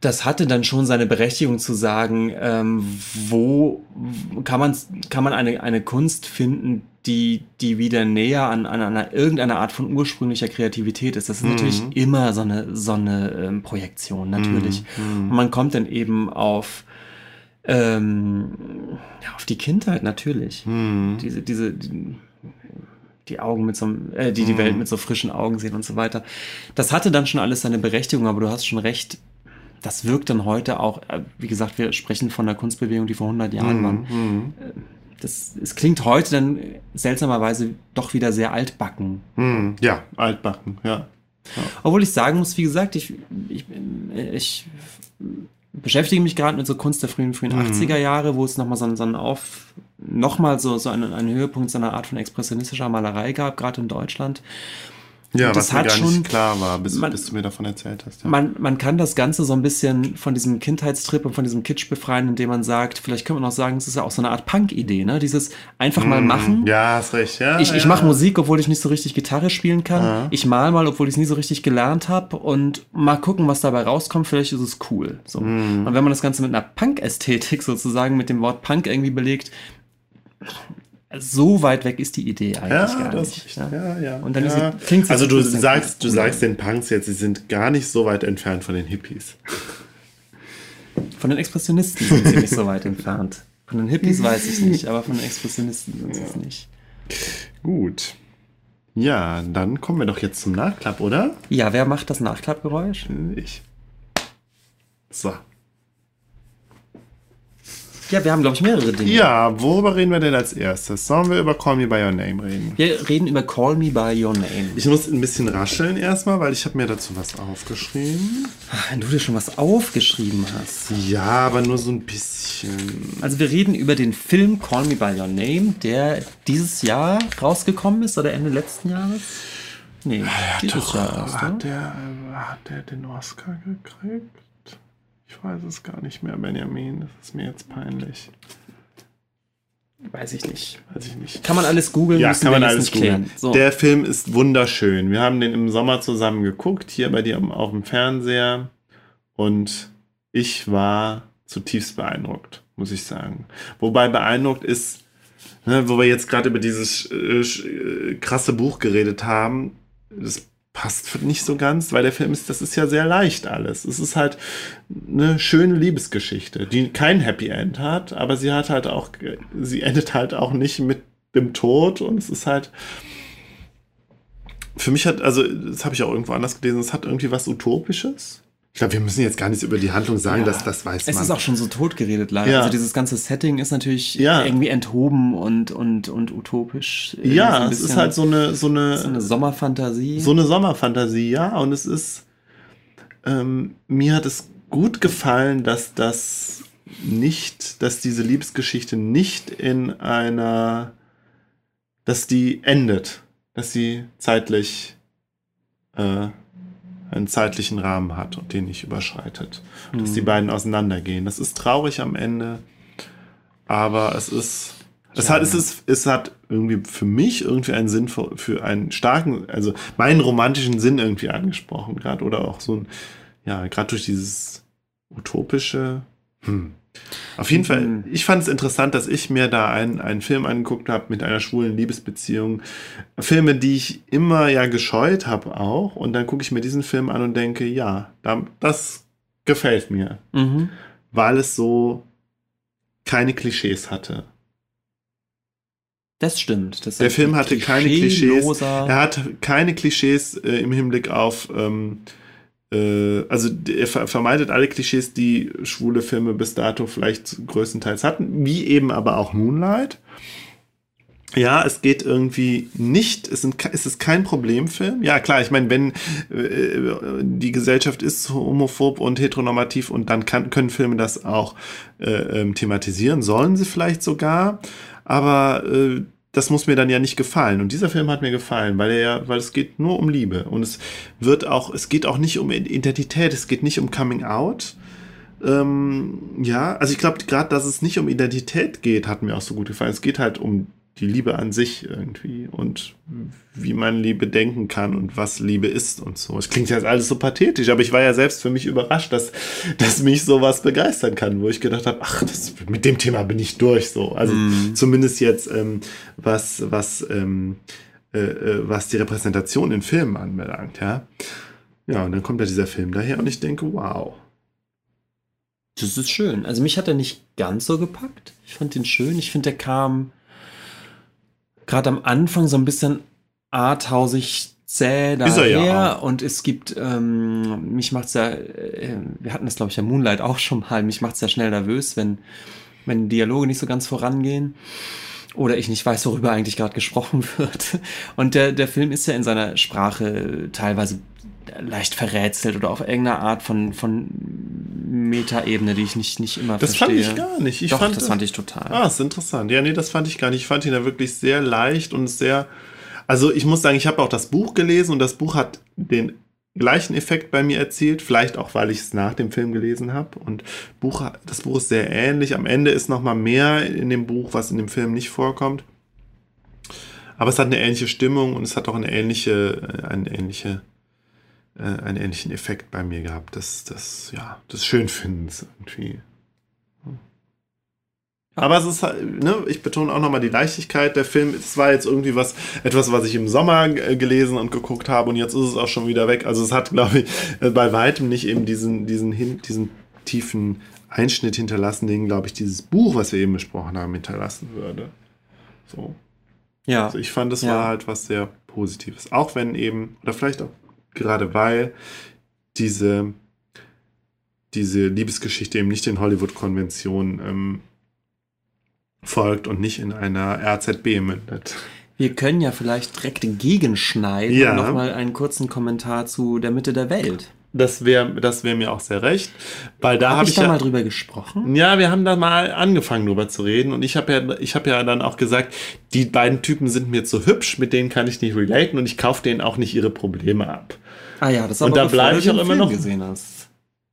das hatte dann schon seine Berechtigung zu sagen, ähm, wo kann man kann man eine eine Kunst finden, die die wieder näher an, an einer irgendeiner Art von ursprünglicher Kreativität ist. Das ist Mhm. natürlich immer so eine so eine ähm, Projektion natürlich. Mhm. Und man kommt dann eben auf ähm, ja, auf die Kindheit natürlich Mhm. diese, diese, die, die Augen mit so einem, äh, die die Mhm. Welt mit so frischen Augen sehen und so weiter. Das hatte dann schon alles seine Berechtigung, aber du hast schon recht. Das wirkt dann heute auch, äh, wie gesagt, wir sprechen von einer Kunstbewegung, die vor 100 Jahren war. Mhm. Das, es klingt heute dann seltsamerweise doch wieder sehr altbacken. Mhm. Ja, altbacken, ja. Obwohl ich sagen muss, wie gesagt, ich, ich, ich beschäftige mich gerade mit so Kunst der frühen, frühen Mhm. 80er Jahre, wo es nochmal so, so einen Auf, nochmal so, so einen, einen Höhepunkt so einer Art von expressionistischer Malerei gab, gerade in Deutschland. Ja, Und was das mir hat gar schon- nicht klar war, bis, man- bis du mir davon erzählt hast. Ja. Man, man kann das Ganze so ein bisschen von diesem Kindheitstrip und von diesem Kitsch befreien, indem man sagt, vielleicht könnte man auch sagen, es ist ja auch so eine Art Punk-Idee, ne? Dieses einfach mal Mhm. machen. Ja, hast recht, ja. Ich, ich ja. mache Musik, obwohl ich nicht so richtig Gitarre spielen kann. Ja. Ich mal mal, obwohl ich es nie so richtig gelernt habe. Und mal gucken, was dabei rauskommt. Vielleicht ist es cool. So. Mhm. Und wenn man das Ganze mit einer Punk-Ästhetik sozusagen, mit dem Wort Punk irgendwie belegt, so weit weg ist die Idee eigentlich Ja, gar das nicht. Ja. ja, ja. Und dann ja. sie- klingt Also so du sagst, du sagst den Punks jetzt, sie sind gar nicht so weit entfernt von den Hippies. Von den Expressionisten sind sie nicht so weit entfernt. Von den Hippies weiß ich nicht, aber von den Expressionisten sind sie es nicht. Gut. Ja, dann kommen wir doch jetzt zum Nachklapp, oder? Ja, wer macht das Nachklappgeräusch? Ich. So. Ja, wir haben, glaube ich, mehrere Dinge. Ja, worüber reden wir denn als erstes? Sollen wir über Call Me By Your Name reden? Wir reden über Call Me By Your Name. Ich muss ein bisschen rascheln erstmal, weil ich habe mir dazu was aufgeschrieben. Wenn du dir schon was aufgeschrieben hast. Ja, aber nur so ein bisschen. Also wir reden über den Film Call Me By Your Name, der dieses Jahr rausgekommen ist oder Ende letzten Jahres? Nee, dieses Jahr erst, hat, der, hat der den Oscar gekriegt? Ich weiß es gar nicht mehr, Benjamin. Das ist mir jetzt peinlich. Weiß ich nicht. Weiß ich nicht. Kann man alles googeln? Ja, kann man alles nicht klären. googeln. So. Der Film ist wunderschön. Wir haben den im Sommer zusammen geguckt, hier bei dir auf dem Fernseher. Und ich war zutiefst beeindruckt, muss ich sagen. Wobei beeindruckt ist, ne, wo wir jetzt gerade über dieses äh, äh, krasse Buch geredet haben, das passt nicht so ganz, weil der Film ist, das ist ja sehr leicht alles. Es ist halt eine schöne Liebesgeschichte, die kein Happy End hat, aber sie hat halt auch, sie endet halt auch nicht mit dem Tod und es ist halt, für mich hat, also das habe ich auch irgendwo anders gelesen, es hat irgendwie was Utopisches. Ich glaube, wir müssen jetzt gar nichts über die Handlung sagen, Ja. das, das weiß Es man. ist auch schon so totgeredet leider. Ja. Also dieses ganze Setting ist natürlich Ja. irgendwie enthoben und, und, und utopisch. Ja, es ist halt so eine, so eine, so eine Sommerfantasie. so eine Sommerfantasie, ja. Und es ist, ähm, mir hat es gut gefallen, dass das nicht, dass diese Liebesgeschichte nicht in einer, dass die endet, dass sie zeitlich äh, einen zeitlichen Rahmen hat und den nicht überschreitet. Dass Mhm. die beiden auseinandergehen. Das ist traurig am Ende, aber es ist. Es Ja. hat, es ist, es hat irgendwie für mich irgendwie einen Sinn für, für einen starken, also meinen romantischen Sinn irgendwie angesprochen, gerade oder auch so ein, ja, gerade durch dieses utopische. Hm. Auf jeden Fall, Mhm. ich fand es interessant, dass ich mir da einen, einen Film angeguckt habe mit einer schwulen Liebesbeziehung. Filme, die ich immer ja gescheut habe auch. Und dann gucke ich mir diesen Film an und denke, ja, da- das gefällt mir, Mhm. weil es so keine Klischees hatte. Das stimmt. Das Der Film hatte keine Klischees. Er hat keine Klischees äh, im Hinblick auf, ähm, äh, also d- er ver vermeidet alle Klischees, die schwule Filme bis dato vielleicht größtenteils hatten, wie eben aber auch Moonlight. Ja, es geht irgendwie nicht, es, sind, es ist kein Problemfilm. Ja, klar, ich meine, wenn äh, die Gesellschaft ist homophob und heteronormativ und dann kann, können Filme das auch äh, ähm, thematisieren, sollen sie vielleicht sogar, aber äh, das muss mir dann ja nicht gefallen. Und dieser Film hat mir gefallen, weil er ja, weil es geht nur um Liebe und es wird auch, es geht auch nicht um Identität, es geht nicht um Coming Out, ähm, ja, also ich glaube gerade, dass es nicht um Identität geht, hat mir auch so gut gefallen. Es geht halt um die Liebe an sich irgendwie und wie man Liebe denken kann und was Liebe ist und so. Es klingt jetzt alles so pathetisch, aber ich war ja selbst für mich überrascht, dass, dass mich sowas begeistern kann, wo ich gedacht habe, ach, das, mit dem Thema bin ich durch so. Also mm. zumindest jetzt, ähm, was, was, ähm, äh, äh, was die Repräsentation in Filmen anbelangt, ja. Ja, und dann kommt ja dieser Film daher und ich denke, wow. Das ist schön. Also mich hat er nicht ganz so gepackt. Ich fand ihn schön. Ich finde, der kam gerade am Anfang so ein bisschen arthausig zäh daher ja und es gibt, ähm, mich macht's ja, äh, wir hatten das glaube ich ja Moonlight auch schon mal, mich macht's ja schnell nervös, wenn, wenn Dialoge nicht so ganz vorangehen oder ich nicht weiß, worüber eigentlich gerade gesprochen wird. Und der, der Film ist ja in seiner Sprache teilweise leicht verrätselt oder auf irgendeine Art von, von Metaebene, die ich nicht, nicht immer das verstehe. Das fand ich gar nicht. Ich Doch, fand, das fand ich total. Ah, ist interessant. Ja, nee, das fand ich gar nicht. Ich fand ihn da wirklich sehr leicht und sehr. Also ich muss sagen, ich habe auch das Buch gelesen und das Buch hat den gleichen Effekt bei mir erzielt, vielleicht auch, weil ich es nach dem Film gelesen habe. Und Buch, das Buch ist sehr ähnlich. Am Ende ist noch mal mehr in dem Buch, was in dem Film nicht vorkommt. Aber es hat eine ähnliche Stimmung und es hat auch eine ähnliche, äh, eine ähnliche äh, einen ähnlichen Effekt bei mir gehabt, des, des, ja, des Schönfindens irgendwie. Aber es ist halt, ne, ich betone auch nochmal die Leichtigkeit. Der Film, es war jetzt irgendwie was, etwas, was ich im Sommer gelesen und geguckt habe und jetzt ist es auch schon wieder weg. Also es hat, glaube ich, äh, bei weitem nicht eben diesen, diesen, diesen tiefen Einschnitt hinterlassen, den, glaube ich, dieses Buch, was wir eben besprochen haben, hinterlassen würde. So. Ja. Also ich fand, es ja. war halt was sehr Positives. Auch wenn eben, oder vielleicht auch gerade weil diese, diese Liebesgeschichte eben nicht den Hollywood-Konventionen ähm, folgt und nicht in einer RZB mündet. Wir können ja vielleicht direkt gegenschneiden ja. und nochmal einen kurzen Kommentar zu der Mitte der Welt. Das wäre das wär mir auch sehr recht, weil da habe hab ich, ich da ja, mal drüber gesprochen. Ja, wir haben da mal angefangen drüber zu reden und ich habe ja ich habe ja dann auch gesagt, die beiden Typen sind mir zu hübsch, mit denen kann ich nicht relaten und ich kaufe denen auch nicht ihre Probleme ab. Ah ja, das ist Und da bleibe ich auch immer noch gesehen hast.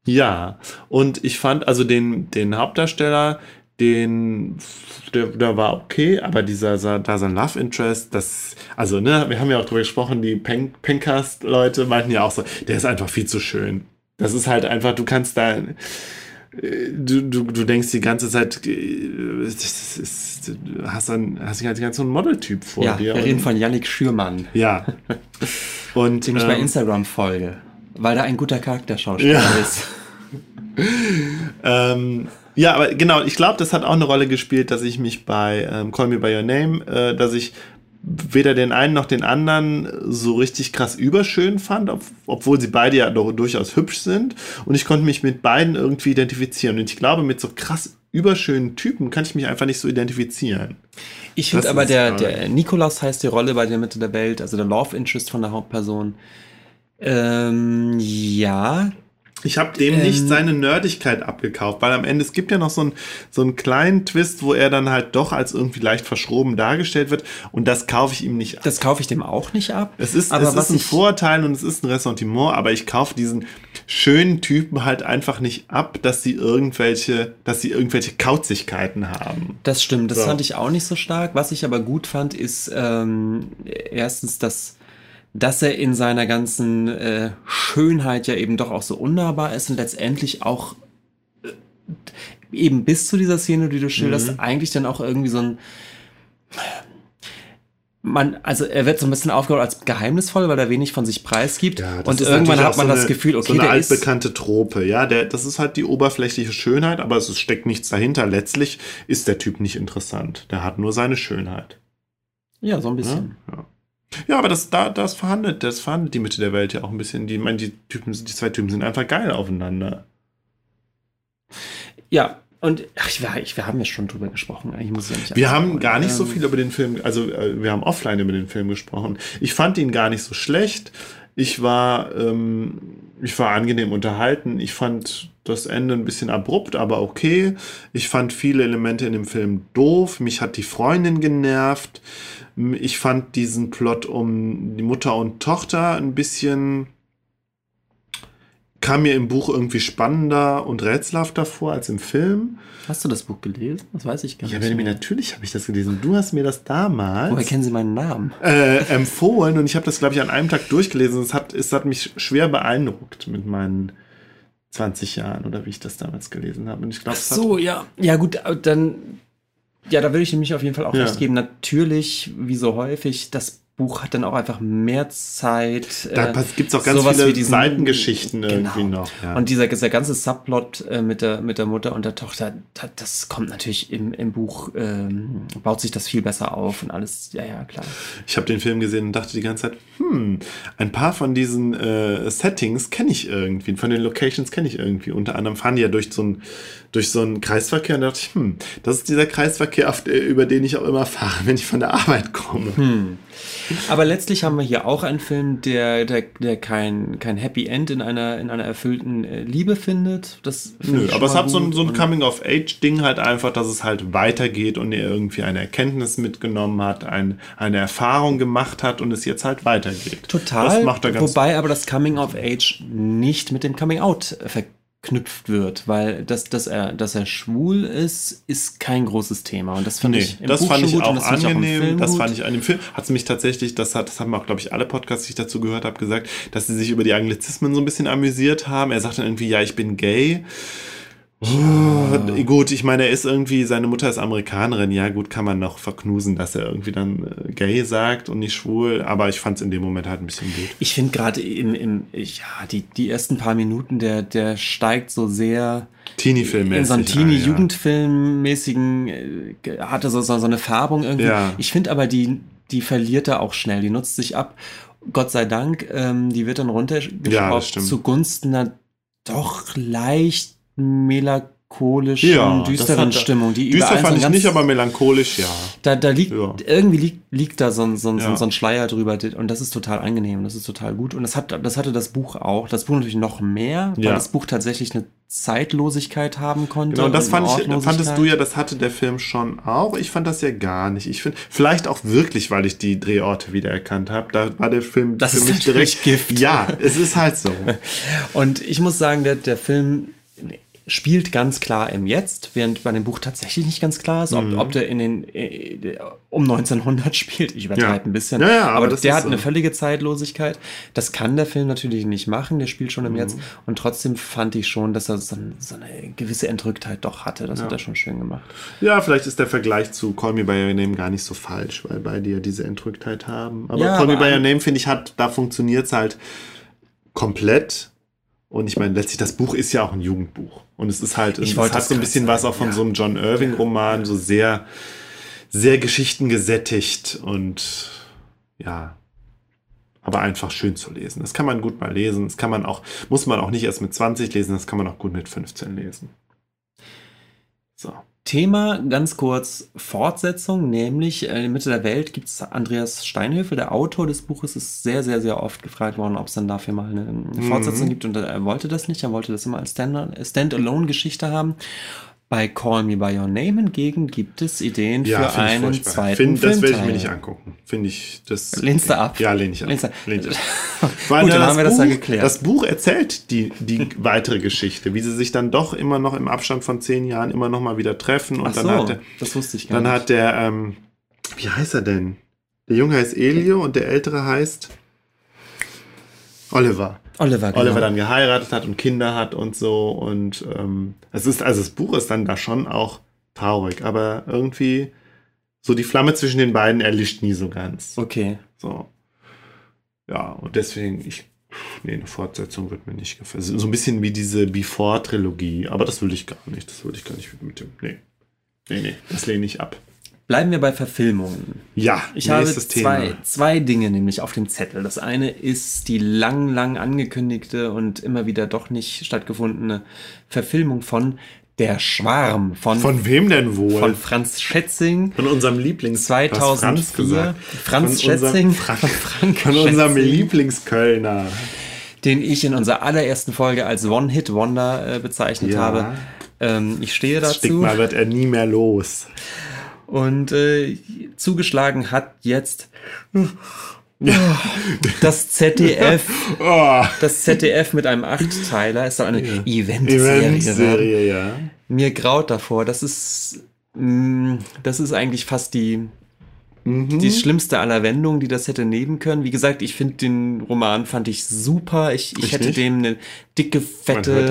Ja, und ich fand also den den Hauptdarsteller den, der, der war okay, aber dieser, da sein Love Interest, das, also, ne, wir haben ja auch drüber gesprochen, die Pencast-Leute meinten ja auch so, der ist einfach viel zu schön. Das ist halt einfach, du kannst da, du, du, du denkst die ganze Zeit, äh, das ist, hast dann, hast halt ganz so einen Modeltyp vor ja, dir. Wir reden von Yannick Schürmann. Ja. Und, den ich ähm, bei Instagram folge, weil da ein guter Charakterschauspieler ja. ist. ähm, ja, aber genau, ich glaube, das hat auch eine Rolle gespielt, dass ich mich bei ähm, Call Me By Your Name, äh, dass ich weder den einen noch den anderen so richtig krass überschön fand, ob, obwohl sie beide ja doch durchaus hübsch sind. Und ich konnte mich mit beiden irgendwie identifizieren. Und ich glaube, mit so krass überschönen Typen kann ich mich einfach nicht so identifizieren. Ich finde aber, der, der Nikolaus heißt die Rolle bei der Mitte der Welt, also der Love Interest von der Hauptperson. Ähm, ja, ich habe dem ähm, nicht seine Nerdigkeit abgekauft, weil am Ende es gibt ja noch so, ein, so einen kleinen Twist, wo er dann halt doch als irgendwie leicht verschroben dargestellt wird und das kaufe ich ihm nicht ab. Das kaufe ich dem auch nicht ab. Es ist, aber es ist ein Vorurteil und es ist ein Ressentiment, aber ich kaufe diesen schönen Typen halt einfach nicht ab, dass sie irgendwelche, dass sie irgendwelche Kauzigkeiten haben. Das stimmt, das so. fand ich auch nicht so stark. Was ich aber gut fand, ist ähm, erstens, dass dass er in seiner ganzen äh, Schönheit ja eben doch auch so unnahbar ist und letztendlich auch äh, eben bis zu dieser Szene, die du schilderst, mhm. eigentlich dann auch irgendwie so ein man, also er wird so ein bisschen aufgebaut als geheimnisvoll, weil er wenig von sich preisgibt. Ja, und irgendwann hat man so das Gefühl, okay, so eine altbekannte Trope. Ja, der, das ist halt die oberflächliche Schönheit, aber es steckt nichts dahinter. Letztlich ist der Typ nicht interessant. Der hat nur seine Schönheit. Ja, so ein bisschen. Ja, ja. Ja, aber das, da, das verhandelt, das verhandelt die Mitte der Welt ja auch ein bisschen. Die, ich meine, die Typen, die zwei Typen sind einfach geil aufeinander. Ja, und ach, ich, ich, wir haben ja schon drüber gesprochen. Eigentlich muss ich ja nicht wir haben gar nicht ähm, so viel über den Film, also äh, wir haben offline über den Film gesprochen. Ich fand ihn gar nicht so schlecht. Ich war, ähm, ich war angenehm unterhalten. Ich fand das Ende ein bisschen abrupt, aber okay. Ich fand viele Elemente in dem Film doof. Mich hat die Freundin genervt. Ich fand diesen Plot um die Mutter und Tochter ein bisschen kam mir im Buch irgendwie spannender und rätselhafter vor als im Film. Hast du das Buch gelesen? Das weiß ich gar Ja, nicht. Benjamin, natürlich habe ich das gelesen. Du hast mir das damals Woher kennen Sie meinen Namen? äh, empfohlen und ich habe das, glaube ich, an einem Tag durchgelesen. Es hat, es hat mich schwer beeindruckt mit meinen 20 Jahren oder wie ich das damals gelesen habe. Und ich glaube, Ach so, ja. Ja, gut, äh, dann. Ja, da will ich nämlich auf jeden Fall auch Ja. recht geben. Natürlich, wie so häufig, das Buch hat dann auch einfach mehr Zeit. da äh, gibt es auch ganz viele wie diesen- Seitengeschichten Genau. irgendwie noch. Ja. Und dieser, dieser ganze Subplot äh, mit, der, mit der Mutter und der Tochter, da, das kommt natürlich im, im Buch, ähm, baut sich das viel besser auf und alles, ja, ja, klar. Ich habe den Film gesehen und dachte die ganze Zeit, hm, ein paar von diesen äh, Settings kenne ich irgendwie, von den Locations kenne ich irgendwie. Unter anderem fahren die ja durch so einen durch so einen Kreisverkehr und da dachte ich, hm, das ist dieser Kreisverkehr, der- über den ich auch immer fahre, wenn ich von der Arbeit komme. Hm. Aber letztlich haben wir hier auch einen Film, der, der, der kein, kein Happy End in einer, in einer erfüllten äh, Liebe findet. Das Nö, aber es hat so ein, so ein Coming-of-Age-Ding halt einfach, dass es halt weitergeht und er irgendwie eine Erkenntnis mitgenommen hat, ein, eine Erfahrung gemacht hat und es jetzt halt weitergeht. Total. Das macht er ganz wobei aber das Coming of Age nicht mit dem Coming Out verknüpft wird, weil das, dass er, dass er schwul ist, ist kein großes Thema. Und das fand Nee, ich im das Buch fand ich gut auch das auch angenehm. Film das fand ich an dem Film. Hat es mich tatsächlich, das, hat, das haben auch, glaube ich, alle Podcasts, die ich dazu gehört habe, gesagt, dass sie sich über die Anglizismen so ein bisschen amüsiert haben. Er sagt dann irgendwie, ja, ich bin gay. Oh, gut, ich meine, er ist irgendwie, seine Mutter ist Amerikanerin. Ja, gut, kann man noch verknusen, dass er irgendwie dann äh, gay sagt und nicht schwul. Aber ich fand es in dem Moment halt ein bisschen gut. Ich finde gerade im, im, ja, die, die ersten paar Minuten, der, der steigt so sehr Teenie-Film in so einen Teenie-Jugendfilm-mäßigen, äh, hatte so, so, so eine Färbung irgendwie. Ja. Ich finde aber, die, die verliert er auch schnell, die nutzt sich ab. Gott sei Dank, ähm, die wird dann Ja, runtergeschraubt stimmt. zugunsten einer doch leicht melancholischen, Ja, düsteren fand- Stimmung. Die Düster so fand ich ganz- nicht, aber melancholisch, ja. da, da liegt, Ja. irgendwie liegt, liegt da so ein, so, ein, Ja. so ein Schleier drüber und das ist total angenehm, das ist total gut und das, hat, das hatte das Buch auch, das Buch natürlich noch mehr, weil das Buch tatsächlich eine Zeitlosigkeit haben konnte. Genau, und das fand ich, fandest du ja, das hatte der Film schon auch. Ich fand das ja gar nicht. Ich finde, vielleicht auch wirklich, weil ich die Drehorte wiedererkannt habe. Da war der Film Das für ist mich direkt. Gift. Ja, es ist halt so. Und ich muss sagen, der, der Film spielt ganz klar im Jetzt, während bei dem Buch tatsächlich nicht ganz klar ist, ob, Mhm. ob der in den äh, um 1900 spielt. Ich übertreibe Ja. ein bisschen. Ja, ja, aber aber der hat eine so. völlige Zeitlosigkeit. Das kann der Film natürlich nicht machen. Der spielt schon im Mhm. Jetzt. Und trotzdem fand ich schon, dass er so, so eine gewisse Entrücktheit doch hatte. Das hat er schon schön gemacht. Ja, vielleicht ist der Vergleich zu Call Me By Your Name gar nicht so falsch, weil beide ja diese Entrücktheit haben. Aber Call Me aber By Your Name, finde ich, hat, da funktioniert es halt komplett. Und ich meine, letztlich, das Buch ist ja auch ein Jugendbuch. Und es ist halt, Ich es hat so ein bisschen was auch von ja. so einem John Irving-Roman, so sehr, sehr geschichtengesättigt und ja, aber einfach schön zu lesen. Das kann man gut mal lesen. Das kann man auch, muss man auch nicht erst mit 20 lesen, das kann man auch gut mit 15 lesen. So. Thema ganz kurz Fortsetzung, nämlich äh, in der Mitte der Welt gibt es Andreas Steinhöfel, der Autor des Buches, ist sehr, sehr, sehr oft gefragt worden, ob es dann dafür mal eine, Fortsetzung gibt und er wollte das nicht, er wollte das immer als Stand- Standalone-Geschichte haben. Bei Call Me By Your Name hingegen gibt es Ideen Ja, für einen furchtbar. zweiten Find, das werde ich mir nicht angucken. Finde ich das. Lehnst du ab? Ja, lehne ich ab. Lehnst du- Lehne ich ab. Gut, dann haben wir das ja Buch, geklärt. Das Buch erzählt die, die weitere Geschichte, wie sie sich dann doch immer noch im Abstand von zehn Jahren immer noch mal wieder treffen. Und Ach dann so, hat der, das wusste ich gar dann nicht. hat der, ähm, wie heißt er denn? Der Junge heißt Elio und der Ältere heißt Oliver. Oliver, genau. Oliver dann geheiratet hat und Kinder hat und so. Und ähm, es ist, also das Buch ist dann da schon auch traurig, aber irgendwie so die Flamme zwischen den beiden erlischt nie so ganz. Okay. So. Ja, und deswegen, ich, nee, eine Fortsetzung wird mir nicht gefallen. So ein bisschen wie diese Before-Trilogie, aber das will ich gar nicht. Das will ich gar nicht mit dem, nee. Nee, nee, das lehne ich ab. Bleiben wir bei Verfilmungen. Ja, Ich habe zwei, zwei Dinge nämlich auf dem Zettel. Das eine ist die lang, lang angekündigte und immer wieder doch nicht stattgefundene Verfilmung von Der Schwarm von, Von wem denn wohl? von Franz Schätzing. Von unserem Lieblings... 2004. Franz gesagt. Franz Von unserem- Schätzing. Frank, Frank von unserem Schätzing. Lieblingskölner. Den ich in unserer allerersten Folge als One-Hit-Wonder äh, bezeichnet Ja. habe. Ähm, ich stehe Das dazu. Stigma wird er nie mehr los. Und äh, zugeschlagen hat jetzt Das ZDF, Oh. das ZDF mit einem Achtteiler ist doch eine Ja. Eventserie. Eventserie, ja. Mir graut davor. Das ist, mh, das ist eigentlich fast die, Mhm. die schlimmste aller Wendungen, die das hätte nehmen können. Wie gesagt, ich finde den Roman fand ich super. Ich, ich Ich hätte nicht. dem eine dicke, fette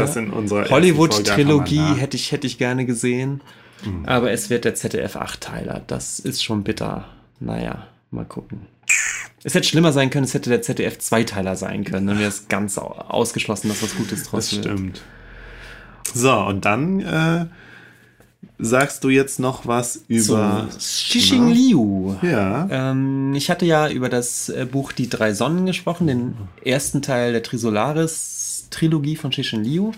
Hollywood-Trilogie hätte ich, hätte ich gerne gesehen. Mhm. Aber es wird der ZDF Achtteiler. Das ist schon bitter. Naja, mal gucken. Es hätte schlimmer sein können, es hätte der ZDF Zweiteiler sein können. Dann wäre es ganz au- ausgeschlossen, dass was Gutes draus Das wird. stimmt. So, und dann äh, sagst du jetzt noch was über. So, Xixing Liu. Ja. Ähm, ich hatte ja über das äh, Buch Die drei Sonnen gesprochen, den ersten Teil der Trisolaris-Trilogie von Xixin Liu.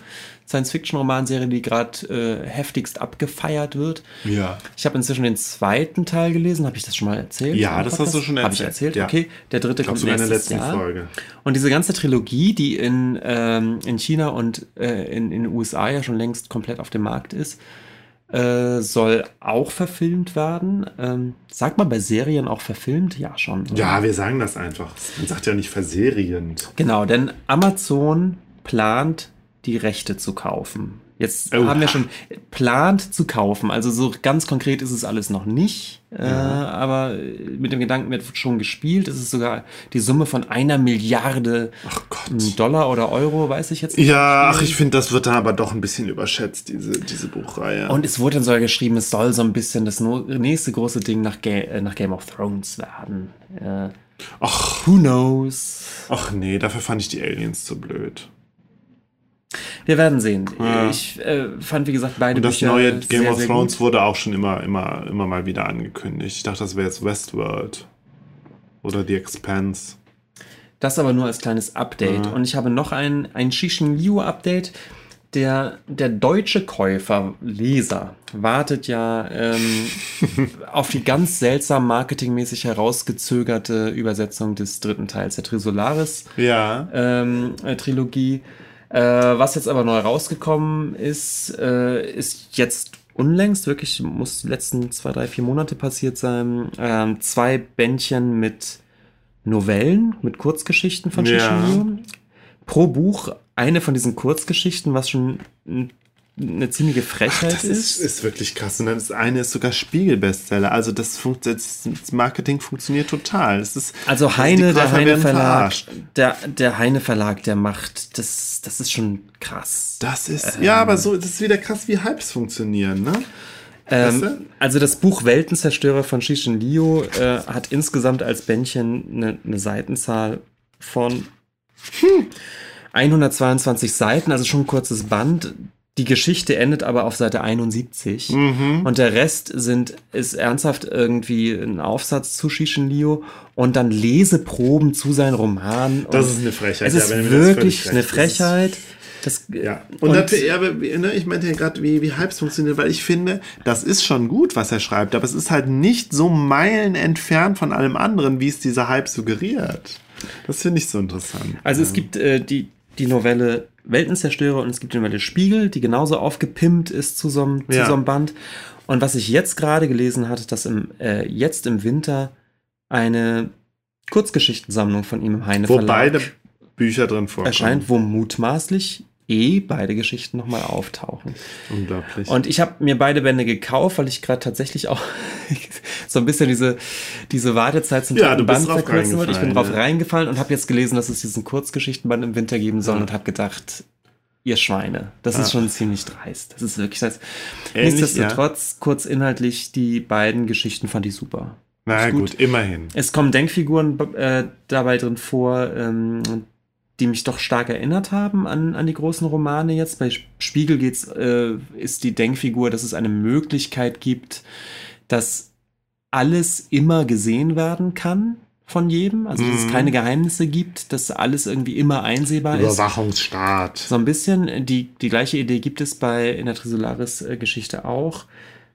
Science-Fiction-Romanserie, die gerade äh, heftigst abgefeiert wird. Ja. Ich habe inzwischen den zweiten Teil gelesen. Habe ich das schon mal erzählt? Ja, das hast du schon Habe ich erzählt, erzählt? ja. Okay. Der dritte Ich kommt sogar in der letzten Jahr. Folge. Und diese ganze Trilogie, die in, ähm, in China und äh, in, in den USA ja schon längst komplett auf dem Markt ist, äh, soll auch verfilmt werden. Ähm, sagt man bei Serien auch verfilmt? Ja, schon. oder? Ja, wir sagen das einfach. Man sagt ja nicht verserierend. Genau, denn Amazon plant, die Rechte zu kaufen. Jetzt Oh. haben wir schon plant zu kaufen. Also so ganz konkret ist es alles noch nicht. Äh, aber mit dem Gedanken wird schon gespielt. Es ist sogar die Summe von einer Milliarde Dollar oder Euro, weiß ich jetzt nicht. Ja, ach, ich finde, das wird dann aber doch ein bisschen überschätzt, diese, diese Buchreihe. Und es wurde dann sogar geschrieben, es soll so ein bisschen das nächste große Ding nach, Ga äh, nach Game of Thrones werden. Äh, ach, who knows? ach nee, dafür fand ich die Aliens zu blöd. Wir werden sehen. Ja. Ich äh, fand, wie gesagt, beide Und das Bücher neue Game sehr, of Thrones wurde auch schon immer, immer, immer mal wieder angekündigt. Ich dachte, das wäre jetzt Westworld. Oder The Expanse. Das aber nur als kleines Update. Ja. Und ich habe noch ein, ein Shishin Liu Update. Der, der deutsche Käufer, Leser, wartet ja ähm, auf die ganz seltsam marketingmäßig herausgezögerte Übersetzung des dritten Teils der Trisolaris Ja. ähm, äh, Trilogie. Äh, was jetzt aber neu rausgekommen ist, äh, ist jetzt unlängst, wirklich muss die letzten zwei, drei, vier Monate passiert sein, ähm, zwei Bändchen mit Novellen, mit Kurzgeschichten von Ja. Shishio. Pro Buch eine von diesen Kurzgeschichten, was schon n- eine ziemliche Frechheit Das ist, ist wirklich krass. Und dann das eine ist sogar Spiegel-Bestseller. Also das, funkt, das das Marketing funktioniert total. Es ist, Also Heine, der Heine Verlag, der, der Heine Verlag, der macht, das, das ist schon krass. Das ist, ja, aber so, das ist wieder krass, wie Hypes funktionieren, ne? Ähm, Weißt du? also das Buch Weltenzerstörer von Shishin Liu äh, hat insgesamt als Bändchen eine, eine Seitenzahl von 122 Seiten, also schon ein kurzes Band. Die Geschichte endet aber auf Seite 71 Mhm. und der Rest sind ist ernsthaft irgendwie ein Aufsatz zu Shishin Liu und dann Leseproben zu seinen Romanen. Das ist eine Frechheit. Es ja, ist das wirklich eine. Das Frechheit. Das, Ja, und, Und- natürlich, ja, ne, ich meinte ja gerade, wie, wie Hypes funktionieren, weil ich finde, das ist schon gut, was er schreibt, aber es ist halt nicht so Meilen entfernt von allem anderen, wie es dieser Hype suggeriert. Das finde ich so interessant. Also es gibt äh, die, die Novelle Weltenzerstörer und es gibt die Novelle Spiegel, die genauso aufgepimpt ist zu so einem, zu Ja. so einem Band. Und was ich jetzt gerade gelesen hatte, dass im, äh, jetzt im Winter eine Kurzgeschichtensammlung von ihm im Heine Wo Verlag beide Bücher drin vorkommen. erscheint, wo mutmaßlich eh beide Geschichten nochmal auftauchen. Unglaublich. Und ich habe mir beide Bände gekauft, weil ich gerade tatsächlich auch so ein bisschen diese, diese Wartezeit zum Ja, Band verkürzen wollte. Ich bin drauf ja. reingefallen und habe jetzt gelesen, dass es diesen Kurzgeschichtenband im Winter geben soll Ja. und habe gedacht, ihr Schweine, das Ja. ist schon ziemlich dreist. Das ist wirklich das. Ähnlich, Nichtsdestotrotz, kurz inhaltlich, die beiden Geschichten fand ich super. Na gut. gut. immerhin. Es kommen Denkfiguren äh, dabei drin vor, ähm, die mich doch stark erinnert haben an, an die großen Romane jetzt. Bei Spiegel geht's, äh, ist die Denkfigur, dass es eine Möglichkeit gibt, dass alles immer gesehen werden kann von jedem. Also dass es Mhm. keine Geheimnisse gibt, dass alles irgendwie immer einsehbar ist. Überwachungsstaat. So ein bisschen, die, die gleiche Idee gibt es bei in der Trisolaris-Geschichte auch.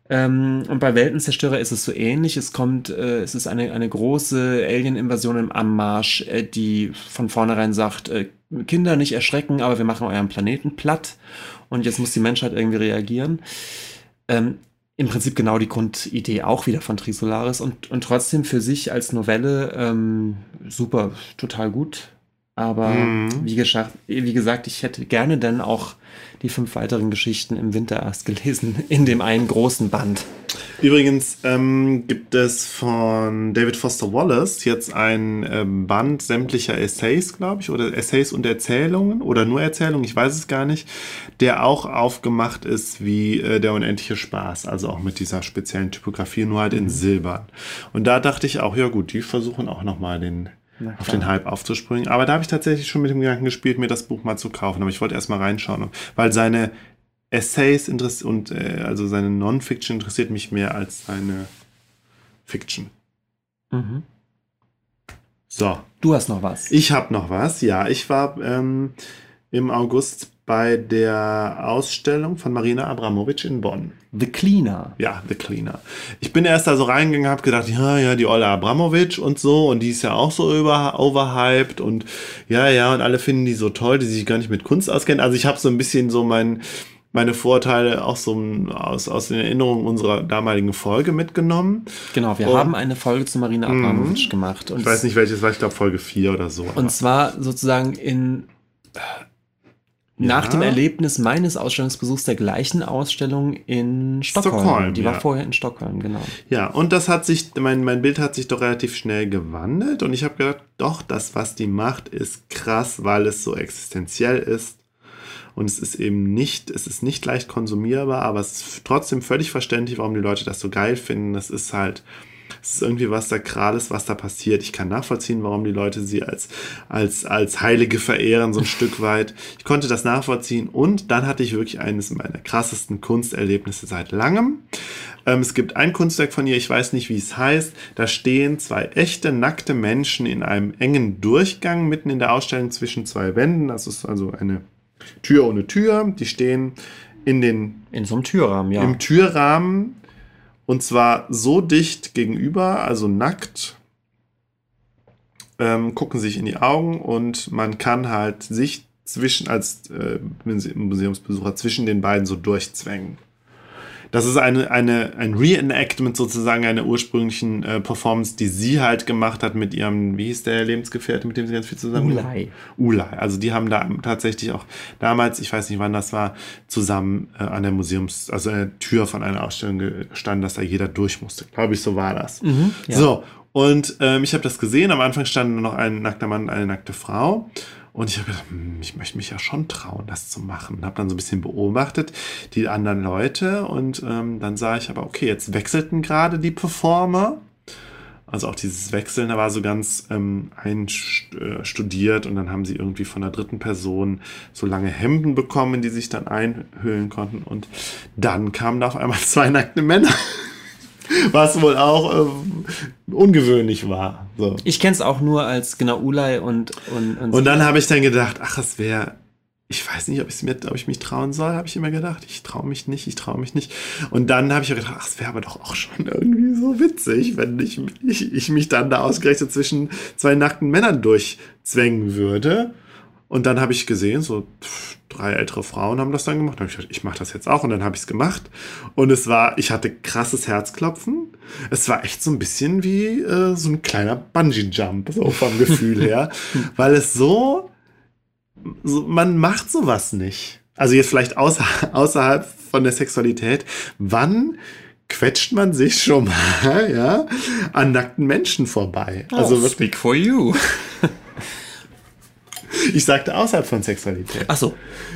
Ähm, und bei Weltenzerstörer ist es so ähnlich. Es kommt, äh, es ist eine, eine große Alien-Invasion im Anmarsch, äh, die von vornherein sagt, äh, Kinder nicht erschrecken, aber wir machen euren Planeten platt. Und jetzt muss die Menschheit irgendwie reagieren. Ähm, im Prinzip genau die Grundidee auch wieder von Trisolaris und, und trotzdem für sich als Novelle ähm, super, total gut. Aber Mhm. wie, gesagt, wie gesagt, ich hätte gerne dann auch die fünf weiteren Geschichten im Winter erst gelesen, in dem einen großen Band. Übrigens ähm, gibt es von David Foster Wallace jetzt ein ähm, Band sämtlicher Essays, glaube ich, oder Essays und Erzählungen oder nur Erzählungen, ich weiß es gar nicht, der auch aufgemacht ist wie äh, der unendliche Spaß, also auch mit dieser speziellen Typografie, nur halt in Silbern. Und da dachte ich auch, ja gut, die versuchen auch nochmal den auf den Hype aufzuspringen. Aber da habe ich tatsächlich schon mit dem Gedanken gespielt, mir das Buch mal zu kaufen. Aber ich wollte erst mal reinschauen, weil seine Essays und äh, also seine Non-Fiction interessiert mich mehr als seine Fiction. Mhm. So, Du hast noch was. ich habe noch was. Ja, ich war ähm, im August bei der Ausstellung von Marina Abramovic in Bonn. The Cleaner. Ja, The Cleaner. Ich bin erst da so reingegangen, habe gedacht, ja, ja, die Olle Abramovic und so und die ist ja auch so über, overhyped und ja, ja, und alle finden die so toll, die sich gar nicht mit Kunst auskennen. Also ich habe so ein bisschen so mein, meine Vorteile auch so aus, aus den Erinnerungen unserer damaligen Folge mitgenommen. Genau, wir Und- haben eine Folge zu Marina Abramovic gemacht. Und Ich weiß nicht, welches war, ich glaube Folge 4 oder so. Und zwar sozusagen in nach Ja. dem Erlebnis meines Ausstellungsbesuchs der gleichen Ausstellung in Stockholm. Stockholm, Die ja. war vorher in Stockholm, genau. Ja, und das hat sich, mein, mein Bild hat sich doch relativ schnell gewandelt und ich habe gedacht, doch, das, was die macht, ist krass, weil es so existenziell ist. Und es ist eben nicht, es ist nicht leicht konsumierbar, aber es ist trotzdem völlig verständlich, warum die Leute das so geil finden. Das ist halt, es ist irgendwie was Sakrales, was da passiert. Ich kann nachvollziehen, warum die Leute sie als, als, als Heilige verehren, so ein Stück weit. Ich konnte das nachvollziehen und dann hatte ich wirklich eines meiner krassesten Kunsterlebnisse seit langem. Ähm, es gibt ein Kunstwerk von ihr, ich weiß nicht, wie es heißt. Da stehen zwei echte, nackte Menschen in einem engen Durchgang mitten in der Ausstellung zwischen zwei Wänden. Das ist also eine Tür ohne Tür. Die stehen in den In so einem Türrahmen, ja. im Türrahmen und zwar so dicht gegenüber, also nackt, ähm, gucken sich in die Augen und man kann halt sich zwischen, als äh, Museumsbesucher, zwischen den beiden so durchzwängen. Das ist eine, eine, ein Reenactment sozusagen einer ursprünglichen äh, Performance, die sie halt gemacht hat mit ihrem, wie hieß der Lebensgefährte, mit dem sie ganz viel zusammen Ulay. Ulay. Also die haben da tatsächlich auch damals, ich weiß nicht wann das war, zusammen äh, an der Museums, also an der Tür von einer Ausstellung ge- gestanden, dass da jeder durch musste. Glaube ich, so war das. Mhm, ja. So, und ähm, ich habe das gesehen. Am Anfang stand nur noch ein nackter Mann und eine nackte Frau. Und ich habe gedacht, hm, ich möchte mich ja schon trauen, das zu machen. Habe dann so ein bisschen beobachtet, die anderen Leute. Und ähm, dann sah ich aber, okay, jetzt wechselten gerade die Performer. Also auch dieses Wechseln, da war so ganz ähm, einstudiert und dann haben sie irgendwie von der dritten Person so lange Hemden bekommen, die sich dann einhüllen konnten. Und dann kamen da auf einmal zwei nackte Männer. Was wohl auch ähm, ungewöhnlich war. So. Ich kenne es auch nur als genau Ulay und und, Und dann habe ich dann gedacht, ach, es wäre, ich weiß nicht, ob, ich's mir, ob ich mich trauen soll, habe ich immer gedacht. Ich traue mich nicht, ich traue mich nicht. Und dann habe ich gedacht, ach, es wäre aber doch auch schon irgendwie so witzig, wenn ich, ich, ich mich dann da ausgerechnet zwischen zwei nackten Männern durchzwängen würde. Und dann habe ich gesehen, so drei ältere Frauen haben das dann gemacht. Dann habe ich gedacht, ich mache das jetzt auch. Und dann habe ich es gemacht. Und es war, ich hatte krasses Herzklopfen. Es war echt so ein bisschen wie äh, so ein kleiner Bungee-Jump, so vom Gefühl her. Weil es so, so, man macht sowas nicht. Also jetzt vielleicht außer, außerhalb von der Sexualität. Wann quetscht man sich schon mal, ja, an nackten Menschen vorbei? Also oh, wirklich, speak for you. ich sagte außerhalb von Sexualität. Ach so.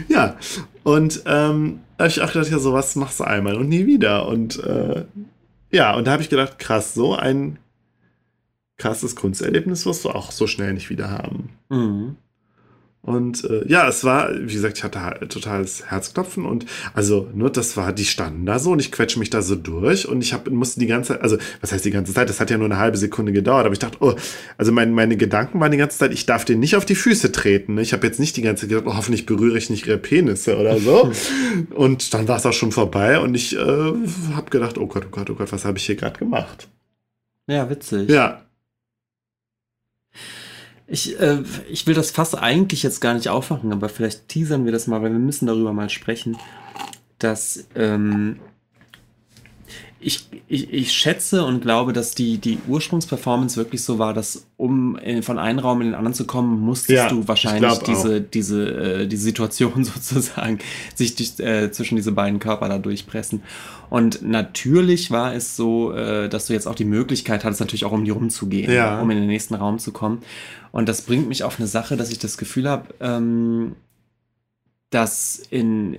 Ja, und ähm, da habe ich auch gedacht, ja, sowas machst du einmal und nie wieder. Und äh, ja, und da habe ich gedacht, krass, so ein krasses Kunsterlebnis wirst du auch so schnell nicht wieder haben. Mhm. Und äh, ja, es war, wie gesagt, ich hatte halt totales Herzklopfen und also nur das war, die standen da so und ich quetsche mich da so durch und ich hab, musste die ganze Zeit, also was heißt die ganze Zeit, das hat ja nur eine halbe Sekunde gedauert, aber ich dachte, oh, also mein, meine Gedanken waren die ganze Zeit, ich darf denen nicht auf die Füße treten. Ne? Ich habe jetzt nicht die ganze Zeit gedacht, oh, hoffentlich berühre ich nicht ihre Penisse oder so. und dann war es auch schon vorbei und ich äh, habe gedacht, oh Gott, oh Gott, oh Gott, was habe ich hier gerade gemacht? Ja, witzig. Ja, Ich, äh, ich will das Fass eigentlich jetzt gar nicht aufmachen, aber vielleicht teasern wir das mal, weil wir müssen darüber mal sprechen, dass ähm, ich, ich, ich schätze und glaube, dass die, die Ursprungsperformance wirklich so war, dass um in, von einem Raum in den anderen zu kommen, musstest Ja, du ich wahrscheinlich diese, diese, äh, die Situation sozusagen sich äh, zwischen diese beiden Körper da durchpressen. Und natürlich war es so, äh, dass du jetzt auch die Möglichkeit hattest, natürlich auch um die rumzugehen, Ja. um in den nächsten Raum zu kommen. Und das bringt mich auf eine Sache, dass ich das Gefühl habe, ähm, dass in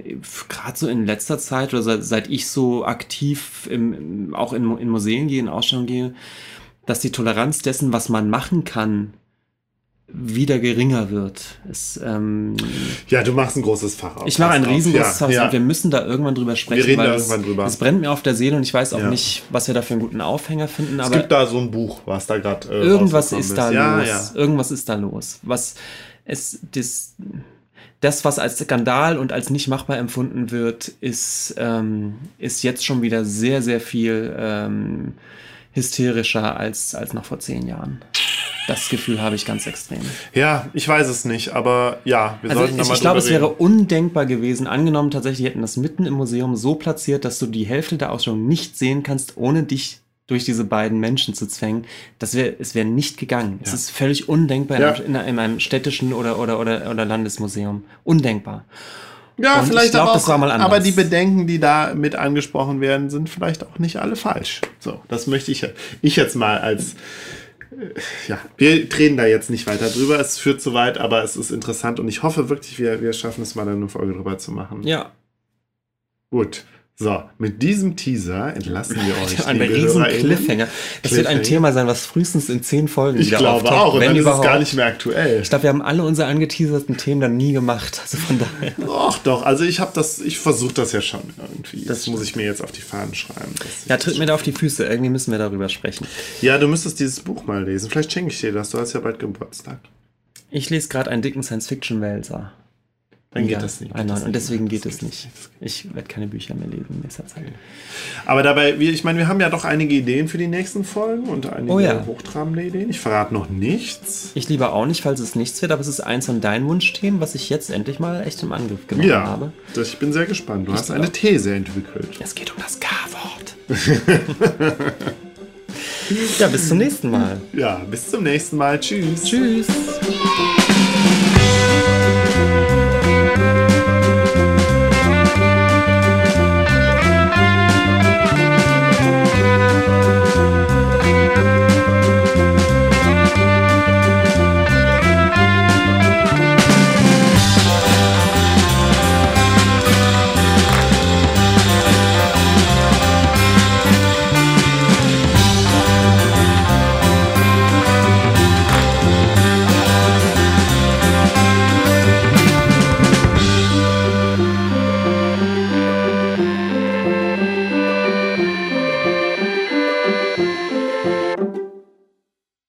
gerade so in letzter Zeit oder seit, seit ich so aktiv im, auch in, in Museen gehe, in Ausstellungen gehe, dass die Toleranz dessen, was man machen kann, wieder geringer wird. Es, ähm, Ja, du machst ein großes Fach auf. ich mache ein riesengroßes ja, Haus ja. und wir müssen da irgendwann drüber sprechen. reden weil da es- irgendwann drüber. Es brennt mir auf der Seele und ich weiß auch Ja. nicht, was wir da für einen guten Aufhänger finden, Es aber gibt da so ein Buch, was da gerade äh, irgendwas ist da Ja, los. ja. Irgendwas ist da los. Was es das, das, was als Skandal und als nicht machbar empfunden wird, ist, ähm, ist jetzt schon wieder sehr, sehr viel ähm, hysterischer als, als noch vor zehn Jahren. Das Gefühl habe ich ganz extrem. ja, ich weiß es nicht, aber ja, wir Also sollten da ich, mal ich glaube, es wäre undenkbar gewesen. Angenommen, tatsächlich hätten das mitten im Museum so platziert, dass du die Hälfte der Ausstellung nicht sehen kannst, ohne dich durch diese beiden Menschen zu zwängen. Das wäre, es wäre nicht gegangen. Es Ja. ist völlig undenkbar Ja. in, einem, in einem städtischen oder, oder, oder, oder Landesmuseum. Undenkbar. Ja, Und ich vielleicht glaub, aber auch, aber die Bedenken, die da mit angesprochen werden, sind vielleicht auch nicht alle falsch. So, das möchte ich, ich jetzt mal als äh, ja, wir reden da jetzt nicht weiter drüber. Es führt zu weit, aber es ist interessant und ich hoffe wirklich, wir, wir schaffen es mal, eine Folge drüber zu machen. Ja, Gut. So, mit diesem Teaser entlassen wir euch. ein riesen. Cliffhanger. Das wird ein Cliffhanger. Thema sein, was frühestens in zehn Folgen Ich wieder glaube auftaucht, auch. Und wenn dann ist es überhaupt. gar nicht mehr aktuell. Ich glaube, wir haben alle unsere angeteaserten Themen dann nie gemacht. Also von daher. Doch, doch. Also ich habe das, ich versuche das ja schon irgendwie. Das, Das muss ich mir jetzt auf die Fahnen schreiben. Ja, tritt mir da auf die Füße. Irgendwie müssen wir darüber sprechen. Ja, du müsstest dieses Buch mal lesen. Vielleicht schenke ich dir das. Du hast ja bald Geburtstag. Ich lese gerade einen dicken Science-Fiction-Wälzer. Dann geht Ja, das nicht. einen Das. Und geht deswegen geht Das es nicht. Ich werde keine Bücher mehr lesen in nächster Zeit. Aber dabei, ich meine, wir haben ja doch einige Ideen für die nächsten Folgen und einige Oh ja. hochtrabende Ideen. Ich verrate noch nichts. Ich lieber auch nicht, falls es nichts wird, aber es ist eins von deinen Wunschthemen, was ich jetzt endlich mal echt im Angriff genommen Ja, habe. das, ich bin sehr gespannt. Du hast glaub- eine These entwickelt. Es geht um das K-Wort. ja, bis zum nächsten Mal. Ja, bis zum nächsten Mal. Tschüss. Tschüss.